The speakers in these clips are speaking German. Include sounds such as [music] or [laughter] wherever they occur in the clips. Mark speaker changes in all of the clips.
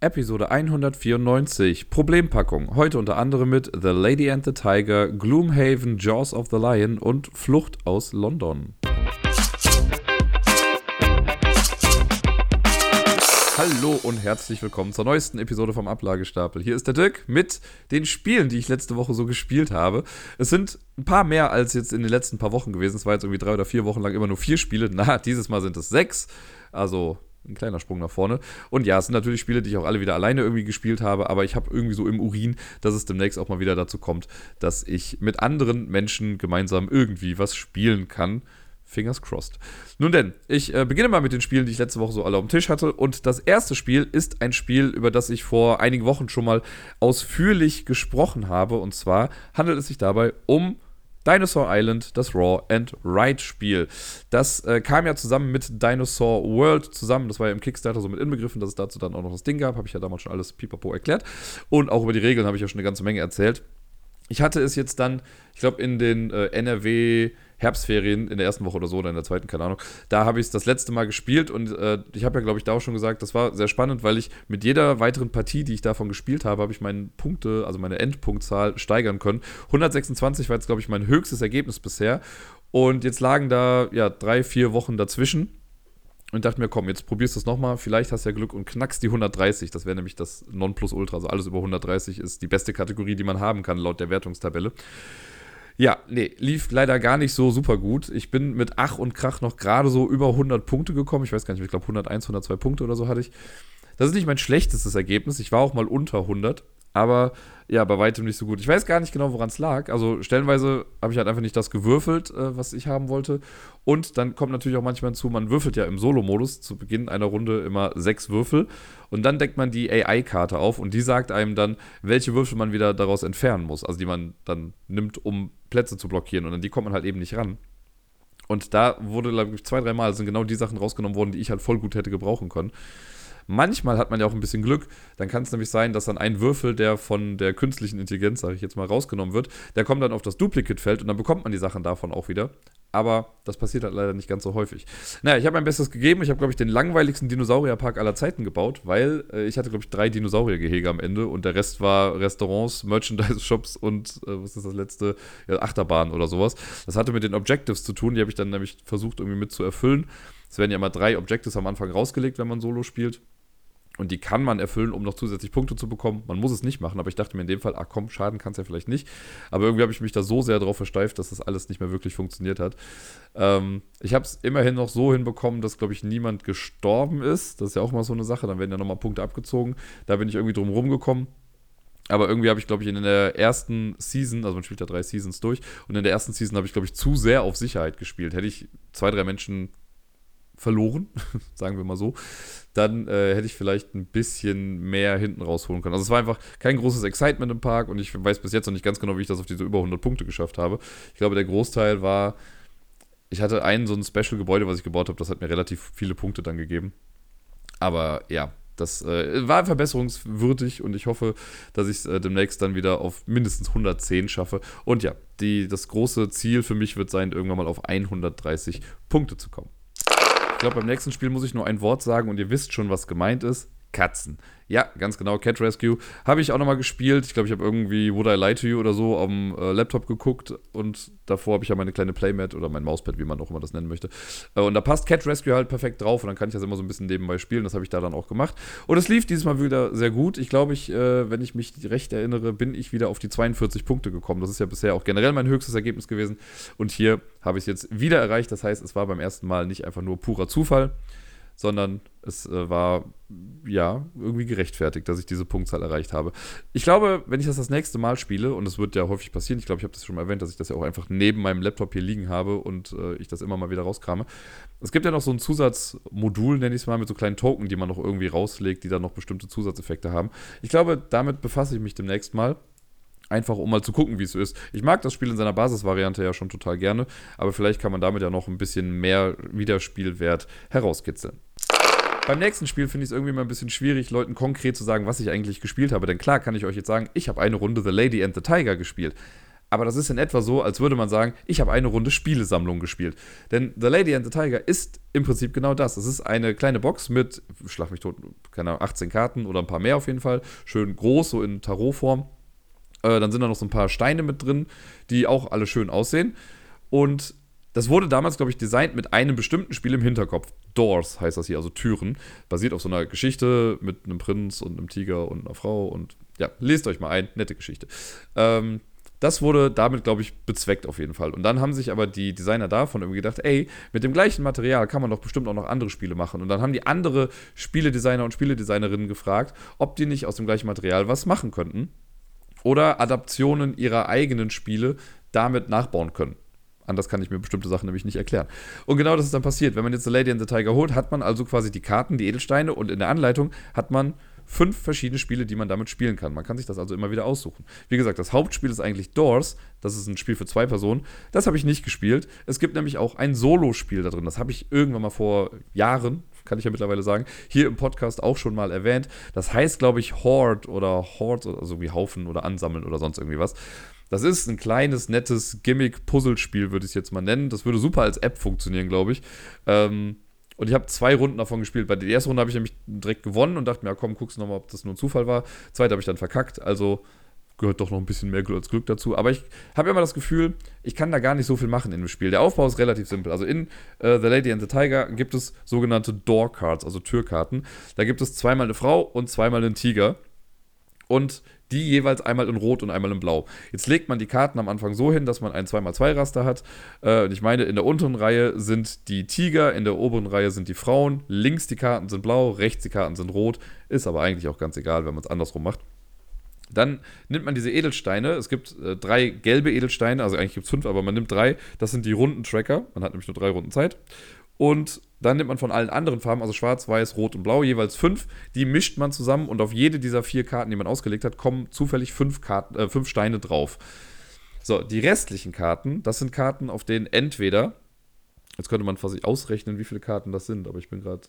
Speaker 1: Episode 194, Problempackung. Heute unter anderem mit The Lady and the Tiger, Gloomhaven, Jaws of the Lion und Flucht aus London. Hallo und herzlich willkommen zur neuesten Episode vom Ablagestapel. Hier ist der Dirk mit den Spielen, die ich letzte Woche so gespielt habe. Es sind ein paar mehr als jetzt in den letzten paar Wochen gewesen. Es war jetzt irgendwie drei oder vier Wochen lang immer nur vier Spiele. Na, dieses Mal sind es sechs. Also ein kleiner Sprung nach vorne. Und ja, es sind natürlich Spiele, die ich auch alle wieder alleine irgendwie gespielt habe, aber ich habe irgendwie so im Urin, dass es demnächst auch mal wieder dazu kommt, dass ich mit anderen Menschen gemeinsam irgendwie was spielen kann. Fingers crossed. Nun denn, ich äh, beginne mal mit den Spielen, die ich letzte Woche so alle auf dem Tisch hatte. Und das erste Spiel ist ein Spiel, über das ich vor einigen Wochen schon mal ausführlich gesprochen habe. Und zwar handelt es sich dabei um Dinosaur Island, das Raw and Ride Spiel. Das äh, kam ja zusammen mit Dinosaur World zusammen. Das war ja im Kickstarter so mit inbegriffen, dass es dazu dann auch noch das Ding gab. Habe ich ja damals schon alles pipapo erklärt. Und auch über die Regeln habe ich ja schon eine ganze Menge erzählt. Ich hatte es jetzt dann, ich glaube, in den äh, NRW Herbstferien in der ersten Woche oder so oder in der zweiten, keine Ahnung. Da habe ich es das letzte Mal gespielt und äh, ich habe ja, glaube ich, da auch schon gesagt, das war sehr spannend, weil ich mit jeder weiteren Partie, die ich davon gespielt habe, habe ich meine Punkte, also meine Endpunktzahl steigern können. 126 war jetzt, glaube ich, mein höchstes Ergebnis bisher. Und jetzt lagen da ja drei, vier Wochen dazwischen und dachte mir, komm, jetzt probierst du es nochmal. Vielleicht hast du ja Glück und knackst die 130. Das wäre nämlich das Nonplusultra. Also alles über 130 ist die beste Kategorie, die man haben kann, laut der Wertungstabelle. Ja, nee, lief leider gar nicht so super gut. Ich bin mit Ach und Krach noch gerade so über 100 Punkte gekommen. Ich weiß gar nicht, ich glaube 101, 102 Punkte oder so hatte ich. Das ist nicht mein schlechtestes Ergebnis. Ich war auch mal unter 100 aber ja, bei weitem nicht so gut. Ich weiß gar nicht genau, woran es lag. Also stellenweise habe ich halt einfach nicht das gewürfelt, äh, was ich haben wollte. Und dann kommt natürlich auch manchmal hinzu, man würfelt ja im Solo-Modus zu Beginn einer Runde immer sechs Würfel. Und dann deckt man die AI-Karte auf und die sagt einem dann, welche Würfel man wieder daraus entfernen muss. Also die man dann nimmt, um Plätze zu blockieren. Und an die kommt man halt eben nicht ran. Und da wurde, glaube ich, zwei, dreimal sind genau die Sachen rausgenommen worden, die ich halt voll gut hätte gebrauchen können. Manchmal hat man ja auch ein bisschen Glück. Dann kann es nämlich sein, dass dann ein Würfel, der von der künstlichen Intelligenz, sage ich jetzt mal, rausgenommen wird, der kommt dann auf das Duplicate-Feld und dann bekommt man die Sachen davon auch wieder. Aber das passiert halt leider nicht ganz so häufig. Naja, ich habe mein Bestes gegeben. Ich habe, glaube ich, den langweiligsten Dinosaurierpark aller Zeiten gebaut, weil äh, ich hatte, glaube ich, drei Dinosauriergehege am Ende und der Rest war Restaurants, [laughs] Merchandise-Shops und äh, was ist das letzte? Ja, Achterbahn oder sowas. Das hatte mit den Objectives zu tun. Die habe ich dann nämlich versucht, irgendwie mit zu erfüllen. Es werden ja immer drei Objectives am Anfang rausgelegt, wenn man Solo spielt. Und die kann man erfüllen, um noch zusätzlich Punkte zu bekommen. Man muss es nicht machen, aber ich dachte mir in dem Fall, ach komm, schaden kann es ja vielleicht nicht. Aber irgendwie habe ich mich da so sehr darauf versteift, dass das alles nicht mehr wirklich funktioniert hat. Ähm, ich habe es immerhin noch so hinbekommen, dass, glaube ich, niemand gestorben ist. Das ist ja auch mal so eine Sache. Dann werden ja nochmal Punkte abgezogen. Da bin ich irgendwie drum rumgekommen. Aber irgendwie habe ich, glaube ich, in der ersten Season, also man spielt ja drei Seasons durch, und in der ersten Season habe ich, glaube ich, zu sehr auf Sicherheit gespielt. Hätte ich zwei, drei Menschen verloren, [laughs] sagen wir mal so, dann äh, hätte ich vielleicht ein bisschen mehr hinten rausholen können. Also es war einfach kein großes Excitement im Park und ich weiß bis jetzt noch nicht ganz genau, wie ich das auf diese über 100 Punkte geschafft habe. Ich glaube, der Großteil war, ich hatte ein so ein Special-Gebäude, was ich gebaut habe, das hat mir relativ viele Punkte dann gegeben. Aber ja, das äh, war verbesserungswürdig und ich hoffe, dass ich es äh, demnächst dann wieder auf mindestens 110 schaffe. Und ja, die, das große Ziel für mich wird sein, irgendwann mal auf 130 Punkte zu kommen. Ich glaube, beim nächsten Spiel muss ich nur ein Wort sagen und ihr wisst schon, was gemeint ist. Katzen. Ja, ganz genau, Cat Rescue. Habe ich auch nochmal gespielt. Ich glaube, ich habe irgendwie Would I Lie to You oder so am äh, Laptop geguckt und davor habe ich ja meine kleine Playmat oder mein Mauspad, wie man auch immer das nennen möchte. Äh, und da passt Cat Rescue halt perfekt drauf und dann kann ich das immer so ein bisschen nebenbei spielen. Das habe ich da dann auch gemacht. Und es lief dieses Mal wieder sehr gut. Ich glaube, ich, äh, wenn ich mich recht erinnere, bin ich wieder auf die 42 Punkte gekommen. Das ist ja bisher auch generell mein höchstes Ergebnis gewesen. Und hier habe ich es jetzt wieder erreicht. Das heißt, es war beim ersten Mal nicht einfach nur purer Zufall sondern es äh, war ja irgendwie gerechtfertigt, dass ich diese Punktzahl erreicht habe. Ich glaube, wenn ich das das nächste Mal spiele, und es wird ja häufig passieren, ich glaube, ich habe das schon mal erwähnt, dass ich das ja auch einfach neben meinem Laptop hier liegen habe und äh, ich das immer mal wieder rauskrame. Es gibt ja noch so ein Zusatzmodul, nenne ich es mal, mit so kleinen Token, die man noch irgendwie rauslegt, die dann noch bestimmte Zusatzeffekte haben. Ich glaube, damit befasse ich mich demnächst mal. Einfach um mal zu gucken, wie es so ist. Ich mag das Spiel in seiner Basisvariante ja schon total gerne, aber vielleicht kann man damit ja noch ein bisschen mehr Wiederspielwert herauskitzeln. Beim nächsten Spiel finde ich es irgendwie mal ein bisschen schwierig, Leuten konkret zu sagen, was ich eigentlich gespielt habe. Denn klar kann ich euch jetzt sagen, ich habe eine Runde The Lady and the Tiger gespielt. aber das ist in etwa so, als würde man sagen, ich habe eine Runde Spielesammlung gespielt. Denn The Lady and the Tiger ist im Prinzip genau das. Es ist eine kleine Box mit, schlag mich tot, keine Ahnung, 18 Karten oder ein paar mehr auf jeden Fall. Schön groß, so in Tarotform. Äh, dann sind da noch so ein paar Steine mit drin, die auch alle schön aussehen. Und das wurde damals, glaube ich, designt mit einem bestimmten Spiel im Hinterkopf. Doors heißt das hier, also Türen. Basiert auf so einer Geschichte mit einem Prinz und einem Tiger und einer Frau. Und ja, lest euch mal ein. Nette Geschichte. Ähm, das wurde damit, glaube ich, bezweckt auf jeden Fall. Und dann haben sich aber die Designer davon irgendwie gedacht, ey, mit dem gleichen Material kann man doch bestimmt auch noch andere Spiele machen. Und dann haben die andere Spieledesigner und Spieledesignerinnen gefragt, ob die nicht aus dem gleichen Material was machen könnten. Oder Adaptionen ihrer eigenen Spiele damit nachbauen können. Anders kann ich mir bestimmte Sachen nämlich nicht erklären. Und genau das ist dann passiert. Wenn man jetzt The Lady and the Tiger holt, hat man also quasi die Karten, die Edelsteine und in der Anleitung hat man fünf verschiedene Spiele, die man damit spielen kann. Man kann sich das also immer wieder aussuchen. Wie gesagt, das Hauptspiel ist eigentlich Doors. Das ist ein Spiel für zwei Personen. Das habe ich nicht gespielt. Es gibt nämlich auch ein Solo-Spiel da drin. Das habe ich irgendwann mal vor Jahren, kann ich ja mittlerweile sagen, hier im Podcast auch schon mal erwähnt. Das heißt, glaube ich, Horde oder Horde, also wie Haufen oder Ansammeln oder sonst irgendwie was. Das ist ein kleines, nettes Gimmick-Puzzlespiel, würde ich es jetzt mal nennen. Das würde super als App funktionieren, glaube ich. Ähm, und ich habe zwei Runden davon gespielt. Bei der ersten Runde habe ich nämlich direkt gewonnen und dachte mir, ja, komm, du nochmal, ob das nur ein Zufall war. Zweite habe ich dann verkackt. Also gehört doch noch ein bisschen mehr Glück als Glück dazu. Aber ich habe immer das Gefühl, ich kann da gar nicht so viel machen in dem Spiel. Der Aufbau ist relativ simpel. Also in äh, The Lady and the Tiger gibt es sogenannte Door Cards, also Türkarten. Da gibt es zweimal eine Frau und zweimal einen Tiger. Und die jeweils einmal in Rot und einmal in Blau. Jetzt legt man die Karten am Anfang so hin, dass man ein 2x2-Raster hat. Äh, und ich meine, in der unteren Reihe sind die Tiger, in der oberen Reihe sind die Frauen. Links die Karten sind blau, rechts die Karten sind rot. Ist aber eigentlich auch ganz egal, wenn man es andersrum macht. Dann nimmt man diese Edelsteine. Es gibt äh, drei gelbe Edelsteine, also eigentlich gibt es fünf, aber man nimmt drei. Das sind die runden Tracker. Man hat nämlich nur drei Runden Zeit. Und dann nimmt man von allen anderen Farben, also schwarz, weiß, rot und blau, jeweils fünf. Die mischt man zusammen und auf jede dieser vier Karten, die man ausgelegt hat, kommen zufällig fünf, Karten, äh, fünf Steine drauf. So, die restlichen Karten, das sind Karten, auf denen entweder, jetzt könnte man quasi ausrechnen, wie viele Karten das sind, aber ich bin gerade,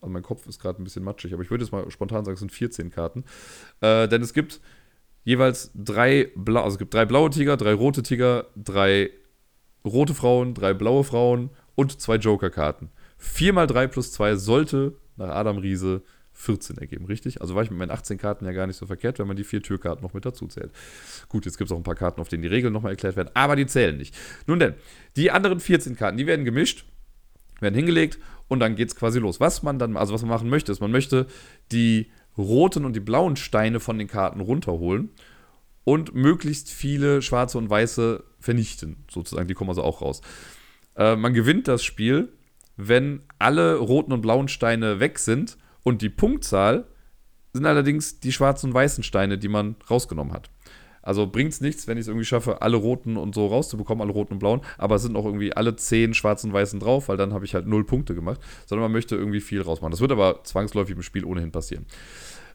Speaker 1: also mein Kopf ist gerade ein bisschen matschig, aber ich würde jetzt mal spontan sagen, es sind 14 Karten. Äh, denn es gibt jeweils drei, Bla also es gibt drei blaue Tiger, drei rote Tiger, drei rote Frauen, drei blaue Frauen und zwei Joker-Karten. 4 mal 3 plus 2 sollte nach Adam Riese 14 ergeben, richtig? Also war ich mit meinen 18 Karten ja gar nicht so verkehrt, wenn man die vier Türkarten noch mit dazu zählt. Gut, jetzt gibt es auch ein paar Karten, auf denen die Regeln nochmal erklärt werden, aber die zählen nicht. Nun denn, die anderen 14 Karten, die werden gemischt, werden hingelegt und dann geht es quasi los. Was man dann, also was man machen möchte, ist, man möchte die roten und die blauen Steine von den Karten runterholen und möglichst viele schwarze und weiße vernichten, sozusagen. Die kommen also auch raus. Äh, man gewinnt das Spiel, wenn alle roten und blauen Steine weg sind und die Punktzahl sind allerdings die schwarzen und weißen Steine, die man rausgenommen hat. Also bringt es nichts, wenn ich es irgendwie schaffe, alle roten und so rauszubekommen, alle roten und blauen, aber es sind auch irgendwie alle zehn schwarzen und weißen drauf, weil dann habe ich halt null Punkte gemacht, sondern man möchte irgendwie viel rausmachen. Das wird aber zwangsläufig im Spiel ohnehin passieren.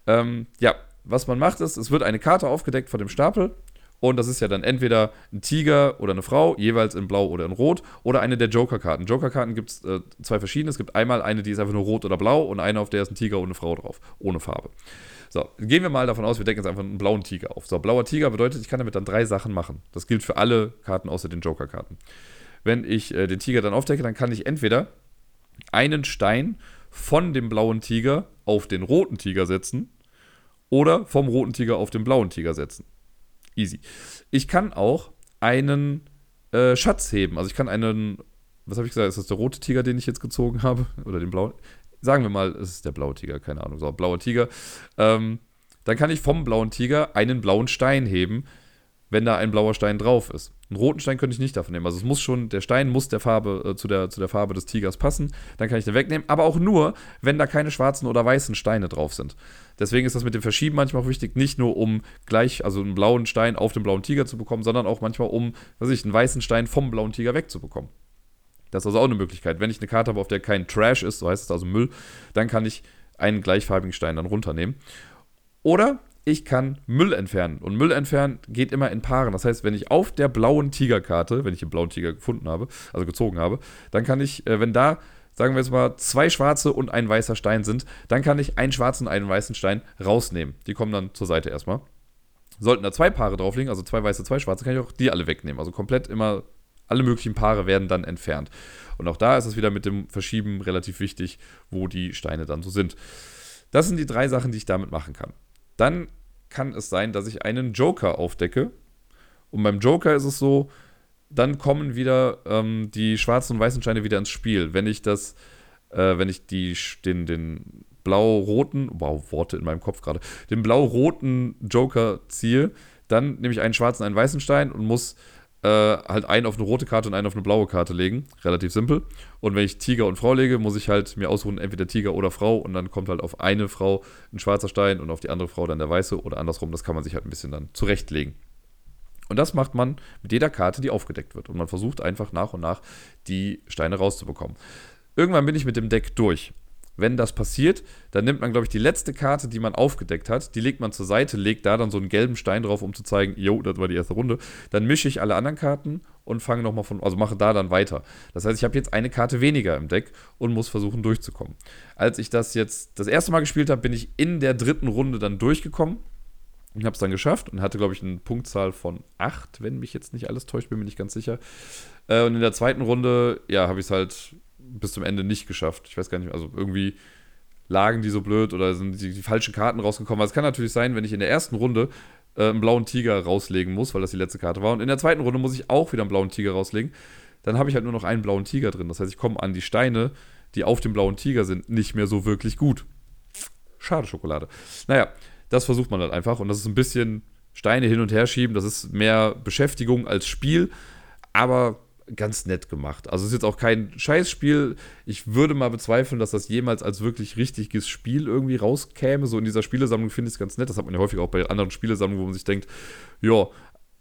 Speaker 1: Ähm, ja, was man macht ist, es wird eine Karte aufgedeckt von dem Stapel und das ist ja dann entweder ein Tiger oder eine Frau, jeweils in Blau oder in Rot, oder eine der Joker-Karten. Joker-Karten gibt es äh, zwei verschiedene. Es gibt einmal eine, die ist einfach nur rot oder blau, und eine, auf der ist ein Tiger und eine Frau drauf, ohne Farbe. So, gehen wir mal davon aus, wir decken jetzt einfach einen blauen Tiger auf. So, blauer Tiger bedeutet, ich kann damit dann drei Sachen machen. Das gilt für alle Karten außer den Joker-Karten. Wenn ich äh, den Tiger dann aufdecke, dann kann ich entweder einen Stein von dem blauen Tiger auf den roten Tiger setzen oder vom roten Tiger auf den blauen Tiger setzen. Easy. Ich kann auch einen äh, Schatz heben. Also ich kann einen, was habe ich gesagt, ist das der rote Tiger, den ich jetzt gezogen habe? [laughs] Oder den blauen? Sagen wir mal, es ist der blaue Tiger, keine Ahnung. So, blauer Tiger. Ähm, dann kann ich vom blauen Tiger einen blauen Stein heben, wenn da ein blauer Stein drauf ist. Einen roten Stein könnte ich nicht davon nehmen. Also es muss schon, der Stein muss der Farbe, äh, zu, der, zu der Farbe des Tigers passen. Dann kann ich den wegnehmen. Aber auch nur, wenn da keine schwarzen oder weißen Steine drauf sind. Deswegen ist das mit dem Verschieben manchmal auch wichtig, nicht nur um gleich, also einen blauen Stein auf den blauen Tiger zu bekommen, sondern auch manchmal um, was ich, einen weißen Stein vom blauen Tiger wegzubekommen. Das ist also auch eine Möglichkeit. Wenn ich eine Karte habe, auf der kein Trash ist, so heißt es also Müll, dann kann ich einen gleichfarbigen Stein dann runternehmen. Oder ich kann Müll entfernen. Und Müll entfernen geht immer in Paaren. Das heißt, wenn ich auf der blauen Tigerkarte, wenn ich den blauen Tiger gefunden habe, also gezogen habe, dann kann ich, äh, wenn da, sagen wir jetzt mal, zwei schwarze und ein weißer Stein sind, dann kann ich einen schwarzen und einen weißen Stein rausnehmen. Die kommen dann zur Seite erstmal. Sollten da zwei Paare drauf liegen, also zwei weiße, zwei schwarze, kann ich auch die alle wegnehmen. Also komplett immer, alle möglichen Paare werden dann entfernt. Und auch da ist es wieder mit dem Verschieben relativ wichtig, wo die Steine dann so sind. Das sind die drei Sachen, die ich damit machen kann. Dann kann es sein, dass ich einen Joker aufdecke. Und beim Joker ist es so, dann kommen wieder ähm, die schwarzen und weißen Steine wieder ins Spiel. Wenn ich das, äh, wenn ich die, den, den blau-roten, wow, Worte in meinem Kopf gerade, den blau-roten Joker ziehe, dann nehme ich einen schwarzen, einen weißen Stein und muss äh, halt einen auf eine rote Karte und einen auf eine blaue Karte legen. Relativ simpel. Und wenn ich Tiger und Frau lege, muss ich halt mir aussuchen, entweder Tiger oder Frau. Und dann kommt halt auf eine Frau ein schwarzer Stein und auf die andere Frau dann der weiße oder andersrum. Das kann man sich halt ein bisschen dann zurechtlegen. Und das macht man mit jeder Karte, die aufgedeckt wird. Und man versucht einfach nach und nach die Steine rauszubekommen. Irgendwann bin ich mit dem Deck durch. Wenn das passiert, dann nimmt man, glaube ich, die letzte Karte, die man aufgedeckt hat, die legt man zur Seite, legt da dann so einen gelben Stein drauf, um zu zeigen, jo, das war die erste Runde. Dann mische ich alle anderen Karten und fange nochmal von, also mache da dann weiter. Das heißt, ich habe jetzt eine Karte weniger im Deck und muss versuchen durchzukommen. Als ich das jetzt das erste Mal gespielt habe, bin ich in der dritten Runde dann durchgekommen und habe es dann geschafft und hatte, glaube ich, eine Punktzahl von 8, wenn mich jetzt nicht alles täuscht, bin mir nicht ganz sicher. Äh, und in der zweiten Runde, ja, habe ich es halt bis zum Ende nicht geschafft. Ich weiß gar nicht, also irgendwie lagen die so blöd oder sind die, die falschen Karten rausgekommen. Also es kann natürlich sein, wenn ich in der ersten Runde äh, einen blauen Tiger rauslegen muss, weil das die letzte Karte war. Und in der zweiten Runde muss ich auch wieder einen blauen Tiger rauslegen. Dann habe ich halt nur noch einen blauen Tiger drin. Das heißt, ich komme an die Steine, die auf dem blauen Tiger sind, nicht mehr so wirklich gut. Schade Schokolade. Naja, das versucht man halt einfach. Und das ist ein bisschen Steine hin und her schieben. Das ist mehr Beschäftigung als Spiel. Aber ganz nett gemacht. Also es ist jetzt auch kein Scheißspiel. Ich würde mal bezweifeln, dass das jemals als wirklich richtiges Spiel irgendwie rauskäme. So in dieser Spielesammlung finde ich es ganz nett. Das hat man ja häufig auch bei anderen Spielesammlungen, wo man sich denkt, ja,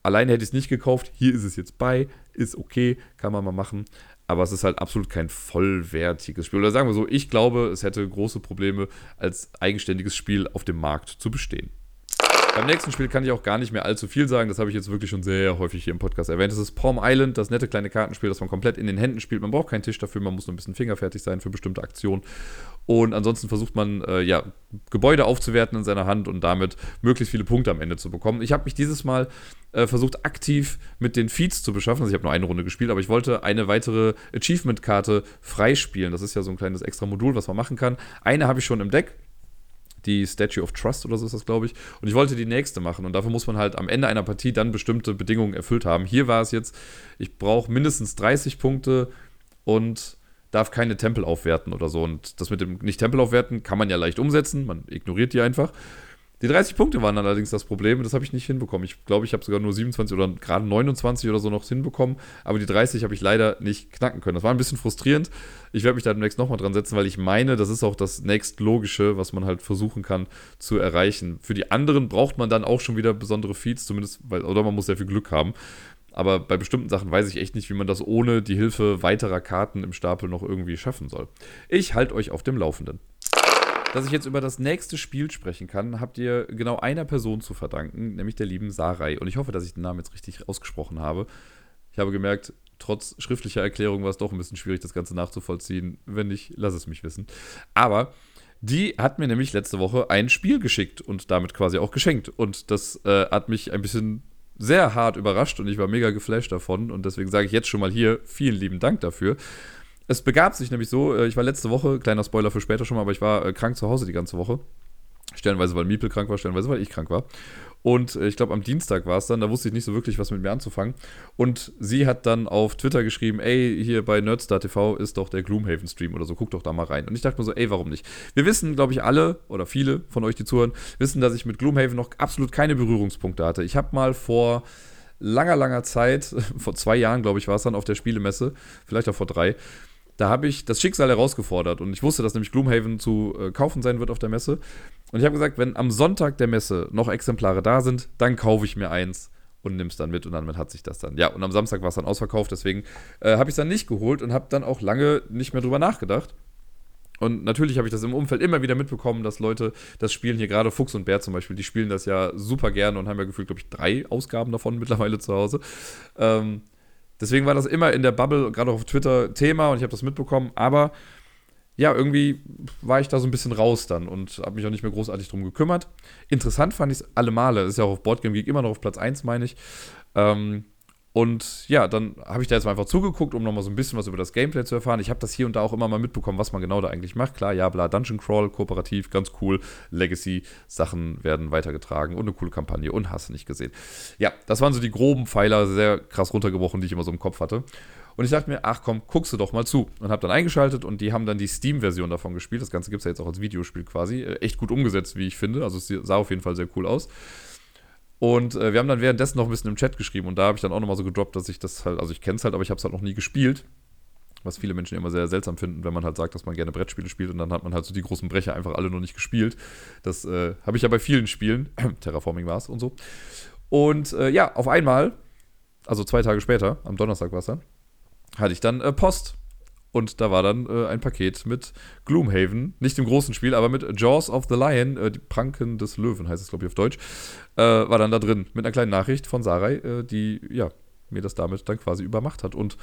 Speaker 1: alleine hätte ich es nicht gekauft. Hier ist es jetzt bei. Ist okay, kann man mal machen. Aber es ist halt absolut kein vollwertiges Spiel. Oder sagen wir so, ich glaube, es hätte große Probleme, als eigenständiges Spiel auf dem Markt zu bestehen. Beim nächsten Spiel kann ich auch gar nicht mehr allzu viel sagen. Das habe ich jetzt wirklich schon sehr häufig hier im Podcast erwähnt. Das ist Palm Island, das nette kleine Kartenspiel, das man komplett in den Händen spielt. Man braucht keinen Tisch dafür, man muss nur ein bisschen fingerfertig sein für bestimmte Aktionen. Und ansonsten versucht man, äh, ja, Gebäude aufzuwerten in seiner Hand und damit möglichst viele Punkte am Ende zu bekommen. Ich habe mich dieses Mal äh, versucht, aktiv mit den Feeds zu beschaffen. Also ich habe nur eine Runde gespielt, aber ich wollte eine weitere Achievement-Karte freispielen. Das ist ja so ein kleines extra Modul, was man machen kann. Eine habe ich schon im Deck die Statue of Trust oder so ist das, glaube ich. Und ich wollte die nächste machen. Und dafür muss man halt am Ende einer Partie dann bestimmte Bedingungen erfüllt haben. Hier war es jetzt, ich brauche mindestens 30 Punkte und darf keine Tempel aufwerten oder so. Und das mit dem nicht Tempel aufwerten kann man ja leicht umsetzen. Man ignoriert die einfach. Die 30 Punkte waren allerdings das Problem, das habe ich nicht hinbekommen. Ich glaube, ich habe sogar nur 27 oder gerade 29 oder so noch hinbekommen, aber die 30 habe ich leider nicht knacken können. Das war ein bisschen frustrierend. Ich werde mich da demnächst nochmal dran setzen, weil ich meine, das ist auch das nächstlogische, was man halt versuchen kann zu erreichen. Für die anderen braucht man dann auch schon wieder besondere Feeds, zumindest, weil, oder man muss sehr viel Glück haben. Aber bei bestimmten Sachen weiß ich echt nicht, wie man das ohne die Hilfe weiterer Karten im Stapel noch irgendwie schaffen soll. Ich halte euch auf dem Laufenden. Dass ich jetzt über das nächste Spiel sprechen kann, habt ihr genau einer Person zu verdanken, nämlich der lieben Sarai. Und ich hoffe, dass ich den Namen jetzt richtig ausgesprochen habe. Ich habe gemerkt, trotz schriftlicher Erklärung war es doch ein bisschen schwierig, das Ganze nachzuvollziehen. Wenn nicht, lass es mich wissen. Aber die hat mir nämlich letzte Woche ein Spiel geschickt und damit quasi auch geschenkt. Und das äh, hat mich ein bisschen sehr hart überrascht und ich war mega geflasht davon. Und deswegen sage ich jetzt schon mal hier vielen lieben Dank dafür. Es begab sich nämlich so, äh, ich war letzte Woche, kleiner Spoiler für später schon mal, aber ich war äh, krank zu Hause die ganze Woche. Stellenweise, weil Miepel krank war, stellenweise, weil ich krank war. Und äh, ich glaube, am Dienstag war es dann, da wusste ich nicht so wirklich, was mit mir anzufangen. Und sie hat dann auf Twitter geschrieben, ey, hier bei Nerdstar TV ist doch der Gloomhaven-Stream oder so, guck doch da mal rein. Und ich dachte mir so, ey, warum nicht? Wir wissen, glaube ich, alle oder viele von euch, die zuhören, wissen, dass ich mit Gloomhaven noch absolut keine Berührungspunkte hatte. Ich habe mal vor langer, langer Zeit, [laughs] vor zwei Jahren, glaube ich, war es dann auf der Spielemesse, vielleicht auch vor drei, da habe ich das Schicksal herausgefordert und ich wusste, dass nämlich Gloomhaven zu äh, kaufen sein wird auf der Messe. Und ich habe gesagt, wenn am Sonntag der Messe noch Exemplare da sind, dann kaufe ich mir eins und nimm es dann mit und damit hat sich das dann. Ja, und am Samstag war es dann ausverkauft, deswegen äh, habe ich es dann nicht geholt und habe dann auch lange nicht mehr drüber nachgedacht. Und natürlich habe ich das im Umfeld immer wieder mitbekommen, dass Leute das spielen, hier gerade Fuchs und Bär zum Beispiel, die spielen das ja super gerne und haben ja gefühlt, glaube ich, drei Ausgaben davon mittlerweile zu Hause. Ähm, Deswegen war das immer in der Bubble, gerade auf Twitter, Thema und ich habe das mitbekommen. Aber ja, irgendwie war ich da so ein bisschen raus dann und habe mich auch nicht mehr großartig drum gekümmert. Interessant fand ich es alle Male. Ist ja auch auf Boardgame Geek immer noch auf Platz 1, meine ich. Ähm, und ja, dann habe ich da jetzt mal einfach zugeguckt, um nochmal so ein bisschen was über das Gameplay zu erfahren. Ich habe das hier und da auch immer mal mitbekommen, was man genau da eigentlich macht. Klar, ja, bla, Dungeon Crawl, kooperativ, ganz cool. Legacy-Sachen werden weitergetragen und eine coole Kampagne und hast du nicht gesehen. Ja, das waren so die groben Pfeiler, sehr krass runtergebrochen, die ich immer so im Kopf hatte. Und ich dachte mir, ach komm, guckst du doch mal zu. Und habe dann eingeschaltet und die haben dann die Steam-Version davon gespielt. Das Ganze gibt es ja jetzt auch als Videospiel quasi. Äh, echt gut umgesetzt, wie ich finde. Also es sah auf jeden Fall sehr cool aus. Und äh, wir haben dann währenddessen noch ein bisschen im Chat geschrieben und da habe ich dann auch nochmal so gedroppt, dass ich das halt, also ich kenne es halt, aber ich habe es halt noch nie gespielt. Was viele Menschen immer sehr seltsam finden, wenn man halt sagt, dass man gerne Brettspiele spielt und dann hat man halt so die großen Brecher einfach alle noch nicht gespielt. Das äh, habe ich ja bei vielen Spielen. [clears throat] Terraforming war es und so. Und äh, ja, auf einmal, also zwei Tage später, am Donnerstag war es dann, hatte ich dann äh, Post. Und da war dann äh, ein Paket mit Gloomhaven, nicht im großen Spiel, aber mit Jaws of the Lion, äh, die Pranken des Löwen heißt es, glaube ich, auf Deutsch, äh, war dann da drin mit einer kleinen Nachricht von Sarai, äh, die ja mir das damit dann quasi übermacht hat. Und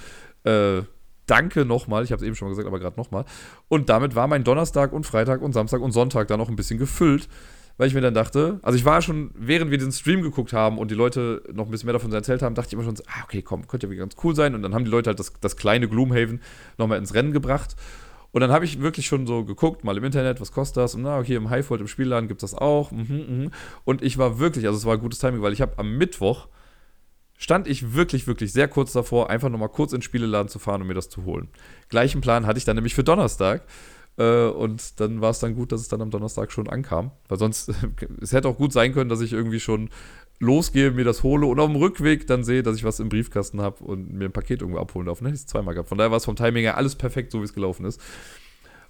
Speaker 1: äh, danke nochmal, ich habe es eben schon mal gesagt, aber gerade nochmal. Und damit war mein Donnerstag und Freitag und Samstag und Sonntag dann noch ein bisschen gefüllt weil ich mir dann dachte, also ich war schon, während wir den Stream geguckt haben und die Leute noch ein bisschen mehr davon erzählt haben, dachte ich immer schon, so, ah, okay, komm, könnte ja ganz cool sein. Und dann haben die Leute halt das, das kleine Gloomhaven nochmal ins Rennen gebracht. Und dann habe ich wirklich schon so geguckt, mal im Internet, was kostet das? Und na, okay, im Highfold, im Spielladen gibt es das auch. Mhm, mh. Und ich war wirklich, also es war ein gutes Timing, weil ich habe am Mittwoch stand ich wirklich, wirklich sehr kurz davor, einfach nochmal kurz ins Spieleladen zu fahren und mir das zu holen. Gleichen Plan hatte ich dann nämlich für Donnerstag. Äh, und dann war es dann gut, dass es dann am Donnerstag schon ankam. Weil sonst, [laughs] es hätte auch gut sein können, dass ich irgendwie schon losgehe, mir das hole und auf dem Rückweg dann sehe, dass ich was im Briefkasten habe und mir ein Paket irgendwo abholen darf. Dann hätte ich es zweimal gehabt. Von daher war es vom Timing her alles perfekt, so wie es gelaufen ist.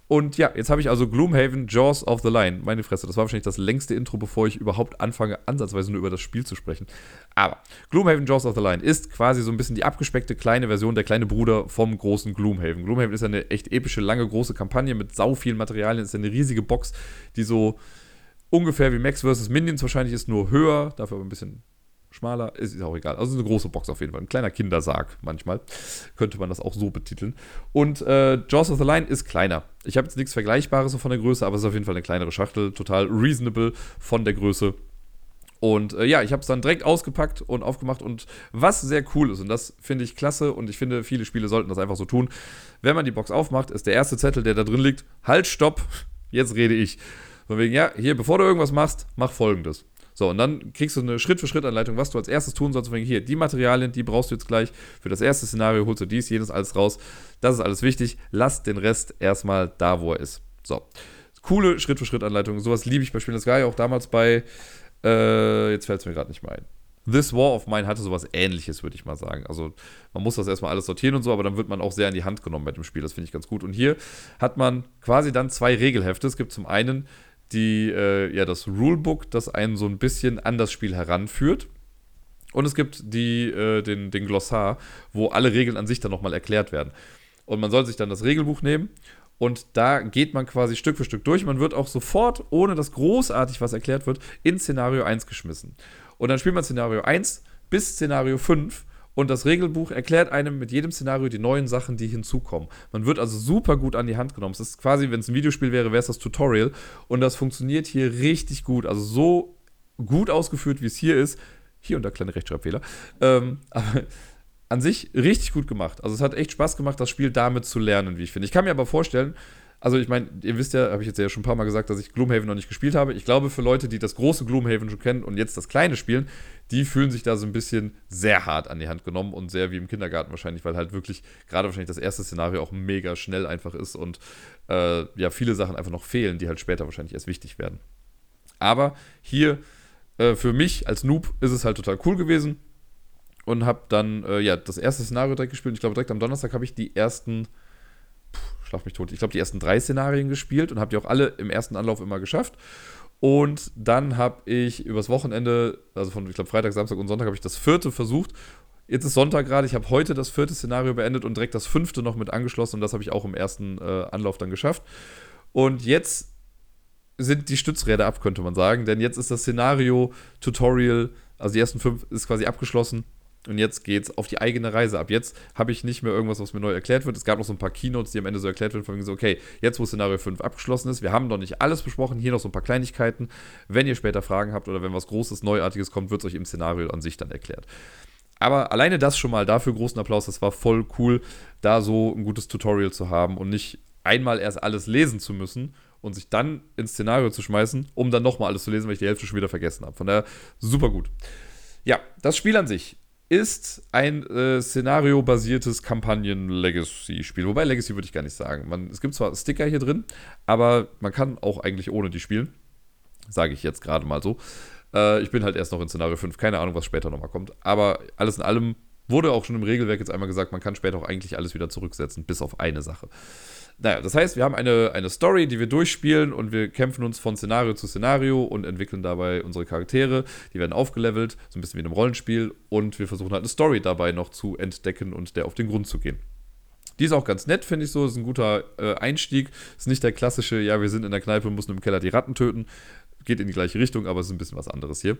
Speaker 1: Und ja, jetzt habe ich also Gloomhaven Jaws of the Line. Meine Fresse, das war wahrscheinlich das längste Intro, bevor ich überhaupt anfange, ansatzweise nur über das Spiel zu sprechen. Aber Gloomhaven Jaws of the Line ist quasi so ein bisschen die abgespeckte kleine Version, der kleine Bruder vom großen Gloomhaven. Gloomhaven ist eine echt epische, lange, große Kampagne mit sau vielen Materialien. Es ist eine riesige Box, die so ungefähr wie Max vs. Minions wahrscheinlich ist, nur höher, dafür aber ein bisschen schmaler, ist, ist, auch egal. Also eine große Box auf jeden Fall. Ein kleiner Kindersarg manchmal. Könnte man das auch so betiteln. Und äh, Jaws of the Line ist kleiner. Ich habe jetzt nichts Vergleichbares von der Größe, aber es ist auf jeden Fall eine kleinere Schachtel. Total reasonable von der Größe. Und äh, ja, ich habe es dann direkt ausgepackt und aufgemacht. Und was sehr cool ist, und das finde ich klasse, und ich finde, viele Spiele sollten das einfach so tun. Wenn man die Box aufmacht, ist der erste Zettel, der da drin liegt, halt, stopp, jetzt rede ich. Von wegen, ja, hier, bevor du irgendwas machst, mach folgendes. So, und dann kriegst du eine Schritt-für-Schritt-Anleitung, was du als erstes tun sollst. Hier, die Materialien, die brauchst du jetzt gleich. Für das erste Szenario holst du dies, jenes, alles raus. Das ist alles wichtig. Lass den Rest erstmal da, wo er ist. So. Coole Schritt-für-Schritt-Anleitung. Sowas liebe ich bei Spielen. Das war ja auch damals bei, äh, jetzt fällt es mir gerade nicht mehr ein. This War of Mine hatte sowas ähnliches, würde ich mal sagen. Also man muss das erstmal alles sortieren und so, aber dann wird man auch sehr in die Hand genommen bei dem Spiel. Das finde ich ganz gut. Und hier hat man quasi dann zwei Regelhefte. Es gibt zum einen die, äh, ja, das Rulebook, das einen so ein bisschen an das Spiel heranführt. Und es gibt die, äh, den, den Glossar, wo alle Regeln an sich dann nochmal erklärt werden. Und man soll sich dann das Regelbuch nehmen und da geht man quasi Stück für Stück durch. Man wird auch sofort, ohne dass großartig was erklärt wird, in Szenario 1 geschmissen. Und dann spielt man Szenario 1 bis Szenario 5 und das Regelbuch erklärt einem mit jedem Szenario die neuen Sachen, die hinzukommen. Man wird also super gut an die Hand genommen. Es ist quasi, wenn es ein Videospiel wäre, wäre es das Tutorial. Und das funktioniert hier richtig gut. Also so gut ausgeführt, wie es hier ist. Hier und da kleine Rechtschreibfehler. Ähm, [laughs] aber an sich richtig gut gemacht. Also es hat echt Spaß gemacht, das Spiel damit zu lernen, wie ich finde. Ich kann mir aber vorstellen, also ich meine, ihr wisst ja, habe ich jetzt ja schon ein paar Mal gesagt, dass ich Gloomhaven noch nicht gespielt habe. Ich glaube, für Leute, die das große Gloomhaven schon kennen und jetzt das kleine spielen, die fühlen sich da so ein bisschen sehr hart an die Hand genommen und sehr wie im Kindergarten wahrscheinlich, weil halt wirklich gerade wahrscheinlich das erste Szenario auch mega schnell einfach ist und äh, ja, viele Sachen einfach noch fehlen, die halt später wahrscheinlich erst wichtig werden. Aber hier äh, für mich als Noob ist es halt total cool gewesen und habe dann äh, ja das erste Szenario direkt gespielt. Ich glaube, direkt am Donnerstag habe ich die ersten schlag mich tot, ich glaube, die ersten drei Szenarien gespielt und habe die auch alle im ersten Anlauf immer geschafft. Und dann habe ich übers Wochenende, also von, ich glaube, Freitag, Samstag und Sonntag, habe ich das vierte versucht. Jetzt ist Sonntag gerade, ich habe heute das vierte Szenario beendet und direkt das fünfte noch mit angeschlossen und das habe ich auch im ersten äh, Anlauf dann geschafft. Und jetzt sind die Stützräder ab, könnte man sagen, denn jetzt ist das Szenario-Tutorial, also die ersten fünf, ist quasi abgeschlossen und jetzt geht's auf die eigene Reise. Ab jetzt habe ich nicht mehr irgendwas, was mir neu erklärt wird. Es gab noch so ein paar Keynotes, die am Ende so erklärt werden, von wegen so, okay, jetzt wo Szenario 5 abgeschlossen ist, wir haben noch nicht alles besprochen, hier noch so ein paar Kleinigkeiten. Wenn ihr später Fragen habt oder wenn was Großes, Neuartiges kommt, wird es euch im Szenario an sich dann erklärt. Aber alleine das schon mal, dafür großen Applaus, das war voll cool, da so ein gutes Tutorial zu haben und nicht einmal erst alles lesen zu müssen und sich dann ins Szenario zu schmeißen, um dann nochmal alles zu lesen, weil ich die Hälfte schon wieder vergessen habe. Von daher super gut. Ja, das Spiel an sich ist ein äh, szenario-basiertes Kampagnen-Legacy-Spiel. Wobei Legacy würde ich gar nicht sagen. Man, es gibt zwar Sticker hier drin, aber man kann auch eigentlich ohne die spielen. Sage ich jetzt gerade mal so. Äh, ich bin halt erst noch in Szenario 5. Keine Ahnung, was später nochmal kommt. Aber alles in allem wurde auch schon im Regelwerk jetzt einmal gesagt, man kann später auch eigentlich alles wieder zurücksetzen, bis auf eine Sache. Naja, das heißt, wir haben eine, eine Story, die wir durchspielen und wir kämpfen uns von Szenario zu Szenario und entwickeln dabei unsere Charaktere. Die werden aufgelevelt, so ein bisschen wie in einem Rollenspiel und wir versuchen halt eine Story dabei noch zu entdecken und der auf den Grund zu gehen. Die ist auch ganz nett, finde ich so. Ist ein guter äh, Einstieg. Ist nicht der klassische, ja, wir sind in der Kneipe und müssen im Keller die Ratten töten. Geht in die gleiche Richtung, aber es ist ein bisschen was anderes hier.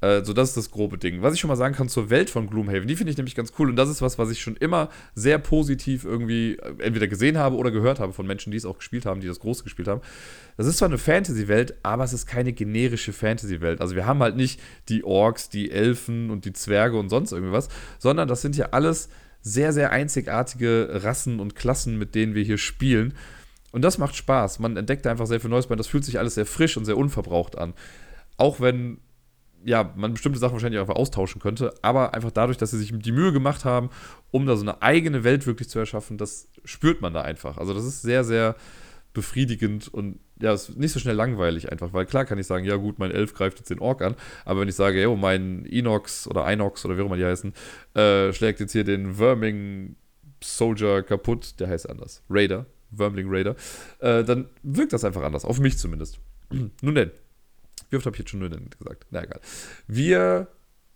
Speaker 1: Äh, so, das ist das grobe Ding. Was ich schon mal sagen kann zur Welt von Gloomhaven, die finde ich nämlich ganz cool. Und das ist was, was ich schon immer sehr positiv irgendwie äh, entweder gesehen habe oder gehört habe von Menschen, die es auch gespielt haben, die das groß gespielt haben. Das ist zwar eine Fantasy-Welt, aber es ist keine generische Fantasy-Welt. Also wir haben halt nicht die Orks, die Elfen und die Zwerge und sonst irgendwie was, sondern das sind ja alles sehr, sehr einzigartige Rassen und Klassen, mit denen wir hier spielen. Und das macht Spaß. Man entdeckt einfach sehr viel Neues bei. Das fühlt sich alles sehr frisch und sehr unverbraucht an. Auch wenn ja, man bestimmte Sachen wahrscheinlich einfach austauschen könnte, aber einfach dadurch, dass sie sich die Mühe gemacht haben, um da so eine eigene Welt wirklich zu erschaffen, das spürt man da einfach. Also das ist sehr, sehr befriedigend und ja, ist nicht so schnell langweilig einfach, weil klar kann ich sagen, ja gut, mein Elf greift jetzt den Ork an, aber wenn ich sage, ja, mein Inox oder Inox oder wie auch immer die heißen, äh, schlägt jetzt hier den Worming Soldier kaputt, der heißt anders, Raider, Wormling Raider, äh, dann wirkt das einfach anders, auf mich zumindest. [clears throat] Nun denn, wie oft habe ich jetzt schon nur gesagt? Na egal. Wir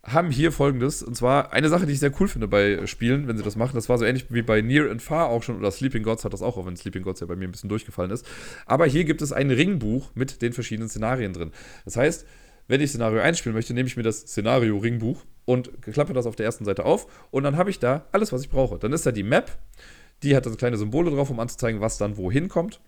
Speaker 1: haben hier folgendes, und zwar eine Sache, die ich sehr cool finde bei Spielen, wenn sie das machen. Das war so ähnlich wie bei Near and Far auch schon, oder Sleeping Gods hat das auch, auch wenn Sleeping Gods ja bei mir ein bisschen durchgefallen ist. Aber hier gibt es ein Ringbuch mit den verschiedenen Szenarien drin. Das heißt, wenn ich Szenario einspielen möchte, nehme ich mir das Szenario-Ringbuch und klappe das auf der ersten Seite auf und dann habe ich da alles, was ich brauche. Dann ist da die Map, die hat dann kleine Symbole drauf, um anzuzeigen, was dann wohin kommt.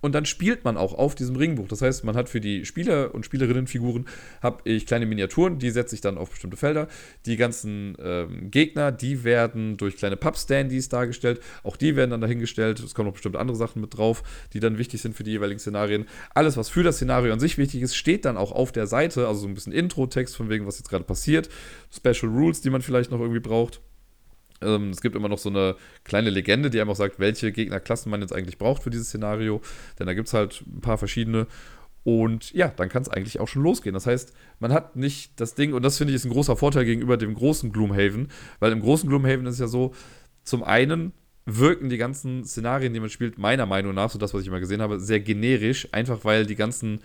Speaker 1: Und dann spielt man auch auf diesem Ringbuch. Das heißt, man hat für die Spieler und Spielerinnenfiguren habe ich kleine Miniaturen, die setze ich dann auf bestimmte Felder. Die ganzen ähm, Gegner, die werden durch kleine Pub-Standys dargestellt. Auch die werden dann dahingestellt. Es kommen noch bestimmte andere Sachen mit drauf, die dann wichtig sind für die jeweiligen Szenarien. Alles, was für das Szenario an sich wichtig ist, steht dann auch auf der Seite. Also so ein bisschen Intro-Text von wegen, was jetzt gerade passiert. Special Rules, die man vielleicht noch irgendwie braucht. Ähm, es gibt immer noch so eine kleine Legende, die einem auch sagt, welche Gegnerklassen man jetzt eigentlich braucht für dieses Szenario. Denn da gibt es halt ein paar verschiedene. Und ja, dann kann es eigentlich auch schon losgehen. Das heißt, man hat nicht das Ding, und das finde ich ist ein großer Vorteil gegenüber dem großen Gloomhaven, weil im großen Gloomhaven ist ja so, zum einen wirken die ganzen Szenarien, die man spielt, meiner Meinung nach, so das, was ich immer gesehen habe, sehr generisch, einfach weil die ganzen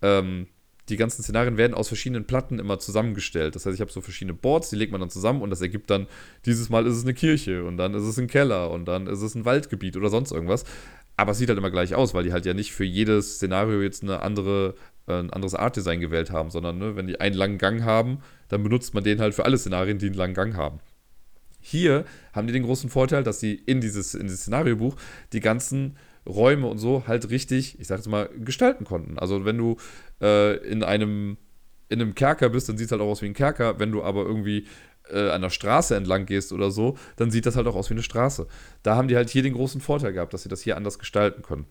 Speaker 1: ähm, die ganzen Szenarien werden aus verschiedenen Platten immer zusammengestellt. Das heißt, ich habe so verschiedene Boards, die legt man dann zusammen und das ergibt dann, dieses Mal ist es eine Kirche und dann ist es ein Keller und dann ist es ein Waldgebiet oder sonst irgendwas. Aber es sieht halt immer gleich aus, weil die halt ja nicht für jedes Szenario jetzt eine andere, äh, ein anderes Artdesign gewählt haben, sondern ne, wenn die einen langen Gang haben, dann benutzt man den halt für alle Szenarien, die einen langen Gang haben. Hier haben die den großen Vorteil, dass sie in dieses, in dieses Szenariobuch die ganzen Räume und so halt richtig, ich sag jetzt mal, gestalten konnten. Also wenn du äh, in einem in einem Kerker bist, dann sieht es halt auch aus wie ein Kerker. Wenn du aber irgendwie äh, an der Straße entlang gehst oder so, dann sieht das halt auch aus wie eine Straße. Da haben die halt hier den großen Vorteil gehabt, dass sie das hier anders gestalten können.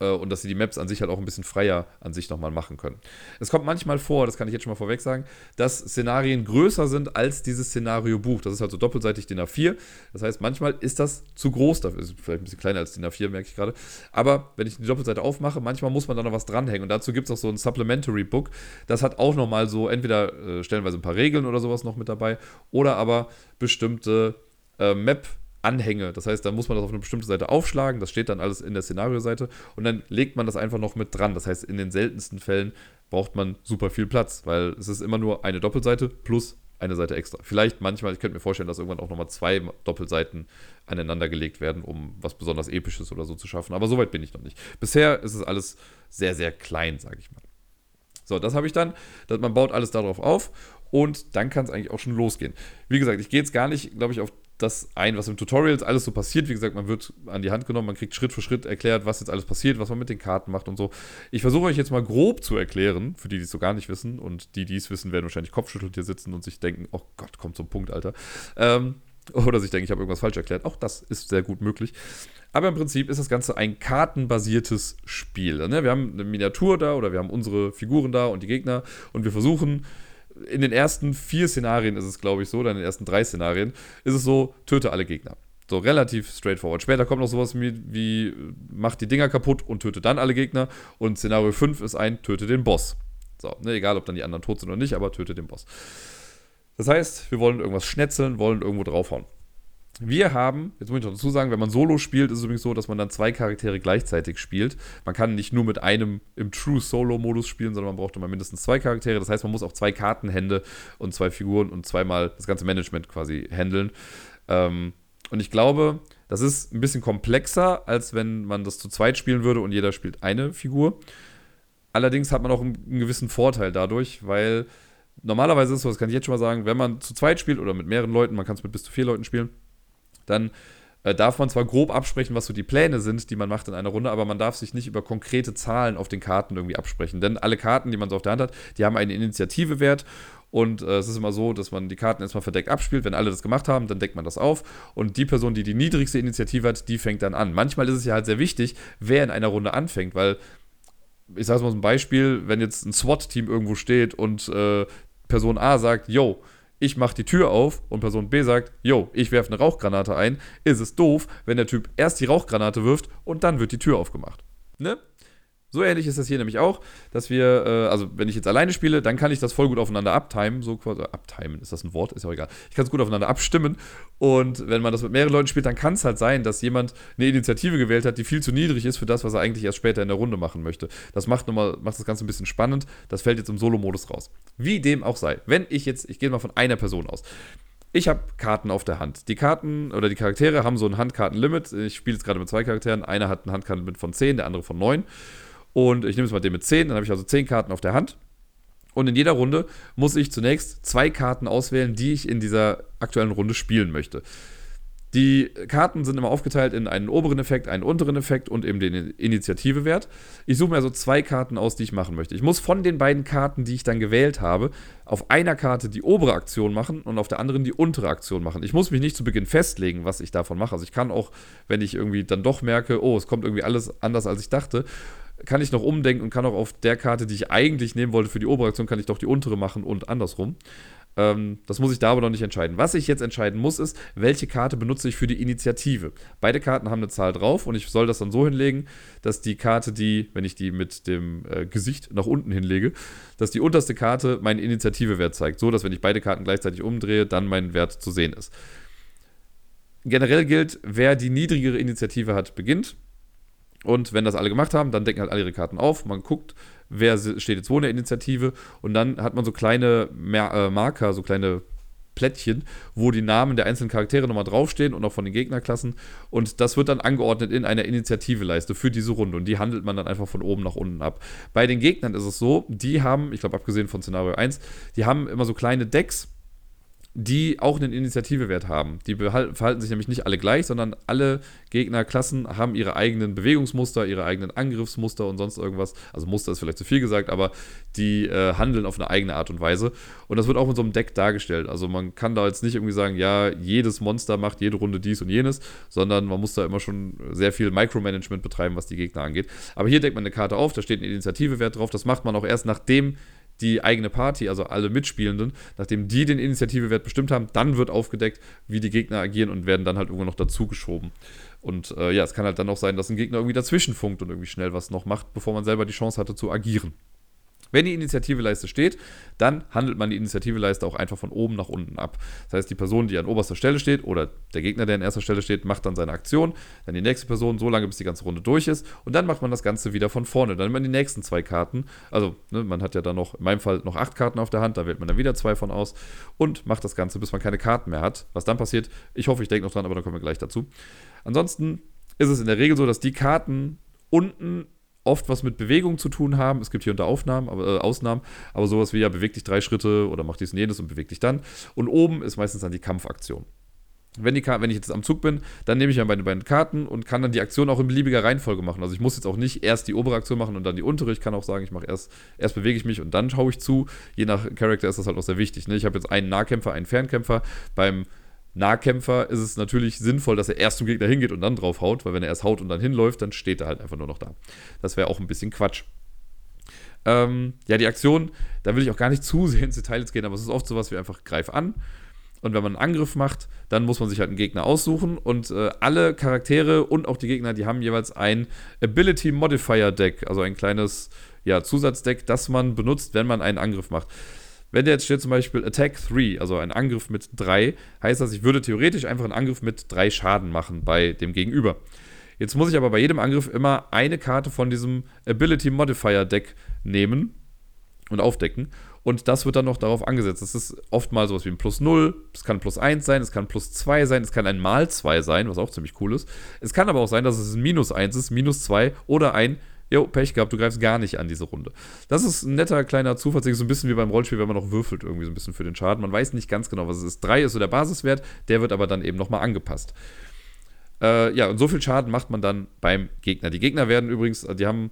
Speaker 1: Äh, und dass sie die Maps an sich halt auch ein bisschen freier an sich nochmal machen können. Es kommt manchmal vor, das kann ich jetzt schon mal vorweg sagen, dass Szenarien größer sind als dieses Szenario-Buch. Das ist halt so doppelseitig DIN A4. Das heißt, manchmal ist das zu groß dafür. Ist vielleicht ein bisschen kleiner als DIN A4, merke ich gerade. Aber wenn ich die Doppelseite aufmache, manchmal muss man da noch was dranhängen. Und dazu gibt es auch so ein Supplementary Book. Das hat auch nochmal so entweder äh, stellenweise ein paar Regeln oder sowas noch mit dabei oder aber bestimmte äh, Map- Anhänge. Das heißt, da muss man das auf eine bestimmte Seite aufschlagen, das steht dann alles in der Szenarioseite und dann legt man das einfach noch mit dran. Das heißt, in den seltensten Fällen braucht man super viel Platz, weil es ist immer nur eine Doppelseite plus eine Seite extra. Vielleicht manchmal, ich könnte mir vorstellen, dass irgendwann auch nochmal zwei Doppelseiten aneinander gelegt werden, um was besonders Episches oder so zu schaffen. Aber soweit bin ich noch nicht. Bisher ist es alles sehr, sehr klein, sage ich mal. So, das habe ich dann. Man baut alles darauf auf und dann kann es eigentlich auch schon losgehen. Wie gesagt, ich gehe jetzt gar nicht, glaube ich, auf das ein, was im Tutorial alles so passiert. Wie gesagt, man wird an die Hand genommen, man kriegt Schritt für Schritt erklärt, was jetzt alles passiert, was man mit den Karten macht und so. Ich versuche euch jetzt mal grob zu erklären, für die, die es so gar nicht wissen. Und die, die es wissen, werden wahrscheinlich kopfschüttelt hier sitzen und sich denken, oh Gott, kommt zum Punkt, Alter. Ähm, [laughs] oder sich denken, ich habe irgendwas falsch erklärt. Auch das ist sehr gut möglich. Aber im Prinzip ist das Ganze ein kartenbasiertes Spiel. Ne? Wir haben eine Miniatur da oder wir haben unsere Figuren da und die Gegner und wir versuchen in den ersten vier Szenarien ist es, glaube ich, so, oder in den ersten drei Szenarien, ist es so, töte alle Gegner. So relativ straightforward. Später kommt noch sowas wie, wie macht die Dinger kaputt und töte dann alle Gegner. Und Szenario 5 ist ein, töte den Boss. So, ne, egal ob dann die anderen tot sind oder nicht, aber töte den Boss. Das heißt, wir wollen irgendwas schnetzeln, wollen irgendwo draufhauen. Wir haben, jetzt muss ich noch dazu sagen, wenn man Solo spielt, ist es übrigens so, dass man dann zwei Charaktere gleichzeitig spielt. Man kann nicht nur mit einem im True Solo-Modus spielen, sondern man braucht immer mindestens zwei Charaktere. Das heißt, man muss auch zwei Kartenhände und zwei Figuren und zweimal das ganze Management quasi handeln. Ähm, und ich glaube, das ist ein bisschen komplexer, als wenn man das zu zweit spielen würde und jeder spielt eine Figur. Allerdings hat man auch einen, gewissen Vorteil dadurch, weil normalerweise ist so, das kann ich jetzt schon mal sagen, wenn man zu zweit spielt oder mit mehreren Leuten, man kann es mit bis zu vier Leuten spielen, dann äh, darf man zwar grob absprechen, was so die Pläne sind, die man macht in einer Runde, aber man darf sich nicht über konkrete Zahlen auf den Karten irgendwie absprechen. Denn alle Karten, die man so auf der Hand hat, die haben einen Initiativewert. Und äh, es ist immer so, dass man die Karten erstmal verdeckt abspielt. Wenn alle das gemacht haben, dann deckt man das auf. Und die Person, die die niedrigste Initiative hat, die fängt dann an. Manchmal ist es ja halt sehr wichtig, wer in einer Runde anfängt, weil ich sage mal so ein Beispiel, wenn jetzt ein SWAT-Team irgendwo steht und äh, Person A sagt, yo, ich mache die Tür auf und Person B sagt, yo, ich werfe eine Rauchgranate ein, ist es doof, wenn der Typ erst die Rauchgranate wirft und dann wird die Tür aufgemacht. Ne? So ähnlich ist das hier nämlich auch, dass wir, äh, also wenn ich jetzt alleine spiele, dann kann ich das voll gut aufeinander abtimen, so quasi, abtimen, ist das ein Wort? Ist ja auch egal. Ich kann es gut aufeinander abstimmen und wenn man das mit mehreren Leuten spielt, dann kann es halt sein, dass jemand eine Initiative gewählt hat, die viel zu niedrig ist für das, was er eigentlich erst später in der Runde machen möchte. Das macht, nochmal, macht das Ganze ein bisschen spannend, das fällt jetzt im Solo-Modus raus. Wie dem auch sei. Wenn ich jetzt, ich gehe mal von einer Person aus. Ich habe Karten auf der Hand. Die Karten oder die Charaktere haben so ein Handkartenlimit. Ich spiele jetzt gerade mit zwei Charakteren. Einer hat ein Handkartenlimit von 10, der andere von 9. Und ich nehme jetzt mal den mit 10, dann habe ich also 10 Karten auf der Hand. Und in jeder Runde muss ich zunächst zwei Karten auswählen, die ich in dieser aktuellen Runde spielen möchte. Die Karten sind immer aufgeteilt in einen oberen Effekt, einen unteren Effekt und eben den Initiativewert. Ich suche mir also zwei Karten aus, die ich machen möchte. Ich muss von den beiden Karten, die ich dann gewählt habe, auf einer Karte die obere Aktion machen und auf der anderen die untere Aktion machen. Ich muss mich nicht zu Beginn festlegen, was ich davon mache. Also ich kann auch, wenn ich irgendwie dann doch merke, oh, es kommt irgendwie alles anders, als ich dachte, kann ich noch umdenken und kann auch auf der Karte, die ich eigentlich nehmen wollte für die Operation, kann ich doch die untere machen und andersrum. Ähm, das muss ich da aber noch nicht entscheiden. Was ich jetzt entscheiden muss, ist, welche Karte benutze ich für die Initiative. Beide Karten haben eine Zahl drauf und ich soll das dann so hinlegen, dass die Karte, die, wenn ich die mit dem äh, Gesicht nach unten hinlege, dass die unterste Karte meinen Initiativewert zeigt. So, dass wenn ich beide Karten gleichzeitig umdrehe, dann mein Wert zu sehen ist. Generell gilt, wer die niedrigere Initiative hat, beginnt. Und wenn das alle gemacht haben, dann decken halt alle ihre Karten auf. Man guckt, wer steht jetzt wo in der Initiative. Und dann hat man so kleine äh, Marker, so kleine Plättchen, wo die Namen der einzelnen Charaktere nochmal draufstehen und auch von den Gegnerklassen. Und das wird dann angeordnet in einer Initiativeleiste für diese Runde. Und die handelt man dann einfach von oben nach unten ab. Bei den Gegnern ist es so, die haben, ich glaube, abgesehen von Szenario 1, die haben immer so kleine Decks die auch einen Initiativewert haben. Die verhalten sich nämlich nicht alle gleich, sondern alle Gegnerklassen haben ihre eigenen Bewegungsmuster, ihre eigenen Angriffsmuster und sonst irgendwas. Also Muster ist vielleicht zu viel gesagt, aber die äh, handeln auf eine eigene Art und Weise. Und das wird auch mit so einem Deck dargestellt. Also man kann da jetzt nicht irgendwie sagen, ja, jedes Monster macht jede Runde dies und jenes, sondern man muss da immer schon sehr viel Micromanagement betreiben, was die Gegner angeht. Aber hier deckt man eine Karte auf, da steht ein Initiativewert drauf. Das macht man auch erst nachdem die eigene Party, also alle Mitspielenden, nachdem die den Initiativewert bestimmt haben, dann wird aufgedeckt, wie die Gegner agieren und werden dann halt irgendwo noch dazugeschoben. Und äh, ja, es kann halt dann auch sein, dass ein Gegner irgendwie dazwischen funkt und irgendwie schnell was noch macht, bevor man selber die Chance hatte zu agieren. Wenn die Initiativeleiste steht, dann handelt man die Initiativeleiste auch einfach von oben nach unten ab. Das heißt, die Person, die an oberster Stelle steht oder der Gegner, der an erster Stelle steht, macht dann seine Aktion, dann die nächste Person so lange, bis die ganze Runde durch ist und dann macht man das Ganze wieder von vorne. Dann nimmt man die nächsten zwei Karten, also ne, man hat ja dann noch, in meinem Fall noch acht Karten auf der Hand, da wählt man dann wieder zwei von aus und macht das Ganze, bis man keine Karten mehr hat. Was dann passiert, ich hoffe, ich denke noch dran, aber dann kommen wir gleich dazu. Ansonsten ist es in der Regel so, dass die Karten unten oft was mit Bewegung zu tun haben. Es gibt hier unter Aufnahmen, aber, äh, Ausnahmen, aber sowas wie ja, beweg dich drei Schritte oder mach dies und jenes und beweg dich dann. Und oben ist meistens dann die Kampfaktion. Wenn, die, wenn ich jetzt am Zug bin, dann nehme ich ja meine beiden Karten und kann dann die Aktion auch in beliebiger Reihenfolge machen. Also ich muss jetzt auch nicht erst die obere Aktion machen und dann die untere. Ich kann auch sagen, ich mache erst, erst bewege ich mich und dann schaue ich zu. Je nach Charakter ist das halt auch sehr wichtig. Ne? Ich habe jetzt einen Nahkämpfer, einen Fernkämpfer. Beim Nahkämpfer ist es natürlich sinnvoll, dass er erst zum Gegner hingeht und dann drauf haut, weil wenn er erst haut und dann hinläuft, dann steht er halt einfach nur noch da. Das wäre auch ein bisschen Quatsch. Ähm, ja, die Aktion, da will ich auch gar nicht [laughs] zu sehr ins Detail gehen, aber es ist oft sowas wie einfach greif an. Und wenn man einen Angriff macht, dann muss man sich halt einen Gegner aussuchen. Und äh, alle Charaktere und auch die Gegner, die haben jeweils ein Ability Modifier Deck, also ein kleines ja, Zusatzdeck, das man benutzt, wenn man einen Angriff macht. Wenn jetzt steht zum Beispiel Attack 3, also ein Angriff mit 3, heißt das, ich würde theoretisch einfach einen Angriff mit 3 Schaden machen bei dem Gegenüber. Jetzt muss ich aber bei jedem Angriff immer eine Karte von diesem Ability Modifier Deck nehmen und aufdecken. Und das wird dann noch darauf angesetzt. Das ist oft mal sowas wie ein Plus 0, es kann Plus 1 sein, es kann Plus 2 sein, es kann ein Mal 2 sein, was auch ziemlich cool ist. Es kann aber auch sein, dass es ein Minus 1 ist, Minus 2 oder ein Jo, Pech gehabt, du greifst gar nicht an diese Runde. Das ist ein netter kleiner Zufallsding, so ein bisschen wie beim Rollspiel, wenn man noch würfelt, irgendwie so ein bisschen für den Schaden. Man weiß nicht ganz genau, was es ist. 3 ist so der Basiswert, der wird aber dann eben nochmal angepasst. Äh, ja, und so viel Schaden macht man dann beim Gegner. Die Gegner werden übrigens, die haben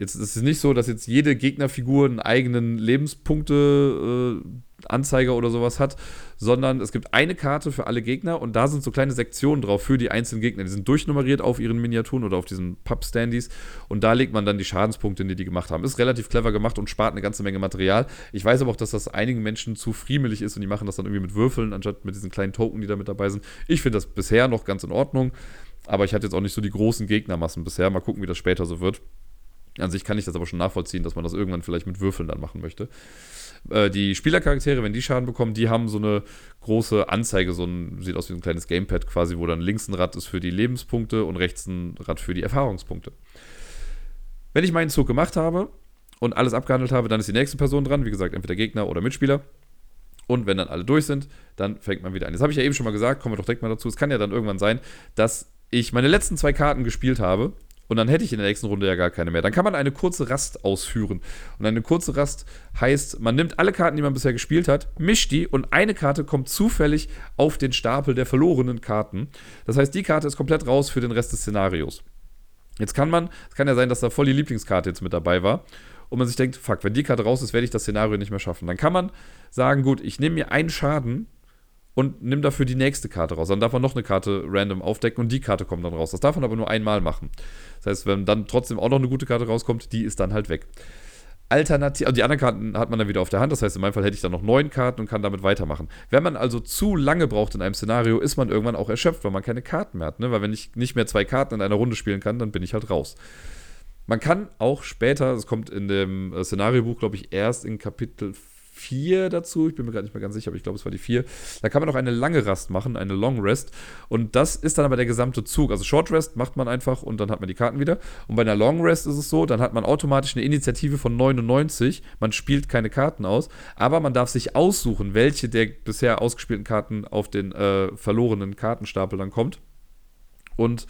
Speaker 1: Jetzt ist es nicht so, dass jetzt jede Gegnerfigur einen eigenen Lebenspunkte-Anzeiger äh, oder sowas hat, sondern es gibt eine Karte für alle Gegner und da sind so kleine Sektionen drauf für die einzelnen Gegner. Die sind durchnummeriert auf ihren Miniaturen oder auf diesen Pub-Standys und da legt man dann die Schadenspunkte, die die gemacht haben. Ist relativ clever gemacht und spart eine ganze Menge Material. Ich weiß aber auch, dass das einigen Menschen zu friemelig ist und die machen das dann irgendwie mit Würfeln, anstatt mit diesen kleinen Token, die da mit dabei sind. Ich finde das bisher noch ganz in Ordnung, aber ich hatte jetzt auch nicht so die großen Gegnermassen bisher. Mal gucken, wie das später so wird. An sich kann ich das aber schon nachvollziehen, dass man das irgendwann vielleicht mit Würfeln dann machen möchte. Äh, die Spielercharaktere, wenn die Schaden bekommen, die haben so eine große Anzeige, so ein, sieht aus wie ein kleines Gamepad quasi, wo dann links ein Rad ist für die Lebenspunkte und rechts ein Rad für die Erfahrungspunkte. Wenn ich meinen Zug gemacht habe und alles abgehandelt habe, dann ist die nächste Person dran, wie gesagt, entweder Gegner oder Mitspieler. Und wenn dann alle durch sind, dann fängt man wieder an. Das habe ich ja eben schon mal gesagt, kommen wir doch direkt mal dazu. Es kann ja dann irgendwann sein, dass ich meine letzten zwei Karten gespielt habe und dann hätte ich in der nächsten Runde ja gar keine mehr. Dann kann man eine kurze Rast ausführen. Und eine kurze Rast heißt, man nimmt alle Karten, die man bisher gespielt hat, mischt die und eine Karte kommt zufällig auf den Stapel der verlorenen Karten. Das heißt, die Karte ist komplett raus für den Rest des Szenarios. Jetzt kann man, es kann ja sein, dass da voll die Lieblingskarte jetzt mit dabei war und man sich denkt, fuck, wenn die Karte raus ist, werde ich das Szenario nicht mehr schaffen. Dann kann man sagen, gut, ich nehme mir einen Schaden und nimm dafür die nächste Karte raus. Dann darf man noch eine Karte random aufdecken und die Karte kommt dann raus. Das darf man aber nur einmal machen. Das heißt, wenn dann trotzdem auch noch eine gute Karte rauskommt, die ist dann halt weg. Alternativ, also die anderen Karten hat man dann wieder auf der Hand. Das heißt, in meinem Fall hätte ich dann noch neun Karten und kann damit weitermachen. Wenn man also zu lange braucht in einem Szenario, ist man irgendwann auch erschöpft, weil man keine Karten mehr hat. Ne? Weil wenn ich nicht mehr zwei Karten in einer Runde spielen kann, dann bin ich halt raus. Man kann auch später, das kommt in dem äh, Szenariobuch, glaube ich, erst in Kapitel 4 dazu. Ich bin mir gerade nicht mehr ganz sicher, aber ich glaube, es war die 4. Da kann man auch eine lange Rast machen, eine Long Rest. Und das ist dann aber der gesamte Zug. Also Short Rest macht man einfach und dann hat man die Karten wieder. Und bei einer Long Rest ist es so, dann hat man automatisch eine Initiative von 99. Man spielt keine Karten aus, aber man darf sich aussuchen, welche der bisher ausgespielten Karten auf den äh, verlorenen Kartenstapel dann kommt. Und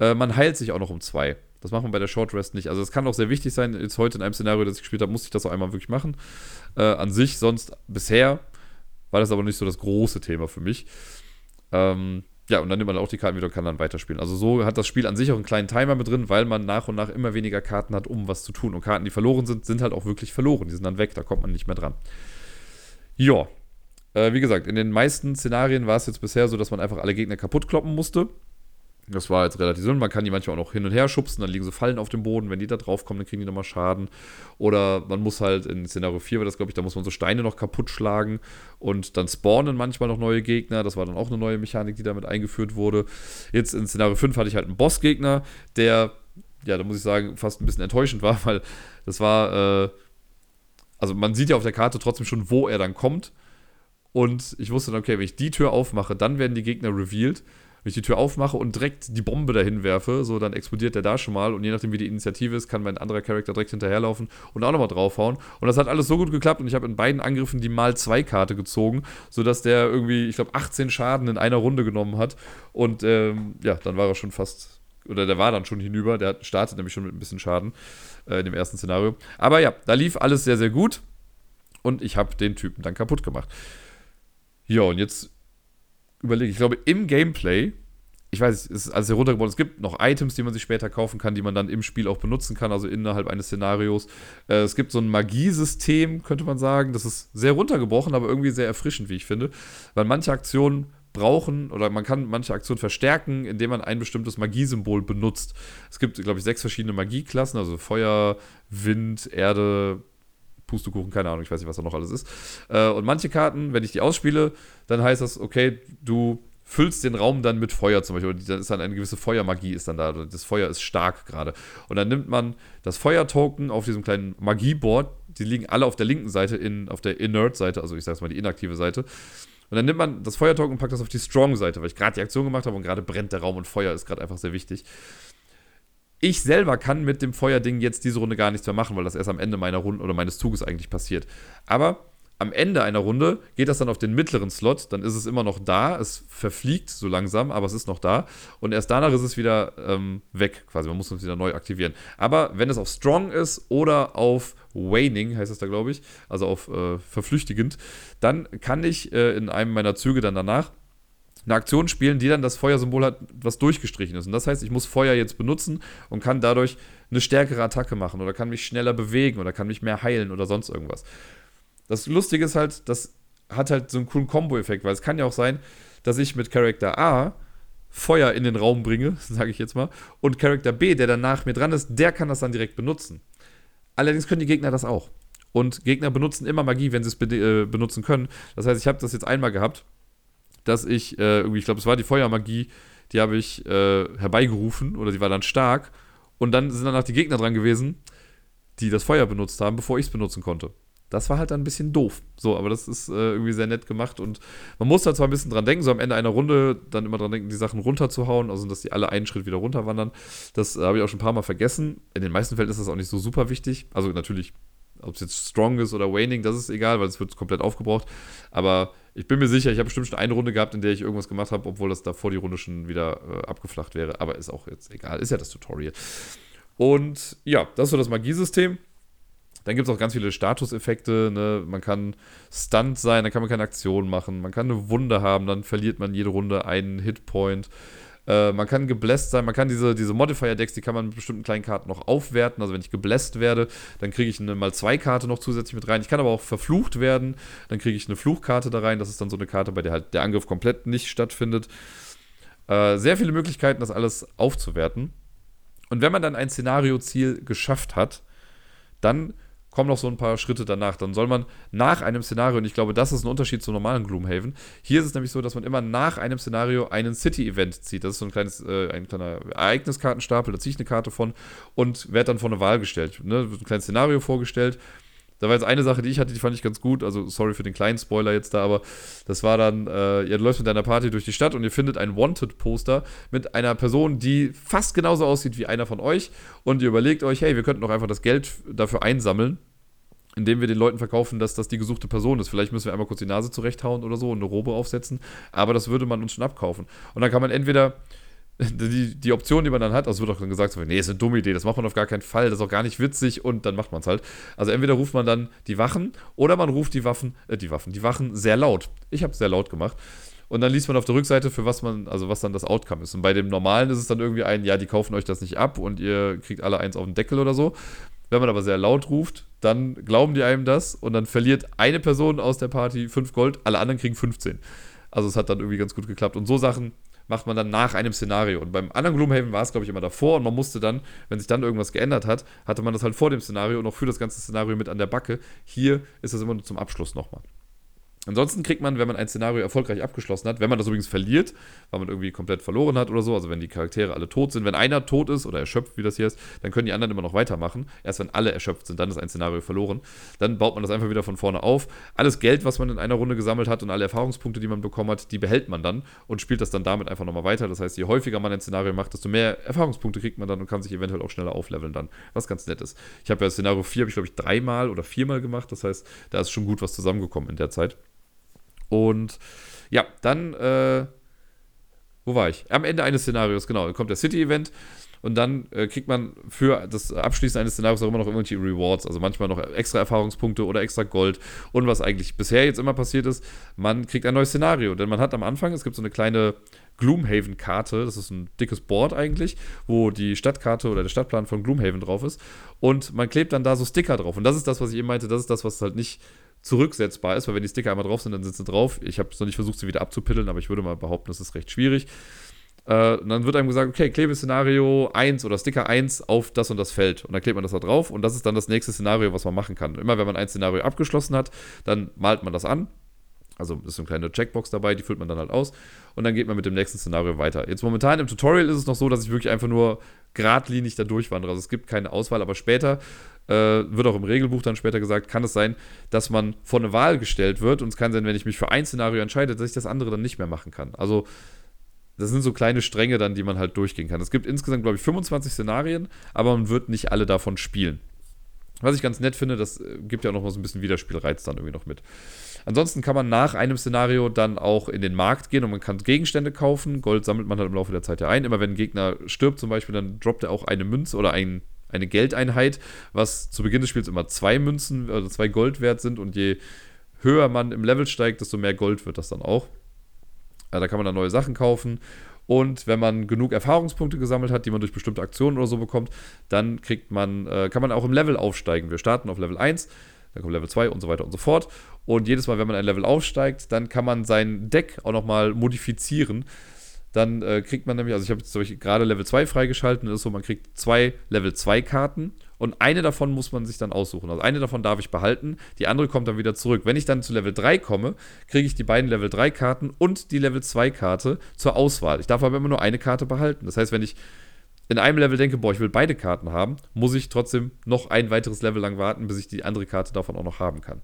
Speaker 1: äh, man heilt sich auch noch um zwei. Das macht man bei der Short Rest nicht. Also es kann auch sehr wichtig sein. Jetzt heute in einem Szenario, das ich gespielt habe, musste ich das auch einmal wirklich machen. Äh, an sich, sonst bisher war das aber nicht so das große Thema für mich. Ähm, ja, und dann nimmt man auch die Karten wieder und kann dann weiterspielen. Also so hat das Spiel an sich auch einen kleinen Timer mit drin, weil man nach und nach immer weniger Karten hat, um was zu tun. Und Karten, die verloren sind, sind halt auch wirklich verloren. Die sind dann weg, da kommt man nicht mehr dran. Ja, äh, wie gesagt, in den meisten Szenarien war es jetzt bisher so, dass man einfach alle Gegner kaputt kloppen musste. Das war jetzt relativ simpel. Man kann die manchmal auch noch hin und her schubsen, dann liegen so Fallen auf dem Boden. Wenn die da drauf kommen, dann kriegen die nochmal Schaden. Oder man muss halt in Szenario 4 war das, glaube ich, da muss man so Steine noch kaputt schlagen und dann spawnen manchmal noch neue Gegner. Das war dann auch eine neue Mechanik, die damit eingeführt wurde. Jetzt in Szenario 5 hatte ich halt einen Bossgegner, der, ja, da muss ich sagen, fast ein bisschen enttäuschend war, [laughs] weil das war, äh, also man sieht ja auf der Karte trotzdem schon, wo er dann kommt. Und ich wusste dann, okay, wenn ich die Tür aufmache, dann werden die Gegner revealed wenn ich die Tür aufmache und direkt die Bombe dahin werfe, so dann explodiert der da schon mal und je nachdem wie die Initiative ist, kann mein anderer Charakter direkt hinterherlaufen und auch nochmal draufhauen. Und das hat alles so gut geklappt und ich habe in beiden Angriffen die mal zwei Karte gezogen, sodass der irgendwie, ich glaube, 18 Schaden in einer Runde genommen hat. Und ähm, ja, dann war er schon fast oder der war dann schon hinüber. Der startet nämlich schon mit ein bisschen Schaden äh, in dem ersten Szenario. Aber ja, da lief alles sehr, sehr gut. Und ich habe den Typen dann kaputt gemacht. Ja, und jetzt überlege ich, ich glaube, im Gameplay ich weiß, es ist alles heruntergebaut. Es gibt noch Items, die man sich später kaufen kann, die man dann im Spiel auch benutzen kann, also innerhalb eines Szenarios. Äh, es gibt so ein Magiesystem, könnte man sagen. Das ist sehr runtergebrochen, aber irgendwie sehr erfrischend, wie ich finde. Weil manche Aktionen brauchen oder man kann manche Aktionen verstärken, indem man ein bestimmtes Magiesymbol benutzt. Es gibt, glaube ich, sechs verschiedene Magieklassen, also Feuer, Wind, Erde, Pustekuchen, keine Ahnung, ich weiß nicht, was da noch alles ist. Äh, und manche Karten, wenn ich die ausspiele, dann heißt das, okay, du füllst den Raum dann mit Feuer zum Beispiel. Dann ist dann eine gewisse Feuermagie ist dann da. Das Feuer ist stark gerade. Und dann nimmt man das Feuertoken auf diesem kleinen Magieboard. Die liegen alle auf der linken Seite, in, auf der Inert-Seite, also ich sag's mal die inaktive Seite. Und dann nimmt man das Feuertoken und packt das auf die Strong-Seite, weil ich gerade die Aktion gemacht habe und gerade brennt der Raum und Feuer ist gerade einfach sehr wichtig. Ich selber kann mit dem Feuerding jetzt diese Runde gar nichts mehr machen, weil das erst am Ende meiner Runde oder meines Zuges eigentlich passiert. Aber am Ende einer Runde geht das dann auf den mittleren Slot, dann ist es immer noch da, es verfliegt so langsam, aber es ist noch da und erst danach ist es wieder ähm, weg, quasi, man muss es wieder neu aktivieren. Aber wenn es auf Strong ist oder auf Waning, heißt es da glaube ich, also auf äh, verflüchtigend, dann kann ich äh, in einem meiner Züge dann danach eine Aktion spielen, die dann das Feuersymbol hat, was durchgestrichen ist. Und das heißt, ich muss Feuer jetzt benutzen und kann dadurch eine stärkere Attacke machen oder kann mich schneller bewegen oder kann mich mehr heilen oder sonst irgendwas. Das Lustige ist halt, das hat halt so einen coolen Combo-Effekt, weil es kann ja auch sein, dass ich mit Charakter A Feuer in den Raum bringe, [laughs] sage ich jetzt mal, und Charakter B, der danach mir dran ist, der kann das dann direkt benutzen. Allerdings können die Gegner das auch. Und Gegner benutzen immer Magie, wenn sie es be äh, benutzen können. Das heißt, ich habe das jetzt einmal gehabt, dass ich äh, irgendwie, ich glaube, es war die Feuermagie, die habe ich äh, herbeigerufen oder die war dann stark. Und dann sind danach die Gegner dran gewesen, die das Feuer benutzt haben, bevor ich es benutzen konnte. Das war halt dann ein bisschen doof. So, aber das ist äh, irgendwie sehr nett gemacht und man muss da zwar ein bisschen dran denken, so am Ende einer Runde dann immer dran denken, die Sachen runterzuhauen, also dass die alle einen Schritt wieder runterwandern. Das äh, habe ich auch schon ein paar Mal vergessen. In den meisten Fällen ist das auch nicht so super wichtig. Also natürlich, ob es jetzt Strong ist oder Waning, das ist egal, weil es wird komplett aufgebraucht. Aber ich bin mir sicher, ich habe bestimmt schon eine Runde gehabt, in der ich irgendwas gemacht habe, obwohl das davor die Runde schon wieder äh, abgeflacht wäre. Aber ist auch jetzt egal, ist ja das Tutorial. Und ja, das ist so das Magiesystem. Dann gibt es auch ganz viele Statuseffekte. Ne? Man kann Stunt sein, dann kann man keine Aktion machen. Man kann eine Wunde haben, dann verliert man jede Runde einen Hitpoint. Äh, man kann gebläst sein, man kann diese, diese Modifier-Decks, die kann man mit bestimmten kleinen Karten noch aufwerten. Also wenn ich gebläst werde, dann kriege ich eine mal zwei Karte noch zusätzlich mit rein. Ich kann aber auch verflucht werden, dann kriege ich eine Fluchkarte da rein. Das ist dann so eine Karte, bei der halt der Angriff komplett nicht stattfindet. Äh, sehr viele Möglichkeiten, das alles aufzuwerten. Und wenn man dann ein Szenario-Ziel geschafft hat, dann kommen noch so ein paar Schritte danach. Dann soll man nach einem Szenario, und ich glaube, das ist ein Unterschied zum normalen Gloomhaven. Hier ist es nämlich so, dass man immer nach einem Szenario einen City-Event zieht. Das ist so ein kleines, äh, ein kleiner Ereigniskartenstapel, da ziehe ich eine Karte von und werde dann vor eine Wahl gestellt. Ne? Ein kleines Szenario vorgestellt da war jetzt eine Sache, die ich hatte, die fand ich ganz gut. Also, sorry für den kleinen Spoiler jetzt da, aber das war dann, äh, ja, du läufst mit deiner Party durch die Stadt und ihr findet ein Wanted-Poster mit einer Person, die fast genauso aussieht wie einer von euch. Und ihr überlegt euch, hey, wir könnten doch einfach das Geld dafür einsammeln, indem wir den Leuten verkaufen, dass das die gesuchte Person ist. Vielleicht müssen wir einmal kurz die Nase zurechthauen oder so und eine Robe aufsetzen. Aber das würde man uns schon abkaufen. Und dann kann man entweder [laughs] die, die Option, die man dann hat, also wird auch dann gesagt, so, nee, ist eine dumme Idee, das macht man auf gar keinen Fall, das ist auch gar nicht witzig und dann macht man es halt. Also entweder ruft man dann die Wachen oder man ruft die Waffen, äh, die Waffen, die Wachen sehr laut. Ich habe es sehr laut gemacht. Und dann liest man auf der Rückseite, für was man, also was dann das Outcome ist. Und bei dem normalen ist es dann irgendwie ein, ja, die kaufen euch das nicht ab und ihr kriegt alle eins auf den Deckel oder so. Wenn man aber sehr laut ruft, dann glauben die einem das und dann verliert eine Person aus der Party 5 Gold, alle anderen kriegen 15. Also es hat dann irgendwie ganz gut geklappt. Und so Sachen macht man dann nach einem Szenario. Und beim anderen Gloomhaven war es, glaube ich, immer davor und man musste dann, wenn sich dann irgendwas geändert hat, hatte man das halt vor dem Szenario und auch für das ganze Szenario mit an der Backe. Hier ist das immer nur zum Abschluss nochmal. Ansonsten kriegt man, wenn man ein Szenario erfolgreich abgeschlossen hat, wenn man das übrigens verliert, weil man irgendwie komplett verloren hat oder so, also wenn die Charaktere alle tot sind, wenn einer tot ist oder erschöpft, wie das hier ist, dann können die anderen immer noch weitermachen. Erst wenn alle erschöpft sind, dann ist ein Szenario verloren. Dann baut man das einfach wieder von vorne auf. Alles Geld, was man in einer Runde gesammelt hat und alle Erfahrungspunkte, die man bekommen hat, die behält man dann und spielt das dann damit einfach nochmal weiter. Das heißt, je häufiger man ein Szenario macht, desto mehr Erfahrungspunkte kriegt man dann und kann sich eventuell auch schneller aufleveln dann, was ganz nett ist. Ich habe ja Szenario 4, habe ich glaube ich dreimal oder viermal gemacht. Das heißt, da ist schon gut was zusammengekommen in der Zeit. Und ja, dann äh, wo war ich? Am Ende eines Szenarios, genau. Kommt der City-Event und dann äh, kriegt man für das Abschließen eines Szenarios auch immer noch irgendwelche Rewards, also manchmal noch extra Erfahrungspunkte oder extra Gold. Und was eigentlich bisher jetzt immer passiert ist, man kriegt ein neues Szenario, denn man hat am Anfang, es gibt so eine kleine Gloomhaven-Karte, das ist ein dickes Board eigentlich, wo die Stadtkarte oder der Stadtplan von Gloomhaven drauf ist. Und man klebt dann da so Sticker drauf. Und das ist das, was ich eben meinte, das ist das, was halt nicht zurücksetzbar ist, weil wenn die Sticker einmal drauf sind, dann sind sie drauf. Ich habe es noch nicht versucht, sie wieder abzupiddeln, aber ich würde mal behaupten, das ist recht schwierig. Äh, und dann wird einem gesagt, okay, klebe Szenario 1 oder Sticker 1 auf das und das Feld. Und dann klebt man das da drauf und das ist dann das nächste Szenario, was man machen kann. Immer wenn man ein Szenario abgeschlossen hat, dann malt man das an. Also ist so eine kleine Checkbox dabei, die füllt man dann halt aus und dann geht man mit dem nächsten Szenario weiter. Jetzt momentan im Tutorial ist es noch so, dass ich wirklich einfach nur geradlinig da durchwandere. Also es gibt keine Auswahl, aber später äh, wird auch im Regelbuch dann später gesagt, kann es sein, dass man vor eine Wahl gestellt wird und es kann sein, wenn ich mich für ein Szenario entscheide, dass ich das andere dann nicht mehr machen kann. Also das sind so kleine Stränge dann, die man halt durchgehen kann. Es gibt insgesamt, glaube ich, 25 Szenarien, aber man wird nicht alle davon spielen. Was ich ganz nett finde, das äh, gibt ja auch noch mal so ein bisschen Wiederspielreiz dann irgendwie noch mit. Ansonsten kann man nach einem Szenario dann auch in den Markt gehen und man kann Gegenstände kaufen. Gold sammelt man halt im Laufe der Zeit ja ein. Immer wenn ein Gegner stirbt zum Beispiel, dann droppt er auch eine Münze oder ein, eine Geldeinheit, was zu Beginn des Spiels immer zwei Münzen, also zwei Gold wert sind und je höher man im Level steigt, desto mehr Gold wird das dann auch. Ja, da kann man dann neue Sachen kaufen. Und wenn man genug Erfahrungspunkte gesammelt hat, die man durch bestimmte Aktionen oder so bekommt, dann kriegt man, äh, kann man auch im Level aufsteigen. Wir starten auf Level 1, dann kommt Level 2 und so weiter und so fort. Und jedes Mal, wenn man ein Level aufsteigt, dann kann man sein Deck auch nochmal modifizieren. Dann äh, kriegt man nämlich, also ich habe jetzt gerade Level 2 freigeschalten, das ist so, man kriegt zwei Level 2 Karten und eine davon muss man sich dann aussuchen. Also eine davon darf ich behalten, die andere kommt dann wieder zurück. Wenn ich dann zu Level 3 komme, kriege ich die beiden Level 3 Karten und die Level 2 Karte zur Auswahl. Ich darf aber immer nur eine Karte behalten. Das heißt, wenn ich in einem Level denke, boah, ich will beide Karten haben, muss ich trotzdem noch ein weiteres Level lang warten, bis ich die andere Karte davon auch noch haben kann.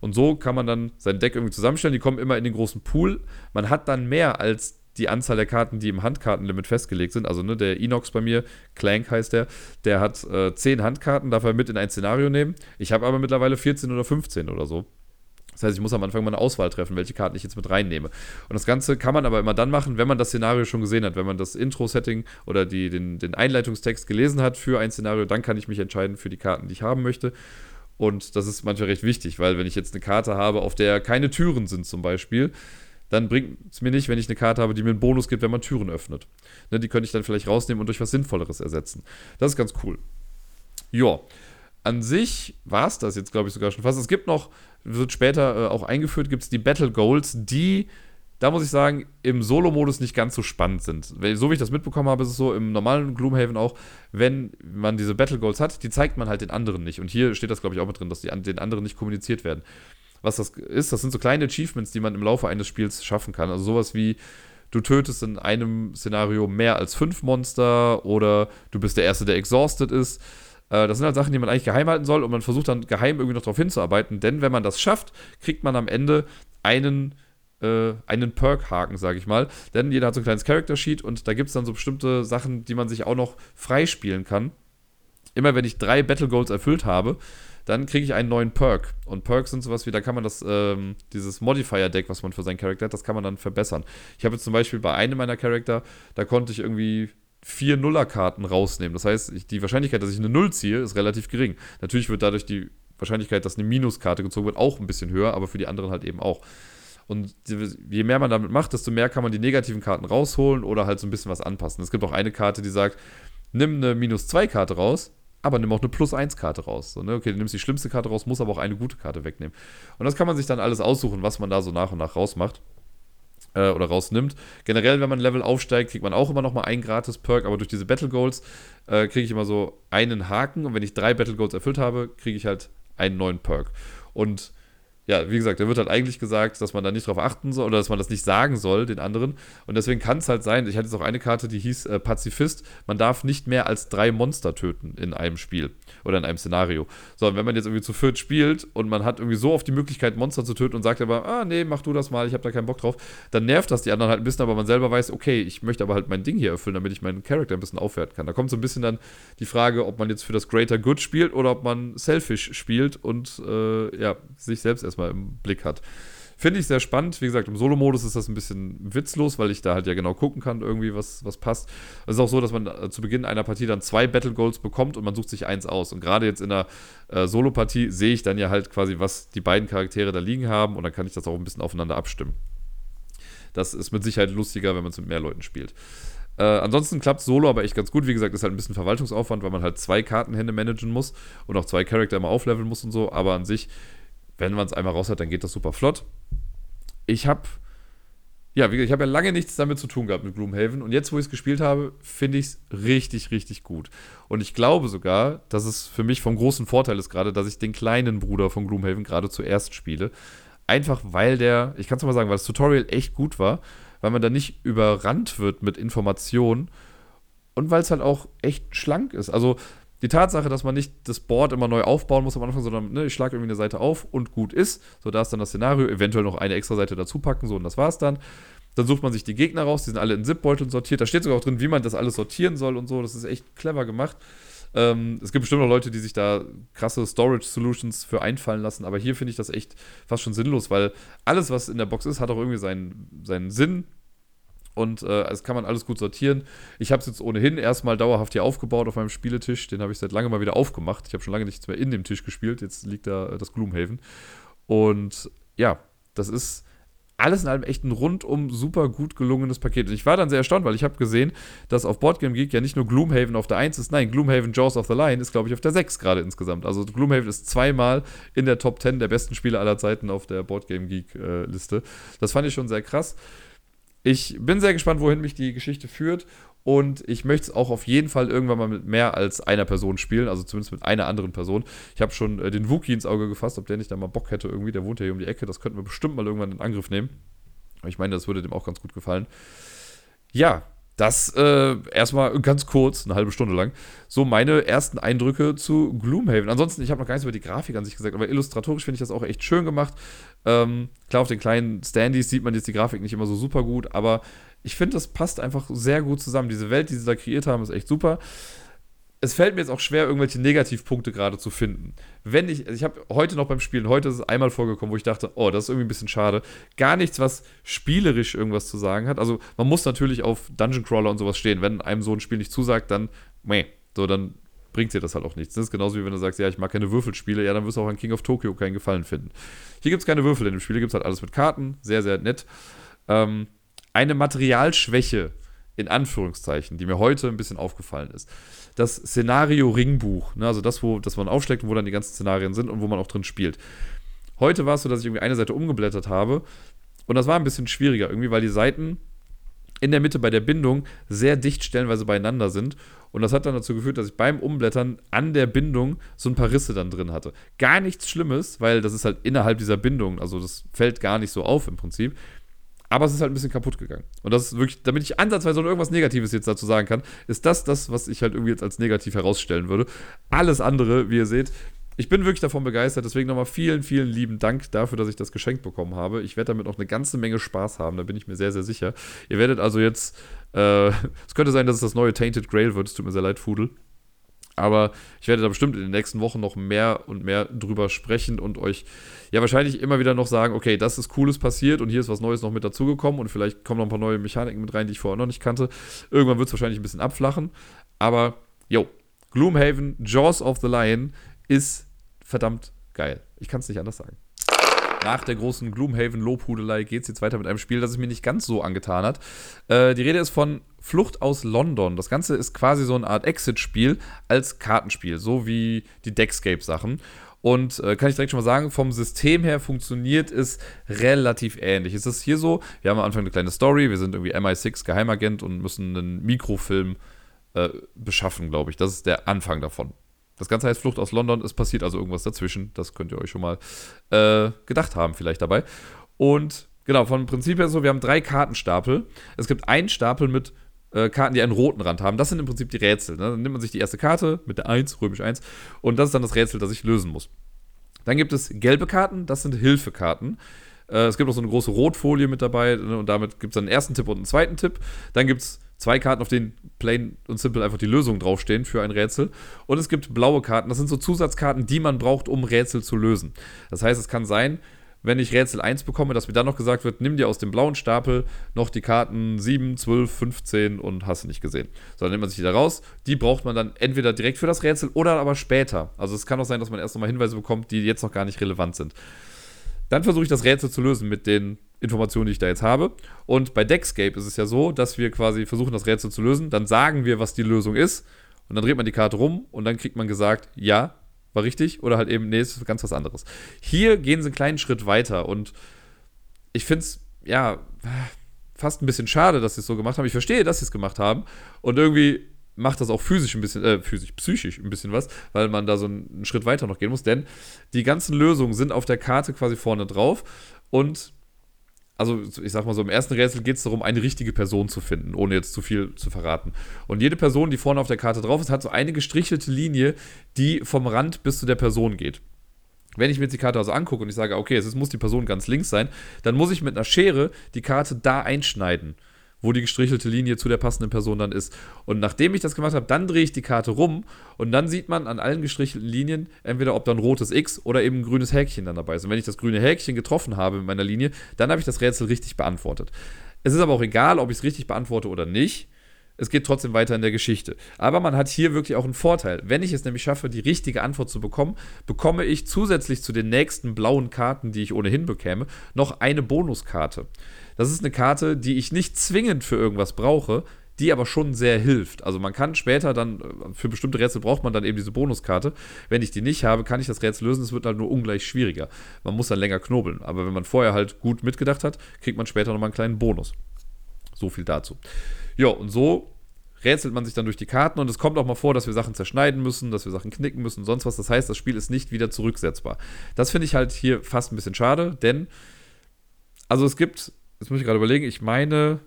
Speaker 1: Und so kann man dann sein Deck irgendwie zusammenstellen. Die kommen immer in den großen Pool. Man hat dann mehr als die Anzahl der Karten, die im Handkartenlimit festgelegt sind. Also ne, der Inox bei mir, Clank heißt der, der hat äh, 10 Handkarten, darf er mit in ein Szenario nehmen. Ich habe aber mittlerweile 14 oder 15 oder so. Das heißt, ich muss am Anfang mal eine Auswahl treffen, welche Karten ich jetzt mit reinnehme. Und das Ganze kann man aber immer dann machen, wenn man das Szenario schon gesehen hat. Wenn man das Intro-Setting oder die, den, den Einleitungstext gelesen hat für ein Szenario, dann kann ich mich entscheiden für die Karten, die ich haben möchte. Und das ist manchmal recht wichtig, weil wenn ich jetzt eine Karte habe, auf der keine Türen sind zum Beispiel, dann bringt es mir nicht, wenn ich eine Karte habe, die mir einen Bonus gibt, wenn man Türen öffnet. Ne, die könnte ich dann vielleicht rausnehmen und durch was Sinnvolleres ersetzen. Das ist ganz cool. Ja, an sich war es das jetzt, glaube ich, sogar schon fast. Es gibt noch, wird später äh, auch eingeführt, gibt es die Battle Goals, die, da muss ich sagen, im Solo-Modus nicht ganz so spannend sind. So wie ich das mitbekommen habe, ist es so im normalen Gloomhaven auch, wenn man diese Battle Goals hat, die zeigt man halt den anderen nicht. Und hier steht das, glaube ich, auch mit drin, dass die an den anderen nicht kommuniziert werden was das ist. Das sind so kleine Achievements, die man im Laufe eines Spiels schaffen kann. Also sowas wie, du tötest in einem Szenario mehr als fünf Monster oder du bist der Erste, der exhausted ist. Äh, das sind halt Sachen, die man eigentlich geheim halten soll und man versucht dann geheim irgendwie noch darauf hinzuarbeiten, denn wenn man das schafft, kriegt man am Ende einen äh, einen Perk-Haken, sage ich mal. Denn jeder hat so ein kleines Character-Sheet und da gibt es dann so bestimmte Sachen, die man sich auch noch freispielen kann. Immer wenn ich drei Battle Goals erfüllt habe, dann kriege ich einen neuen Perk. Und Perks sind sowas wie, da kann man das, ähm, dieses Modifier-Deck, was man für seinen Charakter hat, das kann man dann verbessern. Ich habe jetzt zum Beispiel bei einem meiner Charakter, da konnte ich irgendwie vier Nuller-Karten rausnehmen. Das heißt, die Wahrscheinlichkeit, dass ich eine Null ziehe, ist relativ gering. Natürlich wird dadurch die Wahrscheinlichkeit, dass eine Minuskarte gezogen wird, auch ein bisschen höher, aber für die anderen halt eben auch. Und je mehr man damit macht, desto mehr kann man die negativen Karten rausholen oder halt so ein bisschen was anpassen. Es gibt auch eine Karte, die sagt, nimm eine Minus-2-Karte raus aber nimm auch eine Plus-1-Karte raus. So, ne? Okay, du nimmst die schlimmste Karte raus, muss aber auch eine gute Karte wegnehmen. Und das kann man sich dann alles aussuchen, was man da so nach und nach rausmacht. Äh, oder rausnimmt. Generell, wenn man Level aufsteigt, kriegt man auch immer noch mal einen gratis Perk, aber durch diese Battle Goals äh, kriege ich immer so einen Haken und wenn ich drei Battle Goals erfüllt habe, kriege ich halt einen neuen Perk. Und ja, wie gesagt, da wird halt eigentlich gesagt, dass man da nicht drauf achten soll oder dass man das nicht sagen soll, den anderen. Und deswegen kann es halt sein, ich hatte jetzt auch eine Karte, die hieß äh, Pazifist, man darf nicht mehr als drei Monster töten in einem Spiel oder in einem Szenario. So, und wenn man jetzt irgendwie zu viert spielt und man hat irgendwie so oft die Möglichkeit, Monster zu töten und sagt aber, ah, nee, mach du das mal, ich habe da keinen Bock drauf, dann nervt das die anderen halt ein bisschen, aber man selber weiß, okay, ich möchte aber halt mein Ding hier erfüllen, damit ich meinen Charakter ein bisschen aufwerten kann. Da kommt so ein bisschen dann die Frage, ob man jetzt für das Greater Good spielt oder ob man selfish spielt und äh, ja, sich selbst erstmal im Blick hat. Finde ich sehr spannend. Wie gesagt, im Solo-Modus ist das ein bisschen witzlos, weil ich da halt ja genau gucken kann, irgendwie, was, was passt. Es ist auch so, dass man äh, zu Beginn einer Partie dann zwei Battle Goals bekommt und man sucht sich eins aus. Und gerade jetzt in der äh, Solo-Partie sehe ich dann ja halt quasi, was die beiden Charaktere da liegen haben und dann kann ich das auch ein bisschen aufeinander abstimmen. Das ist mit Sicherheit lustiger, wenn man es mit mehr Leuten spielt. Äh, ansonsten klappt Solo aber echt ganz gut. Wie gesagt, ist halt ein bisschen Verwaltungsaufwand, weil man halt zwei Kartenhände managen muss und auch zwei Charakter immer aufleveln muss und so. Aber an sich wenn man es einmal raus hat, dann geht das super flott. Ich habe ja, ich habe ja lange nichts damit zu tun gehabt mit Gloomhaven und jetzt, wo ich es gespielt habe, finde ich es richtig, richtig gut. Und ich glaube sogar, dass es für mich vom großen Vorteil ist gerade, dass ich den kleinen Bruder von Gloomhaven gerade zuerst spiele. Einfach weil der, ich kann es mal sagen, weil das Tutorial echt gut war, weil man da nicht überrannt wird mit Informationen und weil es halt auch echt schlank ist. Also die Tatsache, dass man nicht das Board immer neu aufbauen muss am Anfang, sondern ne, ich schlage irgendwie eine Seite auf und gut ist. So, da ist dann das Szenario, eventuell noch eine extra Seite dazu packen, so und das war's dann. Dann sucht man sich die Gegner raus, die sind alle in Zip-Beuteln sortiert. Da steht sogar auch drin, wie man das alles sortieren soll und so. Das ist echt clever gemacht. Ähm, es gibt bestimmt noch Leute, die sich da krasse Storage-Solutions für einfallen lassen, aber hier finde ich das echt fast schon sinnlos, weil alles, was in der Box ist, hat auch irgendwie seinen, seinen Sinn und äh, kann man alles gut sortieren. Ich habe es jetzt ohnehin erstmal dauerhaft hier aufgebaut auf meinem Spieletisch. Den habe ich seit langem mal wieder aufgemacht. Ich habe schon lange nichts mehr in dem Tisch gespielt. Jetzt liegt da äh, das Gloomhaven. Und ja, das ist alles in allem echt ein rundum super gut gelungenes Paket. Und ich war dann sehr erstaunt, weil ich habe gesehen, dass auf Boardgame Geek ja nicht nur Gloomhaven auf der 1 ist, nein, Gloomhaven Jaws of the Lion ist, glaube ich, auf der 6 gerade insgesamt. Also Gloomhaven ist zweimal in der Top 10 der besten Spiele aller Zeiten auf der Boardgame Geek äh, Liste. Das fand ich schon sehr krass. Ich bin sehr gespannt, wohin mich die Geschichte führt. Und ich möchte es auch auf jeden Fall irgendwann mal mit mehr als einer Person spielen, also zumindest mit einer anderen Person. Ich habe schon äh, den Wookie ins Auge gefasst, ob der nicht da mal Bock hätte irgendwie. Der wohnt ja hier um die Ecke. Das könnten wir bestimmt mal irgendwann in Angriff nehmen. Ich meine, das würde dem auch ganz gut gefallen. Ja, das äh, erstmal ganz kurz, eine halbe Stunde lang, so meine ersten Eindrücke zu Gloomhaven. Ansonsten, ich habe noch gar nichts über die Grafik an sich gesagt, aber illustratorisch finde ich das auch echt schön gemacht. Ähm, klar, auf den kleinen Standys sieht man jetzt die Grafik nicht immer so super gut, aber ich finde, das passt einfach sehr gut zusammen. Diese Welt, die sie da kreiert haben, ist echt super es fällt mir jetzt auch schwer, irgendwelche Negativpunkte gerade zu finden. Wenn ich, also ich habe heute noch beim Spielen, heute ist es einmal vorgekommen, wo ich dachte, oh, das ist irgendwie ein bisschen schade. Gar nichts, was spielerisch irgendwas zu sagen hat. Also man muss natürlich auf Dungeon Crawler und sowas stehen. Wenn einem so ein Spiel nicht zusagt, dann, meh, so, dann bringt dir das halt auch nichts. Das ist genauso wie wenn du sagst, ja, ich mag keine Würfelspiele, ja, dann wirst du auch an King of Tokyo keinen Gefallen finden. Hier gibt es keine Würfel in dem Spiel, hier gibt es halt alles mit Karten, sehr, sehr nett. Ähm, eine Materialschwäche, in Anführungszeichen, die mir heute ein bisschen aufgefallen ist das Szenario-Ringbuch. Ne? Also das, wo das man aufschlägt und wo dann die ganzen Szenarien sind und wo man auch drin spielt. Heute war es so, dass ich irgendwie eine Seite umgeblättert habe und das war ein bisschen schwieriger irgendwie, weil die Seiten in der Mitte bei der Bindung sehr dicht stellenweise beieinander sind. Und das hat dann dazu geführt, dass ich beim Umblättern an der Bindung so ein paar Risse dann drin hatte. Gar nichts Schlimmes, weil das ist halt innerhalb dieser Bindung, also das fällt gar nicht so auf im Prinzip. Aber es ist halt ein bisschen kaputt gegangen. Und das ist wirklich, damit ich ansatzweise noch irgendwas Negatives jetzt dazu sagen kann, ist das das, was ich halt irgendwie jetzt als negativ herausstellen würde. Alles andere, wie ihr seht, ich bin wirklich davon begeistert. Deswegen nochmal vielen, vielen lieben Dank dafür, dass ich das geschenkt bekommen habe. Ich werde damit auch eine ganze Menge Spaß haben, da bin ich mir sehr, sehr sicher. Ihr werdet also jetzt, äh, [laughs] es könnte sein, dass es das neue Tainted Grail wird. Es tut mir sehr leid, Fudel. Aber ich werde da bestimmt in den nächsten Wochen noch mehr und mehr drüber sprechen und euch ja wahrscheinlich immer wieder noch sagen, okay, das ist Cooles passiert und hier ist was Neues noch mit dazugekommen und vielleicht kommen noch ein paar neue Mechaniken mit rein, die ich vorher noch nicht kannte. Irgendwann wird es wahrscheinlich ein bisschen abflachen. Aber, jo, Gloomhaven, Jaws of the Lion ist verdammt geil. Ich kann es nicht anders sagen. Nach der großen Gloomhaven-Lobhudelei geht es jetzt weiter mit einem Spiel, das es mir nicht ganz so angetan hat. Äh, die Rede ist von Flucht aus London. Das Ganze ist quasi so eine Art Exit-Spiel als Kartenspiel, so wie die Deckscape-Sachen. Und äh, kann ich direkt schon mal sagen, vom System her funktioniert es relativ ähnlich. Es ist hier so, wir haben am Anfang eine kleine Story, wir sind irgendwie MI6 Geheimagent und müssen einen Mikrofilm äh, beschaffen, glaube ich. Das ist der Anfang davon. Das Ganze heißt Flucht aus London, es passiert also irgendwas dazwischen. Das könnt ihr euch schon mal äh, gedacht haben, vielleicht dabei. Und genau, vom Prinzip her so, wir haben drei Kartenstapel. Es gibt einen Stapel mit äh, Karten, die einen roten Rand haben. Das sind im Prinzip die Rätsel. Ne? Dann nimmt man sich die erste Karte mit der 1, römisch 1, und das ist dann das Rätsel, das ich lösen muss. Dann gibt es gelbe Karten, das sind Hilfekarten. Äh, es gibt auch so eine große Rotfolie mit dabei ne? und damit gibt es dann einen ersten Tipp und einen zweiten Tipp. Dann gibt es zwei Karten, auf denen plain und simple einfach die Lösungen draufstehen für ein Rätsel. Und es gibt blaue Karten, das sind so Zusatzkarten, die man braucht, um Rätsel zu lösen. Das heißt, es kann sein, wenn ich Rätsel 1 bekomme, dass mir dann noch gesagt wird, nimm dir aus dem blauen Stapel noch die Karten 7, 12, 15 und hast du nicht gesehen. So, dann nimmt man sich die da raus. Die braucht man dann entweder direkt für das Rätsel oder aber später. Also es kann auch sein, dass man erst nochmal Hinweise bekommt, die jetzt noch gar nicht relevant sind. Dann versuche ich das Rätsel zu lösen mit den Informationen, die ich da jetzt habe. Und bei Deckscape ist es ja so, dass wir quasi versuchen, das Rätsel zu lösen. Dann sagen wir, was die Lösung ist. Und dann dreht man die Karte rum und dann kriegt man gesagt, ja, war richtig oder halt eben, nee, ist ganz was anderes. Hier gehen sie einen kleinen Schritt weiter und ich finde es, ja, fast ein bisschen schade, dass sie es so gemacht haben. Ich verstehe, dass sie es gemacht haben und irgendwie macht das auch physisch ein bisschen, äh, physisch, psychisch ein bisschen was, weil man da so einen Schritt weiter noch gehen muss, denn die ganzen Lösungen sind auf der Karte quasi vorne drauf und also ich sag mal so, im ersten Rätsel geht es darum, eine richtige Person zu finden, ohne jetzt zu viel zu verraten. Und jede Person, die vorne auf der Karte drauf ist, hat so eine gestrichelte Linie, die vom Rand bis zu der Person geht. Wenn ich mir jetzt die Karte also angucke und ich sage, okay, es muss die Person ganz links sein, dann muss ich mit einer Schere die Karte da einschneiden wo die gestrichelte Linie zu der passenden Person dann ist. Und nachdem ich das gemacht habe, dann drehe ich die Karte rum und dann sieht man an allen gestrichelten Linien entweder, ob da ein rotes X oder eben ein grünes Häkchen dann dabei ist. Und wenn ich das grüne Häkchen getroffen habe mit meiner Linie, dann habe ich das Rätsel richtig beantwortet. Es ist aber auch egal, ob ich es richtig beantworte oder nicht. Es geht trotzdem weiter in der Geschichte. Aber man hat hier wirklich auch einen Vorteil. Wenn ich es nämlich schaffe, die richtige Antwort zu bekommen, bekomme ich zusätzlich zu den nächsten blauen Karten, die ich ohnehin bekäme, noch eine Bonuskarte. Das ist eine Karte, die ich nicht zwingend für irgendwas brauche, die aber schon sehr hilft. Also man kann später dann, äh, für bestimmte Rätsel braucht man dann eben diese Bonuskarte. Wenn ich die nicht habe, kann ich das Rätsel lösen, es wird halt nur ungleich schwieriger. Man muss dann länger knobeln. Aber wenn man vorher halt gut mitgedacht hat, kriegt man später nochmal einen kleinen Bonus. So viel dazu. Ja, und so rätselt man sich dann durch die Karten und es kommt auch mal vor, dass wir Sachen zerschneiden müssen, dass wir Sachen knicken müssen, sonst was. Das heißt, das Spiel ist nicht wieder zurücksetzbar. Das finde ich halt hier fast ein bisschen schade, denn also es gibt jetzt muss ich gerade überlegen, ich meine,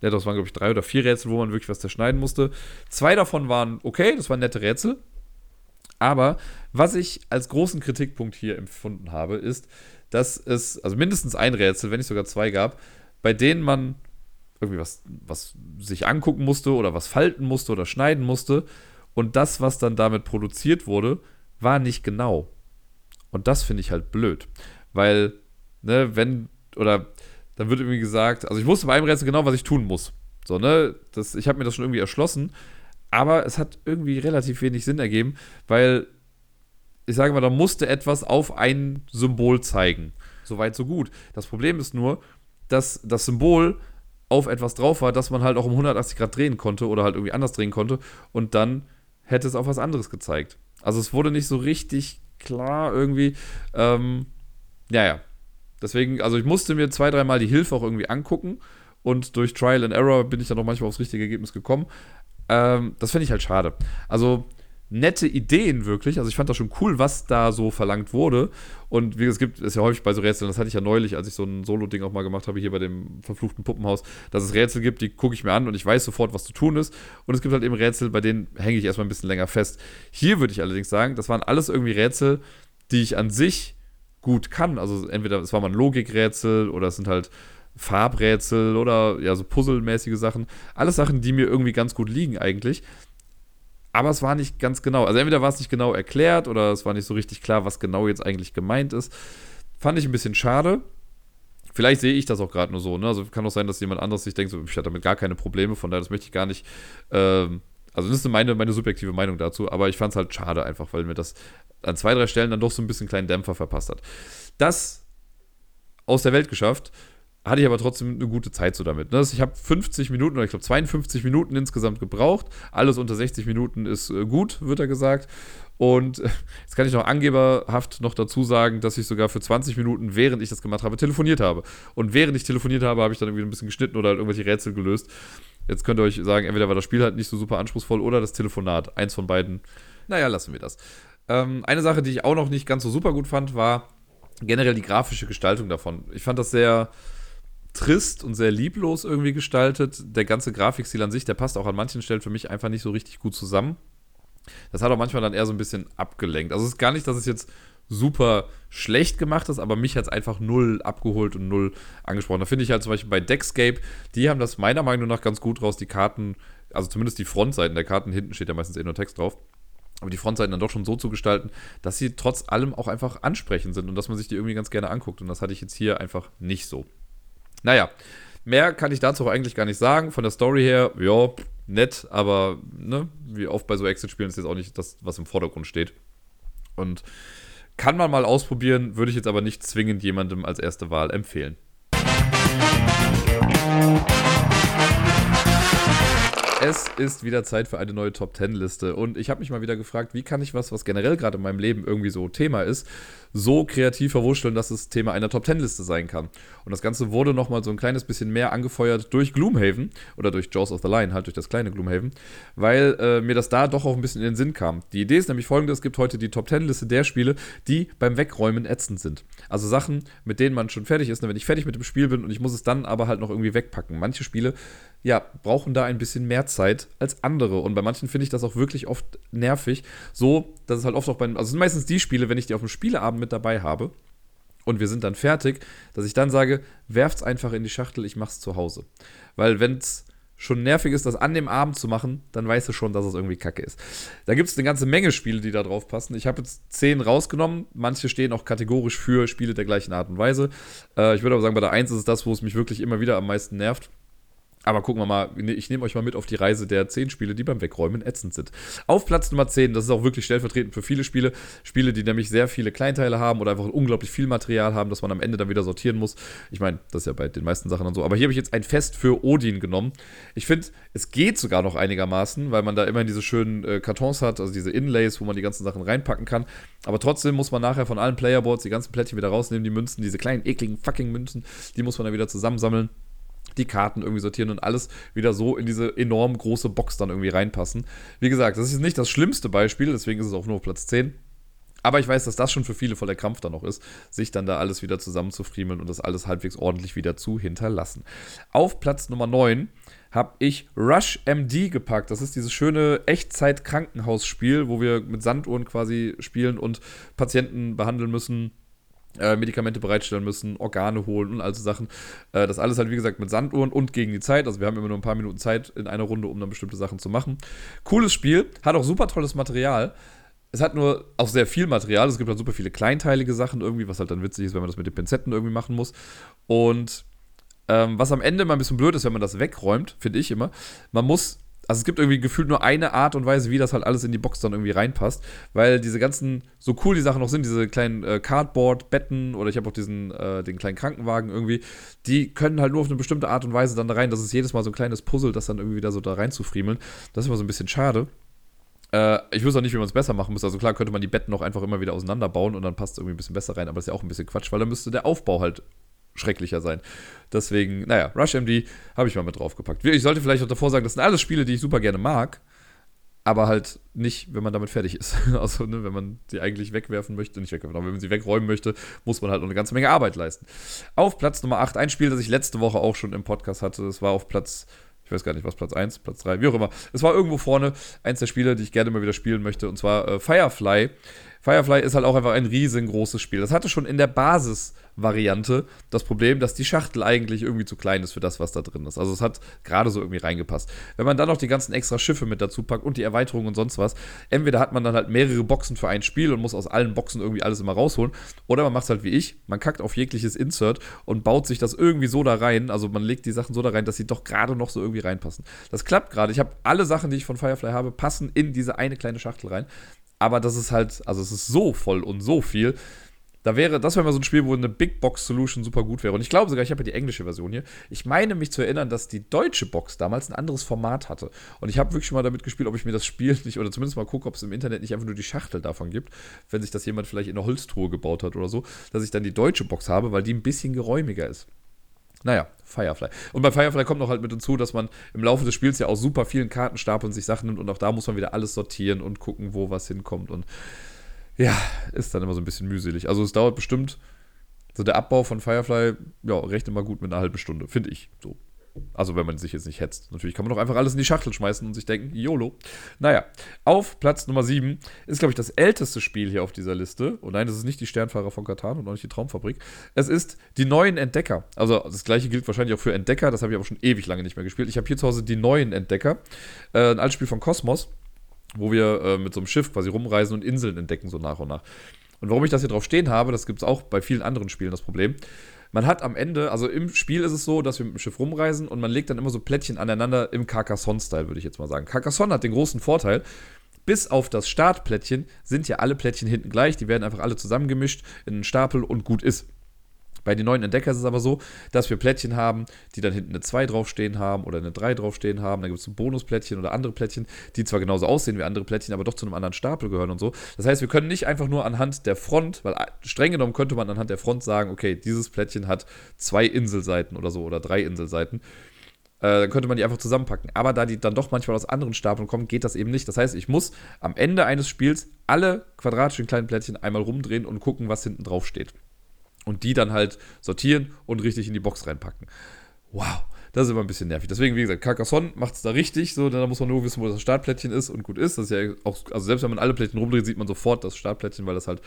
Speaker 1: ja, das waren, glaube ich, drei oder vier Rätsel, wo man wirklich was zerschneiden musste. Zwei davon waren okay, das waren nette Rätsel. Aber was ich als großen Kritikpunkt hier empfunden habe, ist, dass es, also mindestens ein Rätsel, wenn nicht sogar zwei gab, bei denen man irgendwie was, was sich angucken musste oder was falten musste oder schneiden musste. Und das, was dann damit produziert wurde, war nicht genau. Und das finde ich halt blöd. Weil, ne, wenn, oder dann wird irgendwie gesagt, also ich wusste bei einem Rätsel genau, was ich tun muss. So, ne? Das, ich habe mir das schon irgendwie erschlossen, aber es hat irgendwie relativ wenig Sinn ergeben, weil ich sage mal, da musste etwas auf ein Symbol zeigen. Soweit, so gut. Das Problem ist nur, dass das Symbol auf etwas drauf war, dass man halt auch um 180 Grad drehen konnte oder halt irgendwie anders drehen konnte und dann hätte es auf was anderes gezeigt. Also es wurde nicht so richtig klar irgendwie. Ähm, ja, ja. Deswegen, also ich musste mir zwei, dreimal die Hilfe auch irgendwie angucken und durch Trial and Error bin ich dann auch manchmal aufs richtige Ergebnis gekommen. Ähm, das finde ich halt schade. Also nette Ideen wirklich. Also ich fand das schon cool, was da so verlangt wurde. Und wie es gibt, ist ja häufig bei so Rätseln, das hatte ich ja neulich, als ich so ein Solo-Ding auch mal gemacht habe, hier bei dem verfluchten Puppenhaus, dass es Rätsel gibt, die gucke ich mir an und ich weiß sofort, was zu tun ist. Und es gibt halt eben Rätsel, bei denen hänge ich erstmal ein bisschen länger fest. Hier würde ich allerdings sagen, das waren alles irgendwie Rätsel, die ich an sich gut kann. Also entweder es war mal ein Logikrätsel oder es sind halt Farbrätsel oder ja, so Puzzlemäßige Sachen. Alles Sachen, die mir irgendwie ganz gut liegen eigentlich. Aber es war nicht ganz genau. Also entweder war es nicht genau erklärt oder es war nicht so richtig klar, was genau jetzt eigentlich gemeint ist. Fand ich ein bisschen schade. Vielleicht sehe ich das auch gerade nur so. Ne? Also kann auch sein, dass jemand anderes sich denkt, so, ich hatte damit gar keine Probleme, von daher das möchte ich gar nicht. Ähm, also das ist meine, meine subjektive Meinung dazu, aber ich fand es halt schade einfach, weil mir das an zwei, drei Stellen dann doch so ein bisschen kleinen Dämpfer verpasst hat. Das aus der Welt geschafft, hatte ich aber trotzdem eine gute Zeit so damit. Ne? Ich habe 50 Minuten oder ich glaube 52 Minuten insgesamt gebraucht. Alles unter 60 Minuten ist äh, gut, wird da gesagt. Und äh, jetzt kann ich noch angeberhaft noch dazu sagen, dass ich sogar für 20 Minuten, während ich das gemacht habe, telefoniert habe. Und während ich telefoniert habe, habe ich dann irgendwie ein bisschen geschnitten oder halt irgendwelche Rätsel gelöst. Jetzt könnt ihr euch sagen, entweder war das Spiel halt nicht so super anspruchsvoll oder das Telefonat. Eins von beiden. Naja, lassen wir das. Ähm, eine Sache, die ich auch noch nicht ganz so super gut fand, war generell die grafische Gestaltung davon. Ich fand das sehr trist und sehr lieblos irgendwie gestaltet. Der ganze Grafikstil an sich, der passt auch an manchen Stellen für mich einfach nicht so richtig gut zusammen. Das hat auch manchmal dann eher so ein bisschen abgelenkt. Also es ist gar nicht, dass es jetzt super schlecht gemacht ist, aber mich hat es einfach null abgeholt und null angesprochen. Da finde ich halt zum Beispiel bei Deckscape, die haben das meiner Meinung nach ganz gut raus, die Karten, also zumindest die Frontseiten der Karten, hinten steht ja meistens eh nur Text drauf, aber die Frontseiten dann doch schon so zu gestalten, dass sie trotz allem auch einfach ansprechend sind und dass man sich die irgendwie ganz gerne anguckt. Und das hatte ich jetzt hier einfach nicht so. Naja, mehr kann ich dazu auch eigentlich gar nicht sagen. Von der Story her, ja, nett, aber ne, wie oft bei so Exit-Spielen ist jetzt auch nicht das, was im Vordergrund steht. Und kann man mal ausprobieren, würde ich jetzt aber nicht zwingend jemandem als erste Wahl empfehlen. Es ist wieder Zeit für eine neue Top 10 Liste und ich habe mich mal wieder gefragt, wie kann ich was, was generell gerade in meinem Leben irgendwie so Thema ist, so kreativ verwurschteln, dass es Thema einer Top 10 Liste sein kann. Und das Ganze wurde nochmal so ein kleines bisschen mehr angefeuert durch Gloomhaven oder durch Jaws of the Lion, halt durch das kleine Gloomhaven, weil äh, mir das da doch auch ein bisschen in den Sinn kam. Die Idee ist nämlich folgende: Es gibt heute die Top 10 Liste der Spiele, die beim Wegräumen ätzend sind. Also Sachen, mit denen man schon fertig ist, ne, wenn ich fertig mit dem Spiel bin und ich muss es dann aber halt noch irgendwie wegpacken. Manche Spiele ja, brauchen da ein bisschen mehr Zeit als andere. Und bei manchen finde ich das auch wirklich oft nervig. So, dass es halt oft auch bei, also sind meistens die Spiele, wenn ich die auf dem Spieleabend mit dabei habe und wir sind dann fertig, dass ich dann sage, werft's einfach in die Schachtel, ich mach's zu Hause. Weil wenn es schon nervig ist, das an dem Abend zu machen, dann weißt du schon, dass es irgendwie kacke ist. Da gibt es eine ganze Menge Spiele, die da drauf passen. Ich habe jetzt zehn rausgenommen. Manche stehen auch kategorisch für Spiele der gleichen Art und Weise. Äh, ich würde aber sagen, bei der 1 ist es das, wo es mich wirklich immer wieder am meisten nervt. Aber gucken wir mal, ne, ich nehme euch mal mit auf die Reise der 10 Spiele, die beim Wegräumen ätzend sind. Auf Platz Nummer 10, das ist auch wirklich stellvertretend für viele Spiele, Spiele, die nämlich sehr viele Kleinteile haben oder einfach unglaublich viel Material haben, das man am Ende dann wieder sortieren muss. Ich meine, das ist ja bei den meisten Sachen dann so. Aber hier habe ich jetzt ein Fest für Odin genommen. Ich finde, es geht sogar noch einigermaßen, weil man da immerhin diese schönen äh, Kartons hat, also diese Inlays, wo man die ganzen Sachen reinpacken kann. Aber trotzdem muss man nachher von allen Playerboards die ganzen Plättchen wieder rausnehmen, die Münzen, diese kleinen ekligen fucking Münzen, die muss man dann wieder zusammensammeln die Karten irgendwie sortieren und alles wieder so in diese enorm große Box dann irgendwie reinpassen. Wie gesagt, das ist nicht das schlimmste Beispiel, deswegen ist es auch nur auf Platz 10. Aber ich weiß, dass das schon für viele voller Krampf dann noch ist, sich dann da alles wieder zusammenzufriemeln und das alles halbwegs ordentlich wieder zu hinterlassen. Auf Platz Nummer 9 habe ich Rush MD gepackt. Das ist dieses schöne Echtzeit-Krankenhausspiel, wo wir mit Sanduhren quasi spielen und Patienten behandeln müssen äh, Medikamente bereitstellen müssen, Organe holen und all so Sachen. Äh, das alles halt, wie gesagt, mit Sanduhren und gegen die Zeit. Also wir haben immer nur ein paar Minuten Zeit in einer Runde, um dann bestimmte Sachen zu machen. Cooles Spiel, hat auch super tolles Material. Es hat nur auch sehr viel Material. Es gibt halt super viele kleinteilige Sachen irgendwie, was halt dann witzig ist, wenn man das mit den Pinzetten irgendwie machen muss. Und ähm, was am Ende mal ein bisschen blöd ist, wenn man das wegräumt, finde ich immer, man muss also es gibt irgendwie gefühlt nur eine Art und Weise, wie das halt alles in die Box dann irgendwie reinpasst, weil diese ganzen, so cool die Sachen noch sind, diese kleinen äh, Cardboard-Betten oder ich habe auch diesen, äh, den kleinen Krankenwagen irgendwie, die können halt nur auf eine bestimmte Art und Weise dann da rein. Das ist jedes Mal so ein kleines Puzzle, das dann irgendwie wieder so da rein zu friemeln. Das ist immer so ein bisschen schade. Äh, ich wüsste auch nicht, wie man es besser machen muss. Also klar könnte man die Betten auch einfach immer wieder auseinanderbauen und dann passt es irgendwie ein bisschen besser rein, aber das ist ja auch ein bisschen Quatsch, weil dann müsste der Aufbau halt schrecklicher sein. Deswegen, naja, Rush MD habe ich mal mit draufgepackt. Ich sollte vielleicht auch davor sagen, das sind alles Spiele, die ich super gerne mag, aber halt nicht, wenn man damit fertig ist. [laughs] Also, ne, wenn man sie eigentlich wegwerfen möchte, nicht wegwerfen, aber wenn man sie wegräumen möchte, muss man halt noch eine ganze Menge Arbeit leisten. Auf Platz Nummer 8, ein Spiel, das ich letzte Woche auch schon im Podcast hatte, das war auf Platz ich weiß gar nicht, was Platz 1, Platz 3, wie auch immer. Es war irgendwo vorne eins der Spiele, die ich gerne mal wieder spielen möchte, und zwar äh, Firefly. Firefly ist halt auch einfach ein riesengroßes Spiel. Das hatte schon in der Basis Variante das Problem, dass die Schachtel eigentlich irgendwie zu klein ist für das, was da drin ist. Also es hat gerade so irgendwie reingepasst. Wenn man dann noch die ganzen extra Schiffe mit dazu packt und die Erweiterung und sonst was, entweder hat man dann halt mehrere Boxen für ein Spiel und muss aus allen Boxen irgendwie alles immer rausholen, oder man macht es halt wie ich, man kackt auf jegliches Insert und baut sich das irgendwie so da rein, also man legt die Sachen so da rein, dass sie doch gerade noch so irgendwie reinpassen. Das klappt gerade. Ich habe alle Sachen, die ich von Firefly habe, passen in diese eine kleine Schachtel rein. Aber das ist halt, also es ist so voll und so viel, da wäre, das wäre mal so ein Spiel, wo eine Big Box Solution super gut wäre. Und ich glaube sogar, ich habe ja die englische Version hier. Ich meine mich zu erinnern, dass die deutsche Box damals ein anderes Format hatte. Und ich habe wirklich mal damit gespielt, ob ich mir das Spiel nicht, oder zumindest mal gucke, ob es im Internet nicht einfach nur die Schachtel davon gibt, wenn sich das jemand vielleicht in eine Holztruhe gebaut hat oder so, dass ich dann die deutsche Box habe, weil die ein bisschen geräumiger ist. Naja, Firefly. Und bei Firefly kommt noch halt mit hinzu, dass man im Laufe des Spiels ja aus super vielen Kartenstapeln sich Sachen nimmt und auch da muss man wieder alles sortieren und gucken, wo was hinkommt. Und ja, ist dann immer so ein bisschen mühselig. Also es dauert bestimmt, so der Abbau von Firefly, ja, rechnet mal gut mit einer halben Stunde, finde ich. So. Also wenn man sich jetzt nicht hetzt. Natürlich kann man doch einfach alles in die Schachtel schmeißen und sich denken, YOLO. Naja, auf Platz Nummer 7 ist, glaube ich, das älteste Spiel hier auf dieser Liste. Und nein, das ist nicht die Sternfahrer von Katan und auch nicht die Traumfabrik. Es ist die neuen Entdecker. Also das gleiche gilt wahrscheinlich auch für Entdecker. Das habe ich aber schon ewig lange nicht mehr gespielt. Ich habe hier zu Hause die neuen Entdecker. Äh, ein altes Spiel von Kosmos. wo wir äh, mit so einem Schiff quasi rumreisen und Inseln entdecken, so nach und nach. Und warum ich das hier drauf stehen habe, das gibt es auch bei vielen anderen Spielen das Problem. Man hat am Ende, also im Spiel ist es so, dass wir mit dem Schiff rumreisen und man legt dann immer so Plättchen aneinander im Carcassonne-Style, würde ich jetzt mal sagen. Carcassonne hat den großen Vorteil, bis auf das Startplättchen sind ja alle Plättchen hinten gleich, die werden einfach alle zusammengemischt in einen Stapel und gut ist. Bei den neuen Entdeckern ist es aber so, dass wir Plättchen haben, die dann hinten eine 2 draufstehen haben oder eine 3 draufstehen haben. Dann gibt es ein Bonusplättchen oder andere Plättchen, die zwar genauso aussehen wie andere Plättchen, aber doch zu einem anderen Stapel gehören und so. Das heißt, wir können nicht einfach nur anhand der Front, weil streng genommen könnte man anhand der Front sagen, okay, dieses Plättchen hat zwei Inselseiten oder so oder drei Inselseiten. Äh, dann könnte man die einfach zusammenpacken. Aber da die dann doch manchmal aus anderen Stapeln kommen, geht das eben nicht. Das heißt, ich muss am Ende eines Spiels alle quadratischen kleinen Plättchen einmal rumdrehen und gucken, was hinten drauf steht und die dann halt sortieren und richtig in die Box reinpacken. Wow, das ist immer ein bisschen nervig. Deswegen, wie gesagt, Carcassonne macht es da richtig, so, da muss man nur wissen, wo das Startplättchen ist und gut ist. Das ist ja auch, also selbst wenn man alle Plättchen rumdreht, sieht man sofort das Startplättchen, weil das halt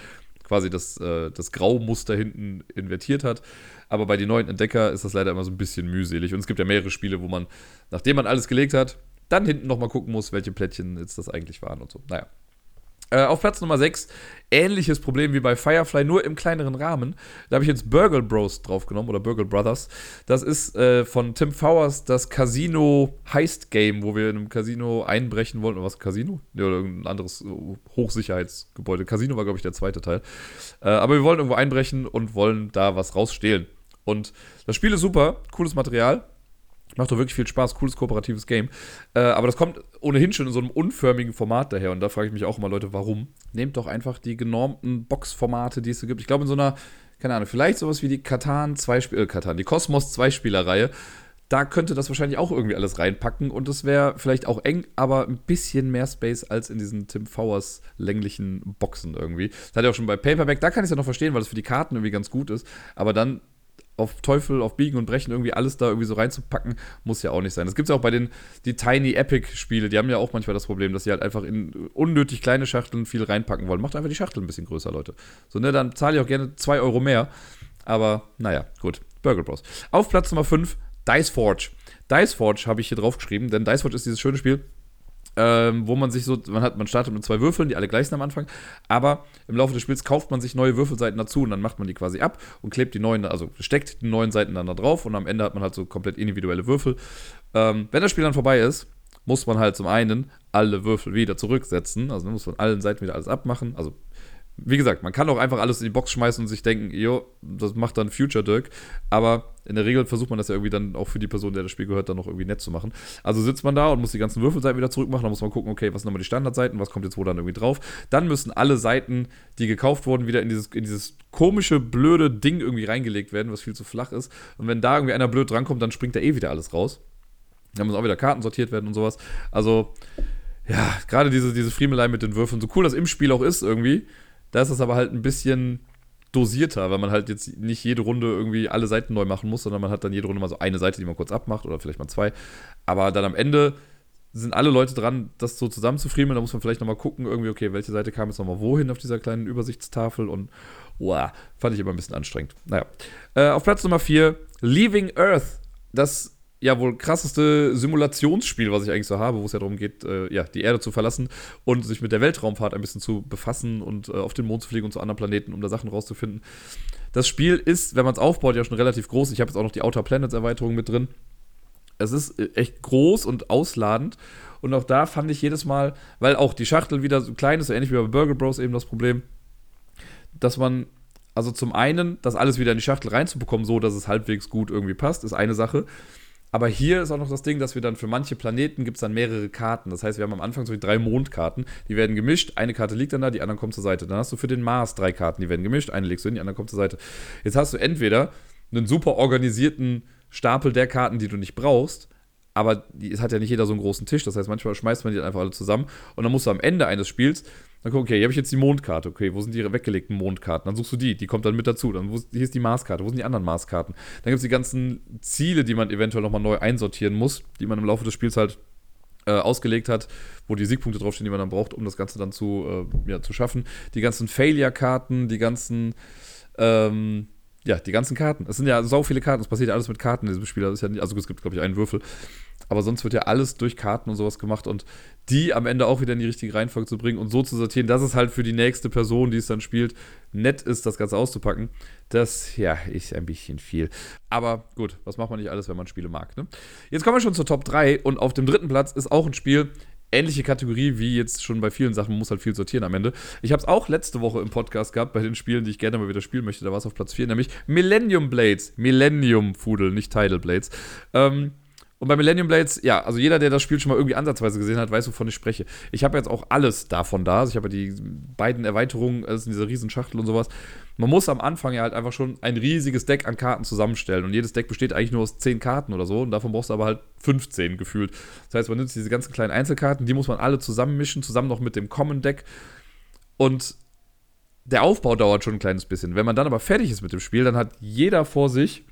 Speaker 1: quasi das, äh, das Graumuster hinten invertiert hat. Aber bei den neuen Entdecker ist das leider immer so ein bisschen mühselig. Und es gibt ja mehrere Spiele, wo man, nachdem man alles gelegt hat, dann hinten nochmal gucken muss, welche Plättchen jetzt das eigentlich waren und so. Naja. Äh, auf Platz Nummer 6, ähnliches Problem wie bei Firefly, nur im kleineren Rahmen. Da habe ich jetzt Burgle Bros draufgenommen oder Burgle Brothers. Das ist äh, von Tim Fowers das Casino Heist Game, wo wir in einem Casino einbrechen wollen. Oder was? Casino? Ja, oder irgendein anderes äh, Hochsicherheitsgebäude. Casino war, glaube ich, der zweite Teil. Äh, aber wir wollen irgendwo einbrechen und wollen da was rausstehlen. Und das Spiel ist super, cooles Material. Macht doch wirklich viel Spaß, cooles kooperatives Game. Äh, aber das kommt ohnehin schon in so einem unförmigen Format daher. Und da frage ich mich auch immer, Leute, warum? Nehmt doch einfach die genormten Boxformate, die es so gibt. Ich glaube, in so einer, keine Ahnung, vielleicht sowas wie die Katan 2 äh, Katan, die Cosmos 2 Spielerreihe. Da könnte das wahrscheinlich auch irgendwie alles reinpacken und es wäre vielleicht auch eng, aber ein bisschen mehr Space als in diesen Tim Fowers länglichen Boxen irgendwie. Das hat ja auch schon bei Paperback, da kann ich es ja noch verstehen, weil es für die Karten irgendwie ganz gut ist. Aber dann auf Teufel, auf Biegen und Brechen irgendwie alles da irgendwie so reinzupacken, muss ja auch nicht sein. Das gibt es ja auch bei den die Tiny Epic-Spiele, die haben ja auch manchmal das Problem, dass sie halt einfach in unnötig kleine Schachteln viel reinpacken wollen. Macht einfach die Schachtel ein bisschen größer, Leute. So, ne, dann zahle ich auch gerne 2 Euro mehr. Aber naja, gut. Burger Bros. Auf Platz Nummer 5, Dice Forge. Dice Forge habe ich hier drauf geschrieben, denn Dice Forge ist dieses schöne Spiel, ähm, wo man sich so, man hat, man startet mit zwei Würfeln, die alle gleich sind am Anfang, aber im Laufe des Spiels kauft man sich neue Würfelseiten dazu und dann macht man die quasi ab und klebt die neuen, also steckt die neuen Seiten dann da drauf und am Ende hat man halt so komplett individuelle Würfel. Ähm, wenn das Spiel dann vorbei ist, muss man halt zum einen alle Würfel wieder zurücksetzen, also muss von allen Seiten wieder alles abmachen, also wie gesagt, man kann auch einfach alles in die Box schmeißen und sich denken, jo, das macht dann Future Dirk. Aber in der Regel versucht man das ja irgendwie dann auch für die Person, der das Spiel gehört, dann noch irgendwie nett zu machen. Also sitzt man da und muss die ganzen Würfelseiten wieder zurückmachen. Dann muss man gucken, okay, was sind nochmal die Standardseiten, was kommt jetzt wo dann irgendwie drauf. Dann müssen alle Seiten, die gekauft wurden, wieder in dieses, in dieses komische, blöde Ding irgendwie reingelegt werden, was viel zu flach ist. Und wenn da irgendwie einer blöd drankommt, dann springt da eh wieder alles raus. Dann müssen auch wieder Karten sortiert werden und sowas. Also, ja, gerade diese, diese Friemelei mit den Würfeln, so cool das im Spiel auch ist irgendwie da ist es aber halt ein bisschen dosierter, weil man halt jetzt nicht jede Runde irgendwie alle Seiten neu machen muss, sondern man hat dann jede Runde mal so eine Seite, die man kurz abmacht oder vielleicht mal zwei. Aber dann am Ende sind alle Leute dran, das so zusammenzufriemeln. Da muss man vielleicht nochmal gucken, irgendwie, okay, welche Seite kam jetzt nochmal wohin auf dieser kleinen Übersichtstafel und wow, fand ich immer ein bisschen anstrengend. Naja. Äh, auf Platz Nummer 4, Leaving Earth. Das ja wohl krasseste Simulationsspiel, was ich eigentlich so habe, wo es ja darum geht, äh, ja, die Erde zu verlassen und sich mit der Weltraumfahrt ein bisschen zu befassen und äh, auf den Mond zu fliegen und zu anderen Planeten, um da Sachen rauszufinden. Das Spiel ist, wenn man es aufbaut, ja schon relativ groß. Ich habe jetzt auch noch die Outer Planets Erweiterung mit drin. Es ist äh, echt groß und ausladend. Und auch da fand ich jedes Mal, weil auch die Schachtel wieder so klein ist, so ähnlich wie bei Burger Bros eben das Problem, dass man also zum einen, das alles wieder in die Schachtel reinzubekommen, so dass es halbwegs gut irgendwie passt, ist eine Sache. Aber hier ist auch noch das Ding, dass wir dann für manche Planeten gibt es dann mehrere Karten. Das heißt, wir haben am Anfang so die drei Mondkarten, die werden gemischt. Eine Karte liegt dann da, die anderen kommen zur Seite. Dann hast du für den Mars drei Karten, die werden gemischt. Eine legst du hin, die andere kommt zur Seite. Jetzt hast du entweder einen super organisierten Stapel der Karten, die du nicht brauchst, aber es hat ja nicht jeder so einen großen Tisch. Das heißt, manchmal schmeißt man die einfach alle zusammen und dann musst du am Ende eines Spiels dann guck, okay, hier habe ich jetzt die Mondkarte. Okay, wo sind die weggelegten Mondkarten? Dann suchst du die, die kommt dann mit dazu. Dann wo, hier ist die Marskarte, wo sind die anderen Marskarten? Dann gibt es die ganzen Ziele, die man eventuell nochmal neu einsortieren muss, die man im Laufe des Spiels halt äh, ausgelegt hat, wo die Siegpunkte draufstehen, die man dann braucht, um das Ganze dann zu, äh, ja, zu schaffen. Die ganzen Failure-Karten, die ganzen ähm, ja, die ganzen Karten. Es sind ja so viele Karten, es passiert ja alles mit Karten in diesem Spiel. Das ist ja nicht, also es gibt, glaube ich, einen Würfel. Aber sonst wird ja alles durch Karten und sowas gemacht und die am Ende auch wieder in die richtige Reihenfolge zu bringen und so zu sortieren, dass es halt für die nächste Person, die es dann spielt, nett ist, das Ganze auszupacken. Das, ja, ist ein bisschen viel. Aber gut, was macht man nicht alles, wenn man Spiele mag, ne? Jetzt kommen wir schon zur Top 3 und auf dem dritten Platz ist auch ein Spiel, ähnliche Kategorie wie jetzt schon bei vielen Sachen, man muss halt viel sortieren am Ende. Ich habe es auch letzte Woche im Podcast gehabt bei den Spielen, die ich gerne mal wieder spielen möchte. Da war es auf Platz 4, nämlich Millennium Blades. Millennium Fudel, nicht Tidal Blades. Ähm, und bei Millennium Blades, ja, also jeder, der das Spiel schon mal irgendwie ansatzweise gesehen hat, weiß, wovon ich spreche. Ich habe jetzt auch alles davon da. Also ich habe ja die beiden Erweiterungen, also in dieser Riesenschachtel und sowas. Man muss am Anfang ja halt einfach schon ein riesiges Deck an Karten zusammenstellen. Und jedes Deck besteht eigentlich nur aus 10 Karten oder so. Und davon brauchst du aber halt 15 gefühlt. Das heißt, man nimmt diese ganzen kleinen Einzelkarten, die muss man alle zusammenmischen, zusammen noch mit dem Common Deck. Und der Aufbau dauert schon ein kleines bisschen. Wenn man dann aber fertig ist mit dem Spiel, dann hat jeder vor sich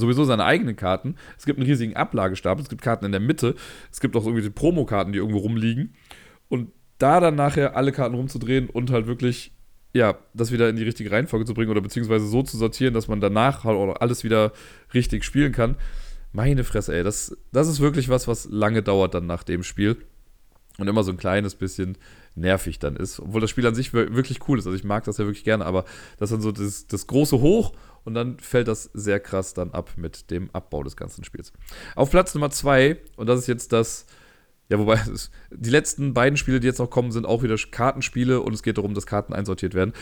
Speaker 1: sowieso seine eigenen Karten. Es gibt einen riesigen Ablagestapel, es gibt Karten in der Mitte, es gibt auch irgendwie die Promokarten, die irgendwo rumliegen. Und da dann nachher alle Karten rumzudrehen und halt wirklich, ja, das wieder in die richtige Reihenfolge zu bringen oder beziehungsweise so zu sortieren, dass man danach halt alles wieder richtig spielen kann. Meine Fresse, ey, das, das ist wirklich was, was lange dauert dann nach dem Spiel. Und immer so ein kleines bisschen nervig dann ist. Obwohl das Spiel an sich wirklich cool ist. Also ich mag das ja wirklich gerne, aber das dann so das, das große Hoch und dann fällt das sehr krass dann ab mit dem Abbau des ganzen Spiels. Auf Platz Nummer zwei, und das ist jetzt das, ja, wobei [laughs] die letzten beiden Spiele, die jetzt noch kommen, sind auch wieder Kartenspiele und es geht darum, dass Karten einsortiert werden.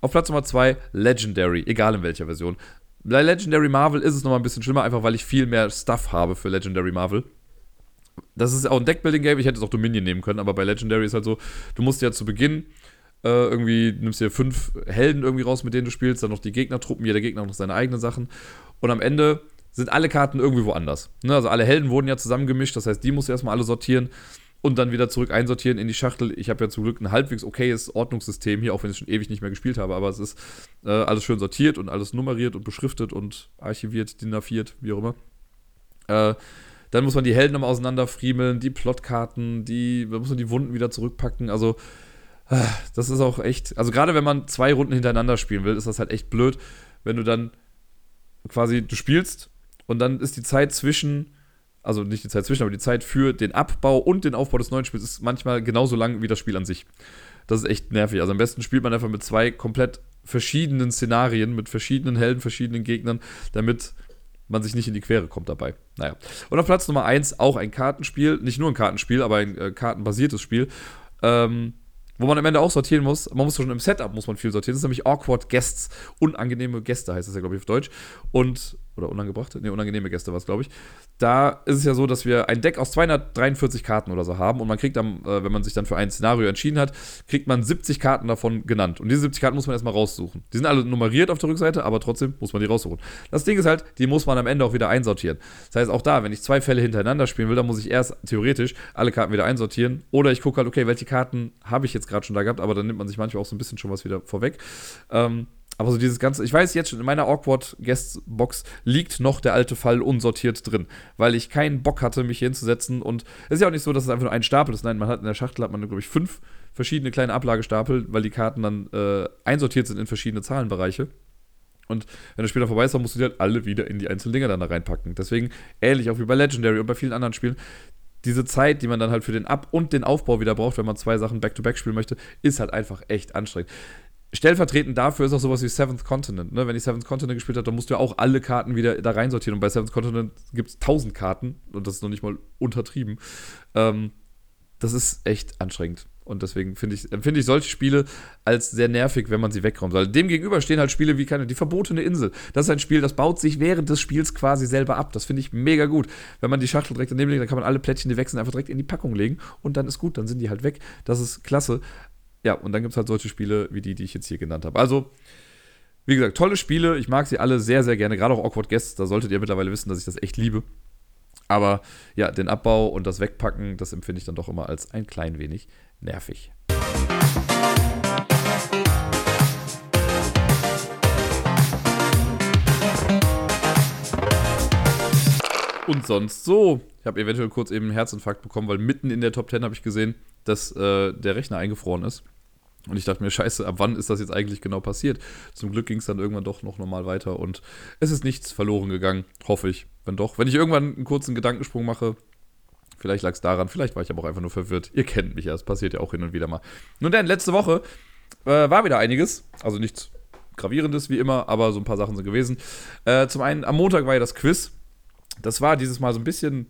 Speaker 1: Auf Platz Nummer zwei Legendary, egal in welcher Version. Bei Legendary Marvel ist es nochmal ein bisschen schlimmer, einfach weil ich viel mehr Stuff habe für Legendary Marvel. Das ist auch ein Deckbuilding-Game, ich hätte es auch Dominion nehmen können, aber bei Legendary ist halt so, du musst ja zu Beginn äh, irgendwie nimmst dir fünf Helden irgendwie raus, mit denen du spielst, dann noch die Gegnertruppen, jeder Gegner noch seine eigenen Sachen. Und am Ende sind alle Karten irgendwie woanders. Ne? Also alle Helden wurden ja zusammengemischt, das heißt, die musst du erstmal alle sortieren und dann wieder zurück einsortieren in die Schachtel. Ich habe ja zum Glück ein halbwegs okayes Ordnungssystem hier, auch wenn ich schon ewig nicht mehr gespielt habe, aber es ist äh, alles schön sortiert und alles nummeriert und beschriftet und archiviert, dinafiert, wie auch immer. Äh, dann muss man die Helden nochmal auseinanderfriemeln, die Plotkarten, die, da muss man die Wunden wieder zurückpacken. Also das ist auch echt, also gerade wenn man zwei Runden hintereinander spielen will, ist das halt echt blöd, wenn du dann quasi, du spielst und dann ist die Zeit zwischen, also nicht die Zeit zwischen, aber die Zeit für den Abbau und den Aufbau des neuen Spiels ist manchmal genauso lang wie das Spiel an sich. Das ist echt nervig. Also am besten spielt man einfach mit zwei komplett verschiedenen Szenarien, mit verschiedenen Helden, verschiedenen Gegnern, damit man sich nicht in die Quere kommt dabei. Naja. Und auf Platz Nummer 1 auch ein Kartenspiel, nicht nur ein Kartenspiel, aber ein äh, kartenbasiertes Spiel. Ähm, wo man am Ende auch sortieren muss. Man muss schon im Setup muss man viel sortieren. Das ist nämlich Awkward Guests. Unangenehme Gäste heißt das ja, glaube ich, auf Deutsch. Und, oder unangebrachte? Ne, unangenehme Gäste war es, glaube ich. Da ist es ja so, dass wir ein Deck aus 243 Karten oder so haben und man kriegt dann, äh, wenn man sich dann für ein Szenario entschieden hat, kriegt man 70 Karten davon genannt. Und diese 70 Karten muss man erstmal raussuchen. Die sind alle nummeriert auf der Rückseite, aber trotzdem muss man die raussuchen. Das Ding ist halt, die muss man am Ende auch wieder einsortieren. Das heißt, auch da, wenn ich zwei Fälle hintereinander spielen will, dann muss ich erst theoretisch alle Karten wieder einsortieren. Oder ich gucke halt, okay, welche Karten habe ich jetzt gerade schon da gehabt, aber dann nimmt man sich manchmal auch so ein bisschen schon was wieder vorweg. Ähm, aber so dieses ganze, ich weiß jetzt schon, in meiner Awkward Guest Box liegt noch der alte Fall unsortiert drin, weil ich keinen Bock hatte, mich hier hinzusetzen. Und es ist ja auch nicht so, dass es einfach nur ein Stapel ist. Nein, man hat in der Schachtel hat man, glaube ich, fünf verschiedene kleine Ablagestapel, weil die Karten dann äh, einsortiert sind in verschiedene Zahlenbereiche. Und wenn das Spiel dann vorbei ist, dann musst du die halt alle wieder in die einzelnen Dinger dann da reinpacken. Deswegen ähnlich auch wie bei Legendary und bei vielen anderen Spielen. Diese Zeit, die man dann halt für den Ab- und den Aufbau wieder braucht, wenn man zwei Sachen back-to-back -back spielen möchte, ist halt einfach echt anstrengend stellvertretend dafür ist auch sowas wie Seventh Continent. Ne? Wenn ich Seventh Continent gespielt habe, dann musst du ja auch alle Karten wieder da reinsortieren. Und bei Seventh Continent gibt es 1000 Karten und das ist noch nicht mal untertrieben. Ähm, das ist echt anstrengend. Und deswegen finde ich, empfinde ich solche Spiele als sehr nervig, wenn man sie wegräumt. Weil dem gegenüber stehen halt Spiele wie keine, die verbotene Insel. Das ist ein Spiel, das baut sich während des Spiels quasi selber ab. Das finde ich mega gut. Wenn man die Schachtel direkt daneben legt, dann kann man alle Plättchen, die wechseln, einfach direkt in die Packung legen und dann ist gut, dann sind die halt weg. Das ist klasse. Ja, und dann gibt es halt solche Spiele wie die, die ich jetzt hier genannt habe. Also, wie gesagt, tolle Spiele. Ich mag sie alle sehr, sehr gerne. Gerade auch Awkward Guests. Da solltet ihr mittlerweile wissen, dass ich das echt liebe. Aber ja, den Abbau und das Wegpacken, das empfinde ich dann doch immer als ein klein wenig nervig. Und sonst so. Ich habe eventuell kurz eben einen Herzinfarkt bekommen, weil mitten in der Top 10 habe ich gesehen, dass äh, der Rechner eingefroren ist. Und ich dachte mir, scheiße, ab wann ist das jetzt eigentlich genau passiert? Zum Glück ging es dann irgendwann doch noch normal weiter und es ist nichts verloren gegangen, hoffe ich. Wenn doch, wenn ich irgendwann einen kurzen Gedankensprung mache, vielleicht lag es daran, vielleicht war ich aber auch einfach nur verwirrt. Ihr kennt mich ja, es passiert ja auch hin und wieder mal. Nun denn, letzte Woche äh, war wieder einiges, also nichts Gravierendes wie immer, aber so ein paar Sachen sind gewesen. Äh, zum einen, am Montag war ja das Quiz. Das war dieses Mal so ein bisschen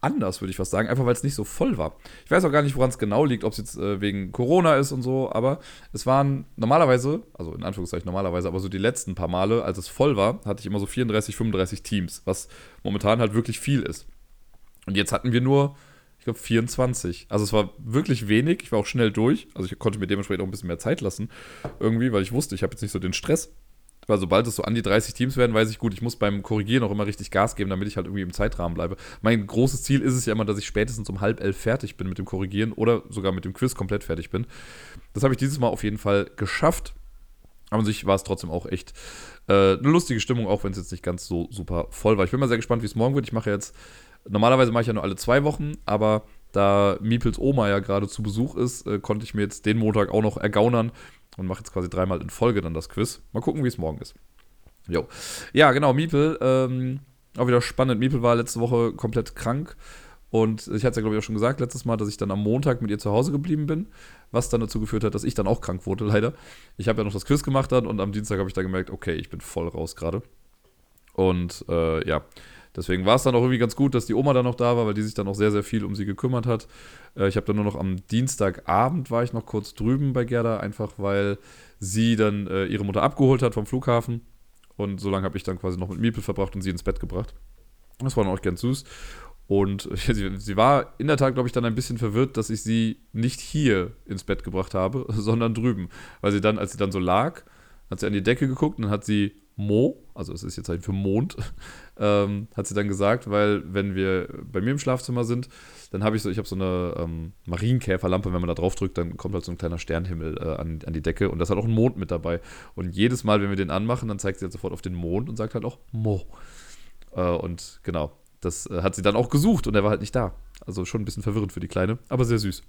Speaker 1: anders, würde ich fast sagen, einfach weil es nicht so voll war. Ich weiß auch gar nicht, woran es genau liegt, ob es jetzt äh, wegen Corona ist und so, aber es waren normalerweise, also in Anführungszeichen normalerweise, aber so die letzten paar Male, als es voll war, hatte ich immer so 34, 35 Teams, was momentan halt wirklich viel ist. Und jetzt hatten wir nur, ich glaube, 24. Also es war wirklich wenig, ich war auch schnell durch, also ich konnte mir dementsprechend auch ein bisschen mehr Zeit lassen, irgendwie, weil ich wusste, ich habe jetzt nicht so den Stress weil sobald es so an die 30 Teams werden, weiß ich gut, ich muss beim Korrigieren auch immer richtig Gas geben, damit ich halt irgendwie im Zeitrahmen bleibe. Mein großes Ziel ist es ja immer, dass ich spätestens um halb elf fertig bin mit dem Korrigieren oder sogar mit dem Quiz komplett fertig bin. Das habe ich dieses Mal auf jeden Fall geschafft. Aber an sich war es trotzdem auch echt äh, eine lustige Stimmung, auch wenn es jetzt nicht ganz so super voll war. Ich bin mal sehr gespannt, wie es morgen wird. Ich mache jetzt, normalerweise mache ich ja nur alle zwei Wochen, aber da Miepels Oma ja gerade zu Besuch ist, äh, konnte ich mir jetzt den Montag auch noch ergaunern und mache jetzt quasi dreimal in Folge dann das Quiz. Mal gucken, wie es morgen ist. Jo. Ja, genau, Miepel, ähm, auch wieder spannend. Miepel war letzte Woche komplett krank. Und ich hatte es ja, glaube ich, auch schon gesagt letztes Mal, dass ich dann am Montag mit ihr zu Hause geblieben bin, was dann dazu geführt hat, dass ich dann auch krank wurde, [laughs] leider. Ich habe ja noch das Quiz gemacht dann und am Dienstag habe ich dann gemerkt, okay, ich bin voll raus gerade. Und äh, ja, Deswegen war es dann auch irgendwie ganz gut, dass die Oma dann noch da war, weil die sich dann auch sehr, sehr viel um sie gekümmert hat. Äh, ich habe dann nur noch am Dienstagabend war ich noch kurz drüben bei Gerda, einfach weil sie dann äh, ihre Mutter abgeholt hat vom Flughafen. Und so lange habe ich dann quasi noch mit Miepel verbracht und sie ins Bett gebracht. Das war dann auch ganz süß. Und [laughs] sie, sie, war in der Tat, glaube ich, dann ein bisschen verwirrt, dass ich sie nicht hier ins Bett gebracht habe, [laughs] sondern drüben. Weil sie dann, als sie dann so lag, hat sie an die Decke geguckt und dann hat sie Mo, also es ist jetzt halt für Mond, [laughs] ähm, hat sie dann gesagt, weil wenn wir bei mir im Schlafzimmer sind, dann habe ich so, ich habe so eine ähm, Marienkäferlampe, wenn man da drauf drückt, dann kommt halt so ein kleiner Sternhimmel äh, an, an die Decke und das hat auch einen Mond mit dabei. Und jedes Mal, wenn wir den anmachen, dann zeigt sie halt sofort auf den Mond und sagt halt auch Mo. Äh, und genau, das äh, hat sie dann auch gesucht und er war halt nicht da. Also schon ein bisschen verwirrend für die Kleine, aber sehr süß.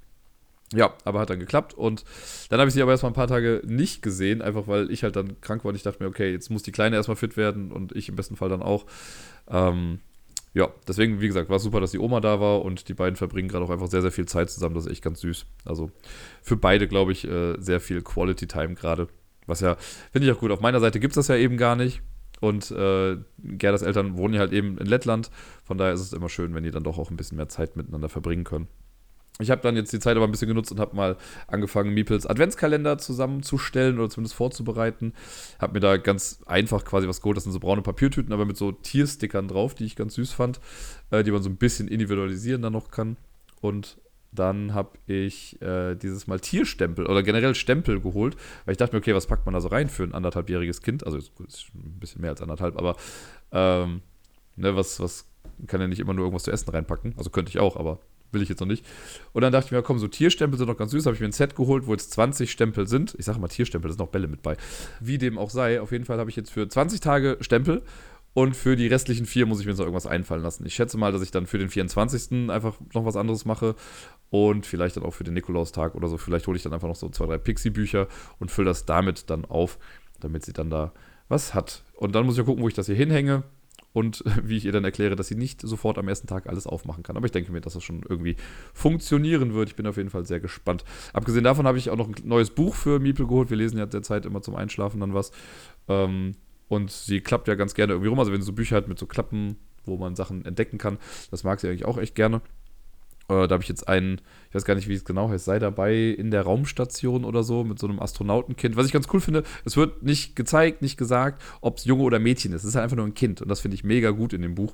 Speaker 1: Ja, aber hat dann geklappt und dann habe ich sie aber erstmal ein paar Tage nicht gesehen, einfach weil ich halt dann krank war und ich dachte mir, okay, jetzt muss die Kleine erstmal fit werden und ich im besten Fall dann auch. Ähm, ja, deswegen, wie gesagt, war es super, dass die Oma da war und die beiden verbringen gerade auch einfach sehr, sehr viel Zeit zusammen. Das ist echt ganz süß. Also für beide, glaube ich, äh, sehr viel Quality Time gerade. Was ja, finde ich auch gut. Auf meiner Seite gibt es das ja eben gar nicht. Und äh, Gerdas Eltern wohnen ja halt eben in Lettland. Von daher ist es immer schön, wenn die dann doch auch ein bisschen mehr Zeit miteinander verbringen können. Ich habe dann jetzt die Zeit aber ein bisschen genutzt und habe mal angefangen, Meeples Adventskalender zusammenzustellen oder zumindest vorzubereiten. Habe mir da ganz einfach quasi was geholt. Das sind so braune Papiertüten, aber mit so Tierstickern drauf, die ich ganz süß fand, äh, die man so ein bisschen individualisieren dann noch kann. Und dann habe ich äh, dieses Mal Tierstempel oder generell Stempel geholt, weil ich dachte mir, okay, was packt man da so rein für ein anderthalbjähriges Kind? Also ist, ein bisschen mehr als anderthalb, aber ähm, ne, was, was kann ja nicht immer nur irgendwas zu essen reinpacken. Also könnte ich auch, aber will ich jetzt noch nicht. Und dann dachte ich mir, komm, so Tierstempel sind noch ganz süß. Habe ich mir ein Set geholt, wo jetzt 20 Stempel sind. Ich sage mal Tierstempel, da sind noch Bälle mit bei. Wie dem auch sei, auf jeden Fall habe ich jetzt für 20 Tage Stempel. Und für die restlichen vier muss ich mir jetzt noch irgendwas einfallen lassen. Ich schätze mal, dass ich dann für den 24. einfach noch was anderes mache. Und vielleicht dann auch für den Nikolaustag oder so. Vielleicht hole ich dann einfach noch so zwei, drei Pixie-Bücher und fülle das damit dann auf, damit sie dann da was hat. Und dann muss ich ja gucken, wo ich das hier hinhänge und [laughs] wie ich ihr dann erkläre, dass sie nicht sofort am ersten Tag alles aufmachen kann. Aber ich denke mir, dass das schon irgendwie funktionieren wird. Ich bin auf jeden Fall sehr gespannt. Abgesehen davon habe ich auch noch ein neues Buch für Miepel geholt. Wir lesen ja derzeit immer zum Einschlafen dann was. Ähm, und sie klappt ja ganz gerne irgendwie rum. Also wenn sie so Bücher hat mit so Klappen, wo man Sachen entdecken kann, das mag sie eigentlich auch echt gerne. Äh, da habe ich jetzt einen, ich weiß gar nicht, wie es genau heißt, sei dabei in der Raumstation oder so mit so einem Astronautenkind. Was ich ganz cool finde, es wird nicht gezeigt, nicht gesagt, ob es Junge oder Mädchen ist. Es ist halt einfach nur ein Kind und das finde ich mega gut in dem Buch.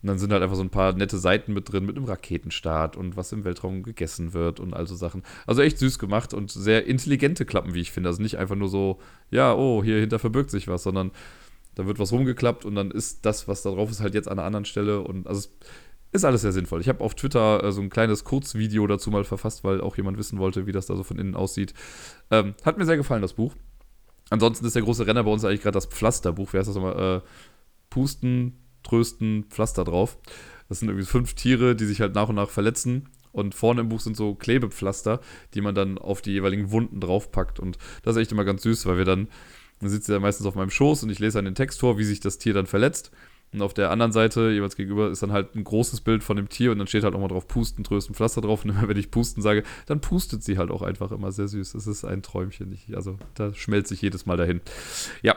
Speaker 1: Und dann sind halt einfach so ein paar nette Seiten mit drin, mit einem Raketenstart und was im Weltraum gegessen wird und all so Sachen. Also echt süß gemacht und sehr intelligente Klappen, wie ich finde. Also nicht einfach nur so, ja, oh, hier hinter verbirgt sich was, sondern da wird was rumgeklappt und dann ist das, was da drauf ist, halt jetzt an einer anderen Stelle. Und also ist alles sehr sinnvoll. Ich habe auf Twitter äh, so ein kleines Kurzvideo dazu mal verfasst, weil auch jemand wissen wollte, wie das da so von innen aussieht. Ähm, hat mir sehr gefallen, das Buch. Ansonsten ist der große Renner bei uns eigentlich gerade das Pflasterbuch. Wie heißt das nochmal? Äh, Pusten, Trösten, Pflaster drauf. Das sind irgendwie fünf Tiere, die sich halt nach und nach verletzen. Und vorne im Buch sind so Klebepflaster, die man dann auf die jeweiligen Wunden draufpackt. Und das ist echt immer ganz süß, weil wir dann, dann sitzt er meistens auf meinem Schoß und ich lese dann den Text vor, wie sich das Tier dann verletzt. Und auf der anderen Seite, jeweils gegenüber, ist dann halt ein großes Bild von dem Tier und dann steht halt auch mal drauf Pusten, Trösten, Pflaster drauf. Und immer wenn ich Pusten sage, dann pustet sie halt auch einfach immer sehr süß. Es ist ein Träumchen. Ich, also da schmelzt sich jedes Mal dahin. Ja,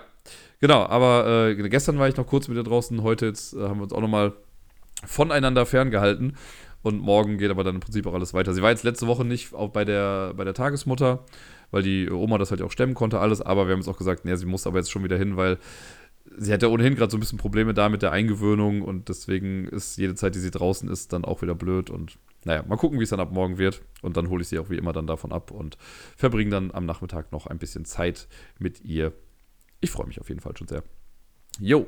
Speaker 1: genau. Aber äh, gestern war ich noch kurz mit ihr draußen. Heute jetzt äh, haben wir uns auch nochmal voneinander ferngehalten. Und morgen geht aber dann im Prinzip auch alles weiter. Sie war jetzt letzte Woche nicht auch bei der, bei der Tagesmutter, weil die Oma das halt auch stemmen konnte, alles. Aber wir haben jetzt auch gesagt, nee, sie muss aber jetzt schon wieder hin, weil sie hat ja ohnehin gerade so ein bisschen Probleme da mit der Eingewöhnung und deswegen ist jede Zeit, die sie draußen ist, dann auch wieder blöd und naja, mal gucken, wie es dann ab morgen wird und dann hole ich sie auch wie immer dann davon ab und verbringe dann am Nachmittag noch ein bisschen Zeit mit ihr. Ich freue mich auf jeden Fall schon sehr. Jo,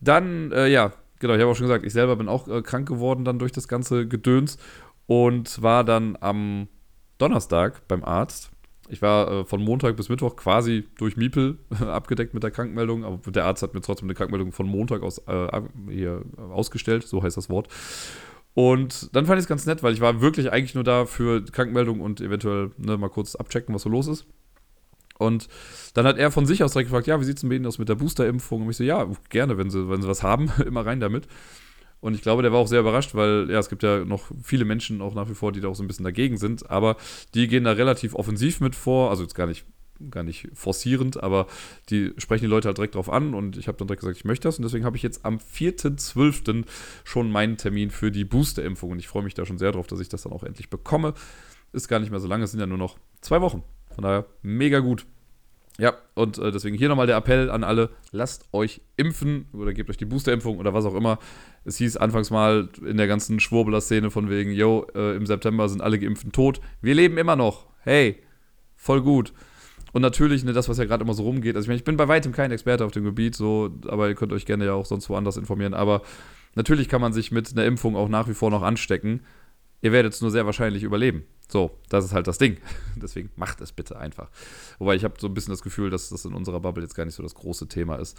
Speaker 1: dann, äh, ja, genau, ich habe auch schon gesagt, ich selber bin auch äh, krank geworden dann durch das ganze Gedöns und war dann am Donnerstag beim Arzt ich war äh, von Montag bis Mittwoch quasi durch Miepel [laughs] abgedeckt mit der Krankmeldung, aber der Arzt hat mir trotzdem eine Krankmeldung von Montag aus äh, hier ausgestellt, so heißt das Wort. Und dann fand ich es ganz nett, weil ich war wirklich eigentlich nur da für Krankmeldung und eventuell ne, mal kurz abchecken, was so los ist. Und dann hat er von sich aus direkt gefragt, ja, wie sieht es denn bei Ihnen aus mit der Boosterimpfung? Und ich so, ja, gerne, wenn Sie, wenn Sie was haben, [laughs] immer rein damit. Und ich glaube, der war auch sehr überrascht, weil ja, es gibt ja noch viele Menschen auch nach wie vor, die da auch so ein bisschen dagegen sind. Aber die gehen da relativ offensiv mit vor. Also jetzt gar nicht, gar nicht forcierend, aber die sprechen die Leute halt direkt drauf an. Und ich habe dann direkt gesagt, ich möchte das. Und deswegen habe ich jetzt am 4.12. schon meinen Termin für die Boosterimpfung. Und ich freue mich da schon sehr drauf, dass ich das dann auch endlich bekomme. Ist gar nicht mehr so lange, es sind ja nur noch zwei Wochen. Von daher mega gut. Ja, und äh, deswegen hier nochmal der Appell an alle: lasst euch impfen oder gebt euch die Boosterimpfung oder was auch immer. Es hieß anfangs mal in der ganzen Schwurbeler-Szene von wegen: yo, äh, im September sind alle Geimpften tot. Wir leben immer noch. Hey, voll gut. Und natürlich, ne, das, was ja gerade immer so rumgeht. Also, ich meine, ich bin bei weitem kein Experte auf dem Gebiet, so, aber ihr könnt euch gerne ja auch sonst woanders informieren. Aber natürlich kann man sich mit einer Impfung auch nach wie vor noch anstecken. Ihr werdet es nur sehr wahrscheinlich überleben. So, das ist halt das Ding. [laughs] Deswegen macht es bitte einfach. Wobei ich habe so ein bisschen das Gefühl, dass das in unserer Bubble jetzt gar nicht so das große Thema ist.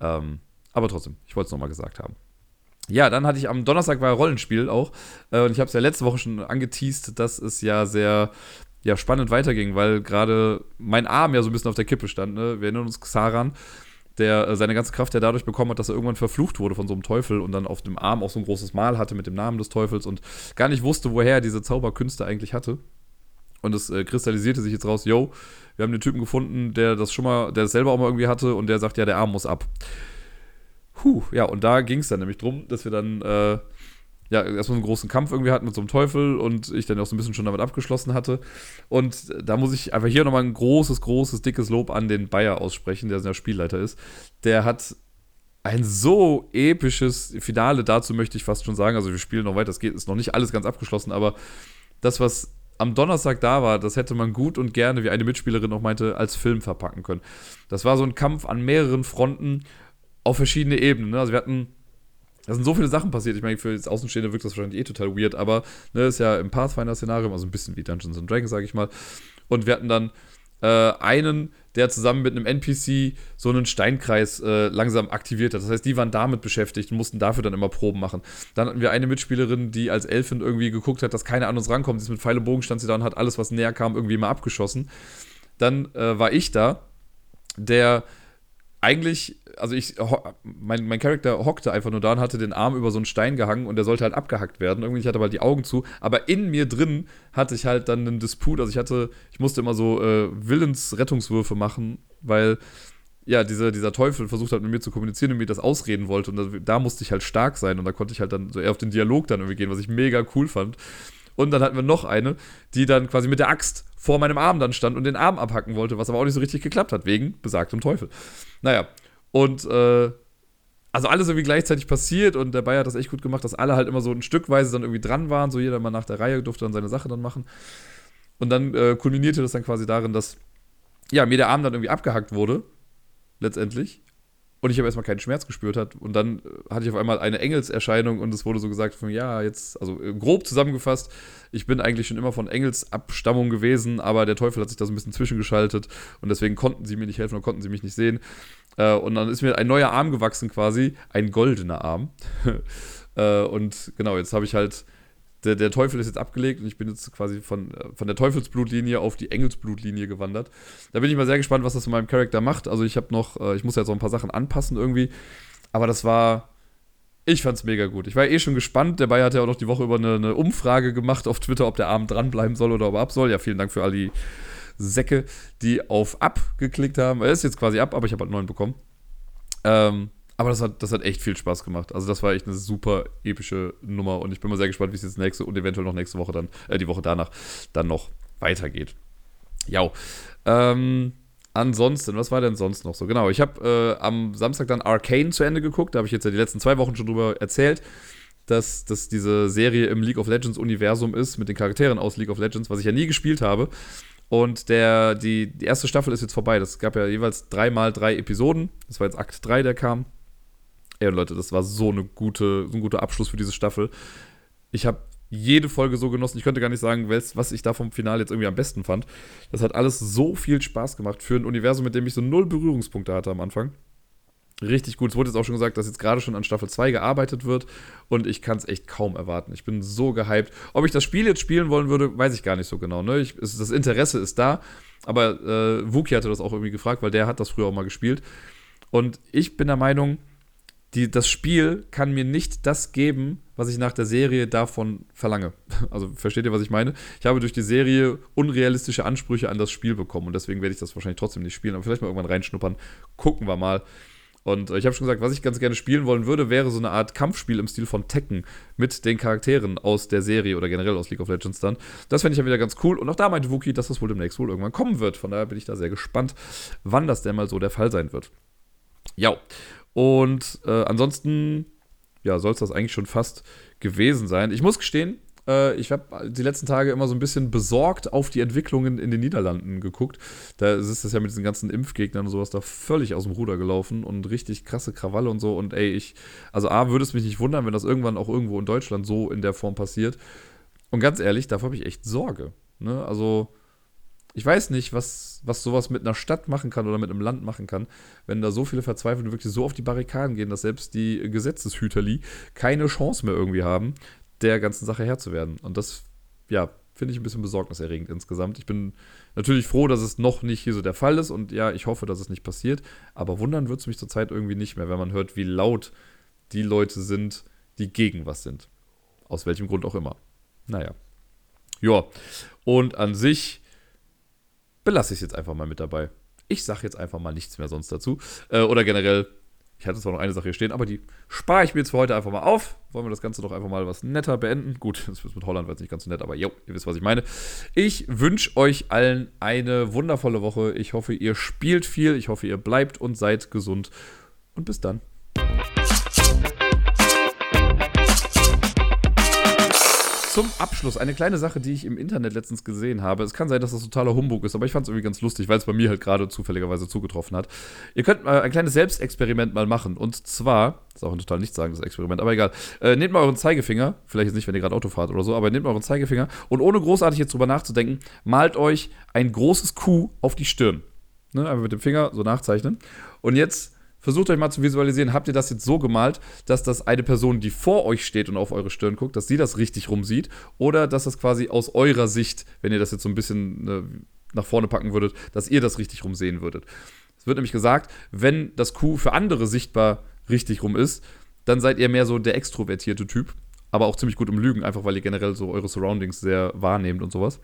Speaker 1: Ähm, aber trotzdem, ich wollte es nochmal gesagt haben. Ja, dann hatte ich am Donnerstag war Rollenspiel auch. Äh, und ich habe es ja letzte Woche schon angeteased, dass es ja sehr ja, spannend weiterging, weil gerade mein Arm ja so ein bisschen auf der Kippe stand. Ne? Wir erinnern uns Xaran der äh, seine ganze Kraft ja dadurch bekommen hat, dass er irgendwann verflucht wurde von so einem Teufel und dann auf dem Arm auch so ein großes Mal hatte mit dem Namen des Teufels und gar nicht wusste, woher er diese Zauberkünste eigentlich hatte. Und es äh, kristallisierte sich jetzt raus, yo, wir haben den Typen gefunden, der das schon mal, der das selber auch mal irgendwie hatte und der sagt, ja, der Arm muss ab. Puh, ja, und da ging es dann nämlich drum, dass wir dann äh, ja, erstmal einen großen Kampf irgendwie hatten mit so einem Teufel und ich dann auch so ein bisschen schon damit abgeschlossen hatte. Und da muss ich einfach hier nochmal ein großes, großes, dickes Lob an den Bayer aussprechen, der der Spielleiter ist. Der hat ein so episches Finale, dazu möchte ich fast schon sagen, also wir spielen noch weiter, es geht, ist noch nicht alles ganz abgeschlossen, aber das, was am Donnerstag da war, das hätte man gut und gerne, wie eine Mitspielerin auch meinte, als Film verpacken können. Das war so ein Kampf an mehreren Fronten auf verschiedene Ebenen. Ne? Also wir hatten da sind so viele Sachen passiert. Ich meine, für das Außenstehende wirkt das wahrscheinlich eh total weird, aber ne, ist ja im Pathfinder-Szenario, also ein bisschen wie Dungeons and Dragons, sage ich mal. Und wir hatten dann äh, einen, der zusammen mit einem NPC so einen Steinkreis äh, langsam aktiviert hat. Das heißt, die waren damit beschäftigt und mussten dafür dann immer Proben machen. Dann hatten wir eine Mitspielerin, die als Elfin irgendwie geguckt hat, dass keiner an uns rankommt. Sie ist mit Pfeil und Bogen stand sie da und hat alles, was näher kam, irgendwie mal abgeschossen. Dann äh, war ich da, der eigentlich, also ich, mein, mein Charakter hockte einfach nur da und hatte den Arm über so einen Stein gehangen und der sollte halt abgehackt werden. Irgendwie, ich hatte halt die Augen zu, aber in mir drin hatte ich halt dann einen Disput. Also ich hatte, ich musste immer so äh, Willensrettungswürfe machen, weil ja, dieser, dieser Teufel versucht hat mit mir zu kommunizieren und mir das ausreden wollte. Und da, da musste ich halt stark sein und da konnte ich halt dann so eher auf den Dialog dann irgendwie gehen, was ich mega cool fand. Und dann hatten wir noch eine, die dann quasi mit der Axt vor meinem Arm dann stand und den Arm abhacken wollte, was aber auch nicht so richtig geklappt hat, wegen besagtem Teufel. Naja, und äh, also alles irgendwie gleichzeitig passiert und der Bayer hat das echt gut gemacht, dass alle halt immer so ein Stückweise dann irgendwie dran waren, so jeder mal nach der Reihe durfte dann seine Sache dann machen. Und dann äh, kulminierte das dann quasi darin, dass ja, mir der Arm dann irgendwie abgehackt wurde, letztendlich und ich habe erstmal keinen Schmerz gespürt hat. Und dann äh, hatte ich auf einmal eine Engelserscheinung und es wurde so gesagt von, ja, jetzt, also äh, grob zusammengefasst, ich bin eigentlich schon immer von Engelsabstammung gewesen, aber der Teufel hat sich da so ein bisschen zwischengeschaltet und deswegen konnten sie mir nicht helfen und konnten sie mich nicht sehen. Äh, und dann ist mir ein neuer Arm gewachsen quasi, ein goldener Arm. [laughs] und genau, jetzt habe ich halt der, der Teufel ist jetzt abgelegt und ich bin jetzt quasi von, äh, von der Teufelsblutlinie auf die Engelsblutlinie gewandert. Da bin ich mal sehr gespannt, was das mit meinem Charakter macht. Also ich habe noch, äh, ich muss jetzt auch ein paar Sachen anpassen irgendwie. Aber das war, ich fand's mega gut. Ich war eh schon gespannt. Der Bayer hat ja auch noch die Woche über eine, eine, Umfrage gemacht auf Twitter, ob der Abend dranbleiben soll oder ob er ab soll. Ja, vielen Dank für all die Säcke, die auf ab geklickt haben. Er ist jetzt quasi ab, aber ich habe halt neun bekommen. Ähm, aber das hat, das hat echt viel Spaß gemacht. Also, das war echt eine super epische Nummer und ich bin mal sehr gespannt, wie es jetzt nächste und eventuell noch nächste Woche dann, äh, die Woche danach, dann noch weitergeht. Ja. Ähm, ansonsten, was war denn sonst noch so? Genau, ich habe äh, am Samstag dann Arcane zu Ende geguckt. Da habe ich jetzt ja die letzten zwei Wochen schon drüber erzählt, dass, dass diese Serie im League of Legends Universum ist, mit den Charakteren aus League of Legends, was ich ja nie gespielt habe. Und der, die, die erste Staffel ist jetzt vorbei. Das gab ja jeweils dreimal drei Episoden. Das war jetzt Akt 3, der kam. Ey, Leute, das war so, eine gute, so ein guter Abschluss für diese Staffel. Ich habe jede Folge so genossen. Ich könnte gar nicht sagen, was ich da vom Finale jetzt irgendwie am besten fand. Das hat alles so viel Spaß gemacht für ein Universum, mit dem ich so null Berührungspunkte hatte am Anfang. Richtig gut. Es wurde jetzt auch schon gesagt, dass jetzt gerade schon an Staffel 2 gearbeitet wird und ich kann es echt kaum erwarten. Ich bin so gehypt. Ob ich das Spiel jetzt spielen wollen würde, weiß ich gar nicht so genau. Ne? Ich, es, das Interesse ist da, aber äh, Wookie hatte das auch irgendwie gefragt, weil der hat das früher auch mal gespielt. Und ich bin der Meinung, die, das Spiel kann mir nicht das geben, was ich nach der Serie davon verlange. [laughs] Also versteht ihr, was ich meine? Ich habe durch die Serie unrealistische Ansprüche an das Spiel bekommen und deswegen werde ich das wahrscheinlich trotzdem nicht spielen, aber vielleicht mal irgendwann reinschnuppern. Gucken wir mal. Und äh, ich habe schon gesagt, was ich ganz gerne spielen wollen würde, wäre so eine Art Kampfspiel im Stil von Tekken mit den Charakteren aus der Serie oder generell aus League of Legends dann. Das fände ich ja wieder ganz cool. Und auch da meinte Wookie, dass das wohl demnächst wohl irgendwann kommen wird. Von daher bin ich da sehr gespannt, wann das denn mal so der Fall sein wird. Ja, und äh, ansonsten, ja, soll es das eigentlich schon fast gewesen sein. Ich muss gestehen, äh, ich habe die letzten Tage immer so ein bisschen besorgt auf die Entwicklungen in den Niederlanden geguckt. Da ist es ja mit diesen ganzen Impfgegnern und sowas da völlig aus dem Ruder gelaufen und richtig krasse Krawalle und so. Und ey, ich, also A, würde es mich nicht wundern, wenn das irgendwann auch irgendwo in Deutschland so in der Form passiert. Und ganz ehrlich, davor habe ich echt Sorge. Ne? Also ich weiß nicht, was, was sowas mit einer Stadt machen kann oder mit einem Land machen kann, wenn da so viele Verzweifelte wirklich so auf die Barrikaden gehen, dass selbst die Gesetzeshüterli keine Chance mehr irgendwie haben, der ganzen Sache Herr zu werden. Und das, ja, finde ich ein bisschen besorgniserregend insgesamt. Ich bin natürlich froh, dass es noch nicht hier so der Fall ist und ja, ich hoffe, dass es nicht passiert. Aber wundern wird es mich zurzeit irgendwie nicht mehr, wenn man hört, wie laut die Leute sind, die gegen was sind. Aus welchem Grund auch immer. Naja. Ja. Und an sich belasse ich es jetzt einfach mal mit dabei. Ich sage jetzt einfach mal nichts mehr sonst dazu. Äh, oder generell, ich hatte zwar noch eine Sache hier stehen, aber die spare ich mir jetzt für heute einfach mal auf. Wollen wir das Ganze doch einfach mal was netter beenden? Gut, das wird mit Holland wird nicht ganz so nett, aber jo, ihr wisst, was ich meine. Ich wünsche euch allen eine wundervolle Woche. Ich hoffe, ihr spielt viel. Ich hoffe, ihr bleibt und seid gesund. Und bis dann. Zum Abschluss eine kleine Sache, die ich im Internet letztens gesehen habe. Es kann sein, dass das totaler Humbug ist, aber ich fand es irgendwie ganz lustig, weil es bei mir halt gerade zufälligerweise zugetroffen hat. Ihr könnt mal ein kleines Selbstexperiment mal machen. Und zwar, ist auch ein total nichtssagendes Experiment, aber egal. Äh, nehmt mal euren Zeigefinger, vielleicht jetzt nicht, wenn ihr gerade Auto fahrt oder so, aber nehmt mal euren Zeigefinger und ohne großartig jetzt drüber nachzudenken, malt euch ein großes Q auf die Stirn. Ne, einfach mit dem Finger so nachzeichnen. Und jetzt Versucht euch mal zu visualisieren, habt ihr das jetzt so gemalt, dass das eine Person, die vor euch steht und auf eure Stirn guckt, dass sie das richtig rum sieht? Oder dass das quasi aus eurer Sicht, wenn ihr das jetzt so ein bisschen äh, nach vorne packen würdet, dass ihr das richtig rum sehen würdet? Es wird nämlich gesagt, wenn das Q für andere sichtbar richtig rum ist, dann seid ihr mehr so der extrovertierte Typ, aber auch ziemlich gut im Lügen, einfach weil ihr generell so eure Surroundings sehr wahrnehmt und sowas.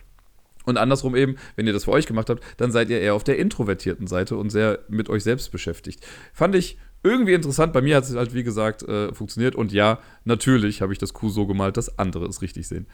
Speaker 1: Und andersrum eben, wenn ihr das für euch gemacht habt, dann seid ihr eher auf der introvertierten Seite und sehr mit euch selbst beschäftigt. Fand ich irgendwie interessant. Bei mir hat es halt, wie gesagt, äh, funktioniert. Und ja, natürlich habe ich das Q so gemalt, dass andere es richtig sehen.